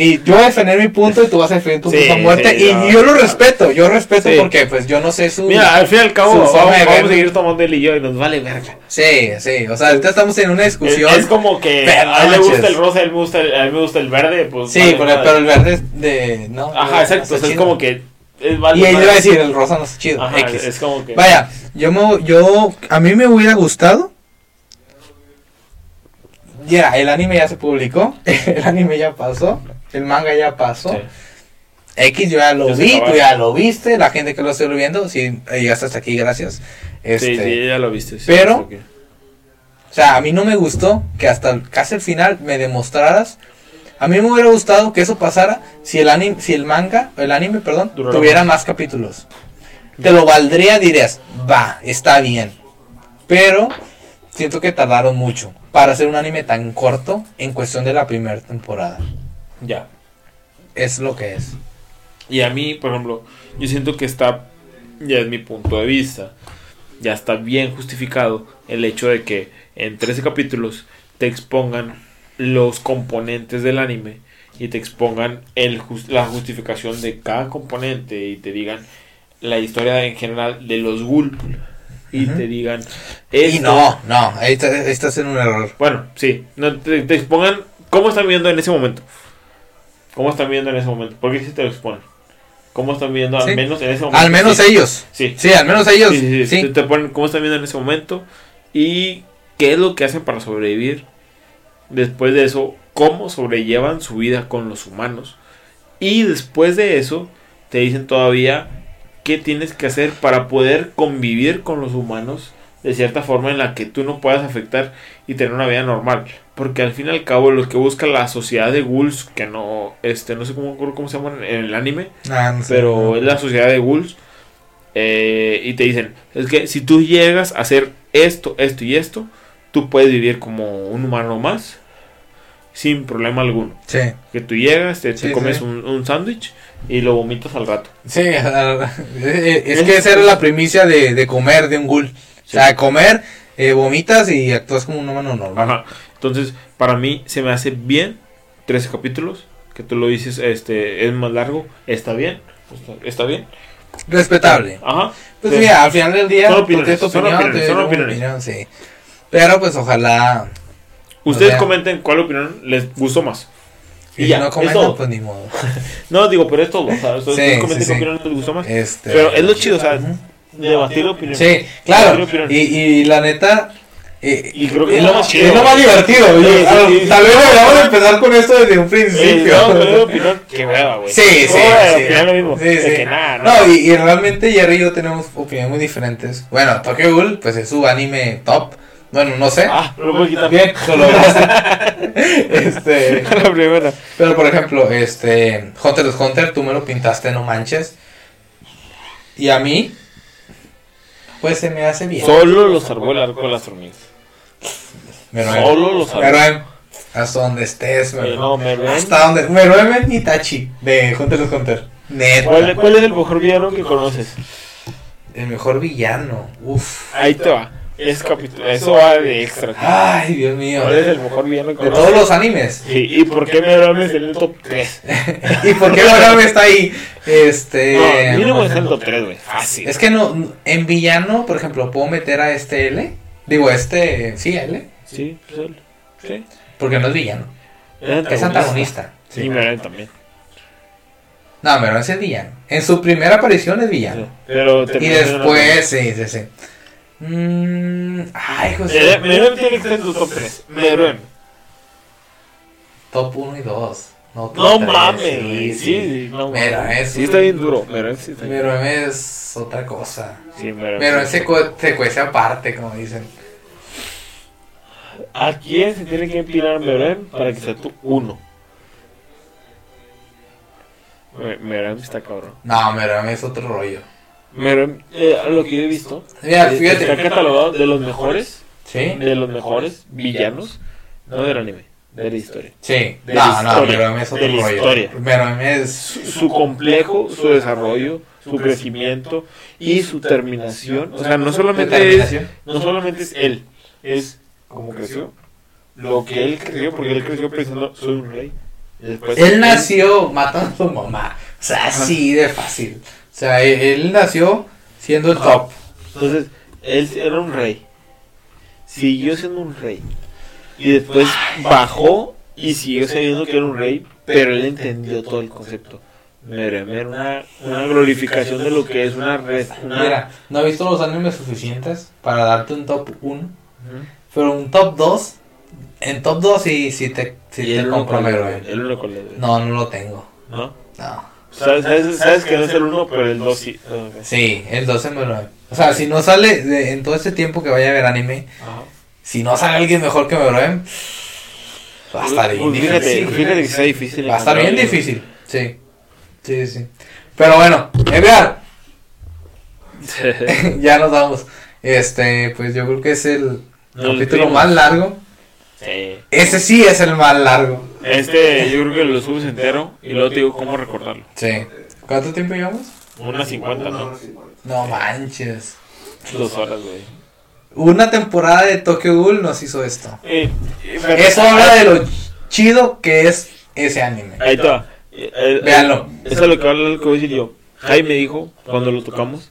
y yo voy a defender mi punto y tú vas a defender tu Sí, punto a muerte, sí, y no, yo lo respeto, yo respeto Sí. porque pues yo no sé su... Mira, al fin y al cabo, vamos, a seguir tomando él y yo y nos vale verga. Sí, sí, o sea, ahorita estamos en una Es, discusión. es como que Pero a él le gusta el rosa, a él me gusta el, a él me gusta el verde, pues. Sí, vale pero, el verde es de... No, Ajá, exacto. o sea, es como que. Es vale Y él iba a decir, el rosa no está chido, Ajá, X. es como que. Vaya, yo me, yo, a mí me hubiera gustado. Ya, el anime ya se publicó, el anime ya pasó, el manga ya pasó. Sí. X yo ya lo vi, tú ya lo viste, la gente que lo esté viendo, si llegaste hasta aquí, gracias. Este, Sí, sí, ya lo viste. sí, pero-. O sea, a mí no me gustó que hasta casi el final me demostraras. A mí me hubiera gustado que eso pasara si el anime, si el manga, el anime, perdón, tuviera más capítulos. Te lo valdría, dirías, va, está bien. Pero siento que tardaron mucho. para hacer un anime tan corto en cuestión de la primera temporada. Ya. Es lo que es. Y a mí, por ejemplo, yo siento que está, ya es mi punto de vista, ya está bien justificado el hecho de que en 13 capítulos te expongan los componentes del anime y te expongan el la justificación de cada componente y te digan la historia en general de los Gulp y te digan Y no, no, ahí, está- ahí estás en un error. bueno, sí, no, te, te expongan cómo están viendo en ese momento. ¿Cómo están viendo en ese momento? Porque si te lo exponen. ¿Cómo están viendo Sí. al menos en ese momento? Al menos Sí. ellos. Sí. Sí, al menos ellos. Sí, sí, sí. Sí. Te, te ponen cómo están viendo en ese momento y qué es lo que hacen para sobrevivir. Después de eso, cómo sobrellevan su vida con los humanos. Y después de eso, te dicen todavía qué tienes que hacer para poder convivir con los humanos de cierta forma en la que tú no puedas afectar y tener una vida normal. Porque al fin y al cabo lo que busca la sociedad de ghouls, que no, este, no sé cómo, cómo se llaman en el anime, Ah, no sé, pero no. es la sociedad de ghouls. eh, y te dicen, es que si tú llegas a hacer esto, esto y esto, tú puedes vivir como un humano más, sin problema alguno. Sí, Que tú llegas, te, comes sí. un, un sándwich y lo vomitas al rato. sí, es que esa era la primicia de, de comer de un ghoul. O sea, comer, eh, vomitas y actúas como un humano normal. Ajá. Entonces, para mí se me hace bien 13 capítulos, que tú lo dices, este, es más largo, está bien, está, está bien. Respetable. Ajá. Pues Sí. mira, al final del día, Son opiniones, son opinión, opiniones, son opiniones. opinión, sí. Pero pues ojalá. Ustedes O sea, comenten cuál opinión les gustó más. Si Y ya, no comentan, pues ni modo. No, digo, pero es todo. O sea, ustedes Sí, comenten sí. opinión les gustó más. Este, Pero es lo chido, o sea, Ujú. Debatir opiniones. Sí, claro. Opiniones. Y, y la neta. eh, Y creo que es, lo, más chido, es lo más divertido. Sí, Yo- sí, ah, sí, tal vez deberíamos empezar con esto desde un Eh, principio. pero opinión que güey. Sí, sí, No, y, y realmente Jerry y yo tenemos opiniones muy diferentes. Bueno, Tokyo Ghoul, pues es su anime top. Bueno, no sé. Ah, lo puedo quitar. Bien, lo lograste. este, la primera. pero por ejemplo, este Hunter x Hunter, tú me lo pintaste, no manches. Y a mí, pues se me hace bien. Solo lo salvó el arco de las hormigas. Meruem. Solo lo salvó. Meruem, hasta donde estés, Eh, Meruem. No, Meruem. Hasta donde. Meruem es Itachi de Hunter x Hunter. Neta. ¿Cuál, ¿Cuál es el mejor villano que conoces? El mejor villano. Uf. Ahí te va. Es capítulo. Eso va de extra. Ay, Dios mío. ¿Cuál es el mejor villano que De todos los animes. Sí, ¿Y por qué Meruem es el top 3? ¿Y por qué Meruem está ahí? Este. No, mínimo es el top 3, güey. Fácil. Es que no, en villano, por ejemplo, puedo meter a este L. Digo, este, sí, L. Sí, pues él. Sí. Porque no es villano. Es antagonista. Sí, Meruem también. No, ese es villano. En su primera aparición es Sí. villano. Pero Y después, sí, sí, sí. Mm, ay, José. Eh, Meruem tiene que ser en tu top 3. Meruem. Top 1 y 2. No, top No tres, mames, sí. Sí, sí. sí, no es Sí, está bien duro. Meruem sí está bien Pero es otra cosa. Sí, Meruem. Ese cu- se cuece aparte, como dicen. ¿A quién se tiene que empinar Meruem para que sea tu 1? Meruem está cabrón. No, pero es otro rollo. Eh, a lo que yo he visto, Mira, eh, está fíjate. catalogado de los mejores, Sí, de los mejores villanos, no del anime, de la historia. sí. de No, la no, historia, pero es otro de la rollo. historia. Pero es. Su, su complejo, su desarrollo, su crecimiento y su terminación. O sea, no solamente es, no solamente es él, es cómo creció, lo que él creció, porque él creció pensando, soy un rey. Y después Él nació matando a su mamá. O sea, así de fácil. O sea, él, él nació siendo el top. Entonces, él era un rey. Siguió siendo un rey. Y después bajó y siguió sabiendo que era un rey, pero él entendió todo el concepto. Meruem era una, una glorificación de lo que es una red. Una, Mira, no he visto los animes suficientes para darte un top 1. Ujú. Pero un top 2. En top 2 sí, sí te, sí te el uno compro con Meruem. el uno con el No, no lo tengo. ¿No? No. ¿Sabes, sabes, sabes que no es el uno, pero el dos sí. Ah, ok. Sí, el 12 Meruem. O sea, si no sale de- en todo este tiempo que vaya a ver anime, Ajá. si no sale alguien mejor que Meruem, va a estar bien fíjate, difícil. fíjate que está difícil. Va a estar bien difícil. Sí. Sí, sí. Pero bueno, Edgar, ya nos vamos. Este, pues yo creo que es el capítulo más largo. Sí. Ese sí es el más largo. Este yo creo que lo subes entero y luego te digo cómo recordarlo. Sí. ¿Cuánto tiempo llevamos? Una 50, Una ¿no? hora cincuenta. No manches. Dos horas, güey. Una temporada de Tokyo Ghoul nos hizo esto. Eh, eh, Eso habla de lo chido que es ese anime. Ahí está. Eh, eh, Véanlo. Eso es lo que habla lo que voy a decir yo. Jaime dijo, cuando lo tocamos,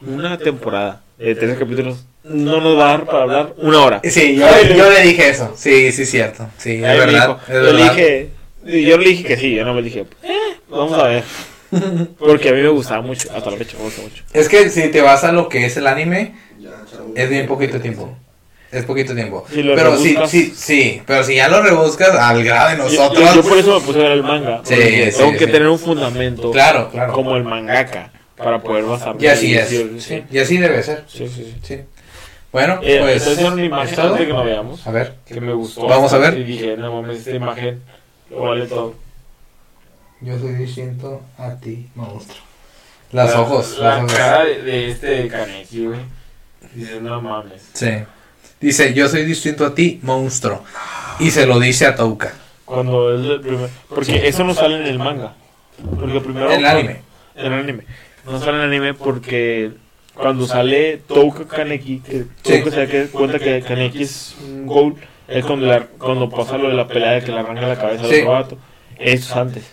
una temporada de tres capítulos no nos va a dar para hablar una hora. Sí, yo, yo le dije eso. Sí, sí, cierto. Sí, es verdad. es yo le verdad. dije, yo le dije que sí, yo no me dije, eh, vamos a ver. Porque a mí me gustaba mucho, hasta la fecha me gusta mucho. Es que si te vas a lo que es el anime, es bien poquito tiempo. Es poquito tiempo. Si lo pero sí, rebuscas- sí, sí. Pero si ya lo rebuscas al grado de nosotros. Yo, yo por eso me puse a ver el manga. Sí, sí, tengo que sí. tener un fundamento Claro, claro. como el mangaka para poder basarme. Y así es. Y así debe ser. sí, sí. sí. Bueno, Eh, pues. era una imagen ¿es todo? antes de que nos veamos. A ver. que me gustó. Vamos a ver. Y dije, no mames, esta imagen lo vale todo. Yo soy distinto a ti, monstruo. Las La- ojos, La las ojos. cara de, de este Kaneki, güey. Dice, no mames. Sí. Dice, yo soy distinto a ti, monstruo. Y se lo dice a Touka. Cuando es el primer. Porque eso no sale en el manga. Porque primero. En el anime. En el anime. No sale en el anime porque cuando sale Touka Kaneki, que Sí. Touka se da que- cuenta que Kaneki es un ghoul, es cuando, la- cuando pasa lo de la pelea de que le arranca la cabeza al otro vato. Eso es antes.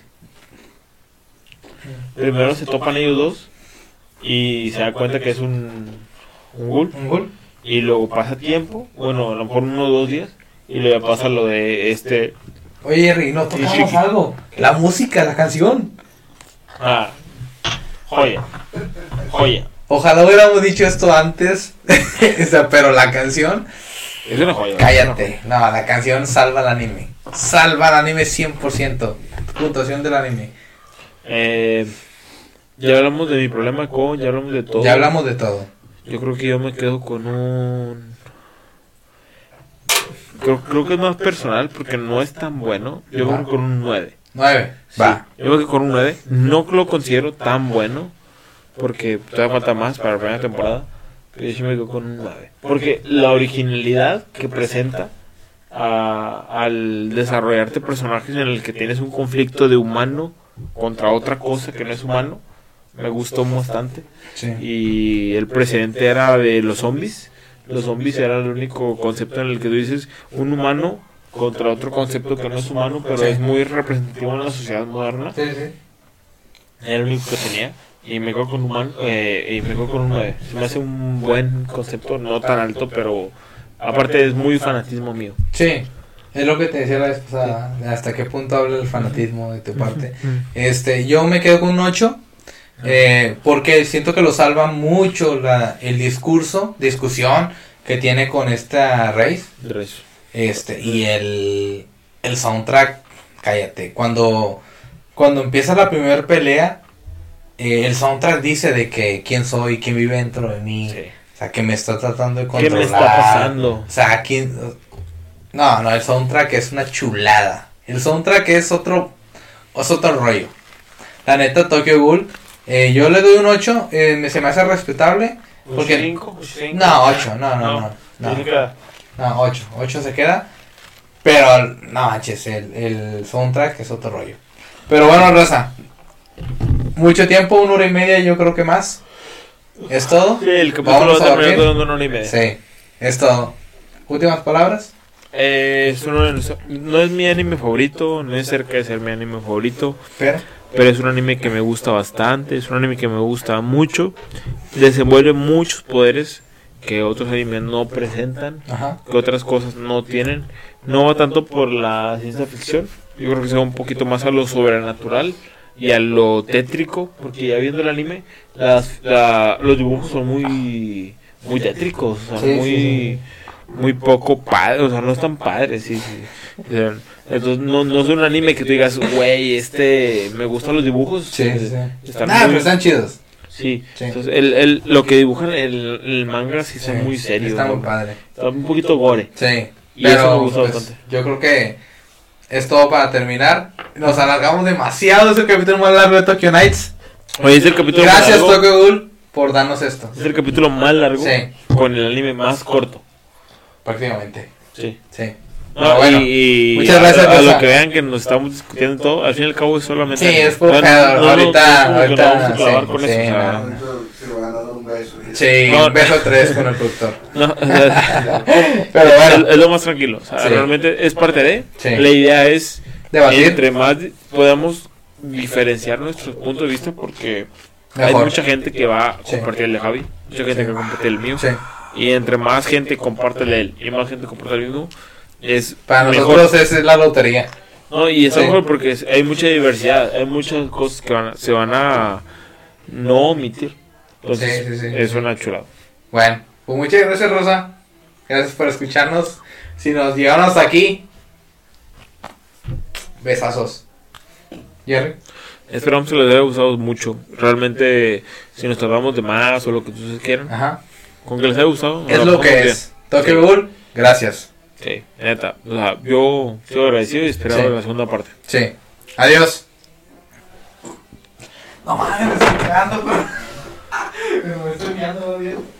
Primero se topan ellos dos y se da cuenta que es un, un ghoul. ¿Un gol? Y luego pasa tiempo, bueno, a lo mejor uno o dos días, y luego pasa lo de este. Oye, Jerry, no tocamos chiqui. algo. La música, la canción. Ah, joya. Joya. Ojalá hubiéramos dicho esto antes. O sea, pero la canción, Es una joya. cállate. No, la canción salva el anime. Salva el anime 100%. Puntuación del anime. Eh, ya hablamos de mi problema con, ya hablamos de todo. Ya hablamos de todo. Yo creo que yo me quedo con un. Creo, creo que es más personal porque no es tan bueno. Yo creo que con un 9. 9. Va. Yo creo que con un 9. No lo considero tan bueno porque todavía falta más para la primera temporada. Pero yo sí me quedo con un 9. Porque la originalidad que presenta a- al desarrollarte personajes en el que tienes un conflicto de humano contra otra cosa que no es humano me gustó bastante. Sí. Y el precedente era de los zombies. Los zombies era el único concepto en el que tú dices un humano contra otro concepto que no es humano, pero Sí. es muy representativo en la sociedad moderna. Sí. Era el único que tenía. Y me quedo con humano, eh, y me quedo con un 9. Se me hace un buen concepto, no tan alto, pero aparte es muy fanatismo mío. Sí. Es lo que te decía la vez pasada. Hasta qué punto habla el fanatismo de tu parte. Este, yo me quedo con un 8. eh, porque siento que lo salva mucho la, el discurso, discusión que tiene con esta resto. Este, y el, el soundtrack, cállate. Cuando, cuando empieza la primera pelea, eh, el soundtrack dice de que quién soy, quién vive dentro de mí. Sí. O sea, que me está tratando de ¿Qué controlar. me está pasando? O sea, quién... No, no, el soundtrack es una chulada. El soundtrack es otro, es otro rollo. La neta, Tokyo Ghoul, eh, yo le doy un 8, eh, me- se me hace respetable. Porque- ¿Cinco? ¿Cinco? No, 8, no, no, no. no. Que- No, 8. 8 se queda. Pero, no manches, el, el soundtrack es otro rollo. Pero bueno, Rosa. Mucho tiempo, una hora y media, yo creo que más. ¿Es todo? Sí, el capítulo va a terminar durando una hora y media. Sí, es todo. ¿Últimas palabras? Eh, es uno de los- no es mi anime favorito, no es cerca de ser mi anime favorito, Pero, pero es un anime que me gusta bastante, es un anime que me gusta mucho, desenvuelve muchos poderes que otros animes no presentan, ajá. que otras cosas no tienen, no va tanto por la ciencia ficción, yo creo que se va un poquito más a lo sobrenatural y a lo tétrico, porque ya viendo el anime, las, la- los dibujos son muy, muy tétricos, o sea, Sí, sí, muy, sí. muy poco padres, o sea, no están padres, sí, Entonces, no, no es un anime que tú digas, güey, este, me gustan los dibujos. Sí, sí, sí. Están Nah, muy- pero están chidos. Sí, entonces el, el, lo que dibujan el, el manga sí son muy serios. Está muy padre. Está un poquito gore. Sí. Y eso me Pero gusta pues, bastante. yo creo que es todo para terminar. Nos alargamos demasiado. Es el capítulo más largo de Tokyo Nights. Oye, es el capítulo Gracias, más largo. Tokyo Ghoul, por darnos esto. Es el capítulo más largo Sí. con el anime más corto. Prácticamente. Sí. Sí. No, bueno, y, y muchas a- gracias, a, a lo que vean que nos estamos discutiendo todo, al fin y al cabo es solamente. Sí, es puro No, no, pedo, no, no, ahorita- ahorita, no vamos a clavar sí, con sí, eso, o sea, Sí, No. un beso tres con el productor. no, o sea, Pero bueno, es, es lo más tranquilo. O sea, Sí. realmente es parte de. Sí. La idea es debatir. entre más podamos diferenciar nuestros puntos de vista porque hay mucha gente que va a compartir el de Javi, mucha gente que compartir el mío. Sí. Y entre más gente comparte el de él y más gente comparte el mismo, es Para mejor. nosotros es la lotería. No, y es Sí. mejor porque hay mucha diversidad, hay muchas cosas que van se van a no omitir. Entonces, Sí, sí, sí. es una chulada. Bueno, pues muchas gracias, Rosa. Gracias por escucharnos. Si nos llegaron hasta aquí, besazos. Jerry. Esperamos que les haya gustado mucho. Realmente, si nos tardamos de más o lo que ustedes quieran, Ajá. con que les haya gustado. Es lo que bien. es. Toque Bull, gracias. Sí, neta. O sea, yo estoy agradecido y esperaba Sí. la segunda parte. Sí. Adiós. No mames, me estoy quedando, pero. Me estoy quedando bien.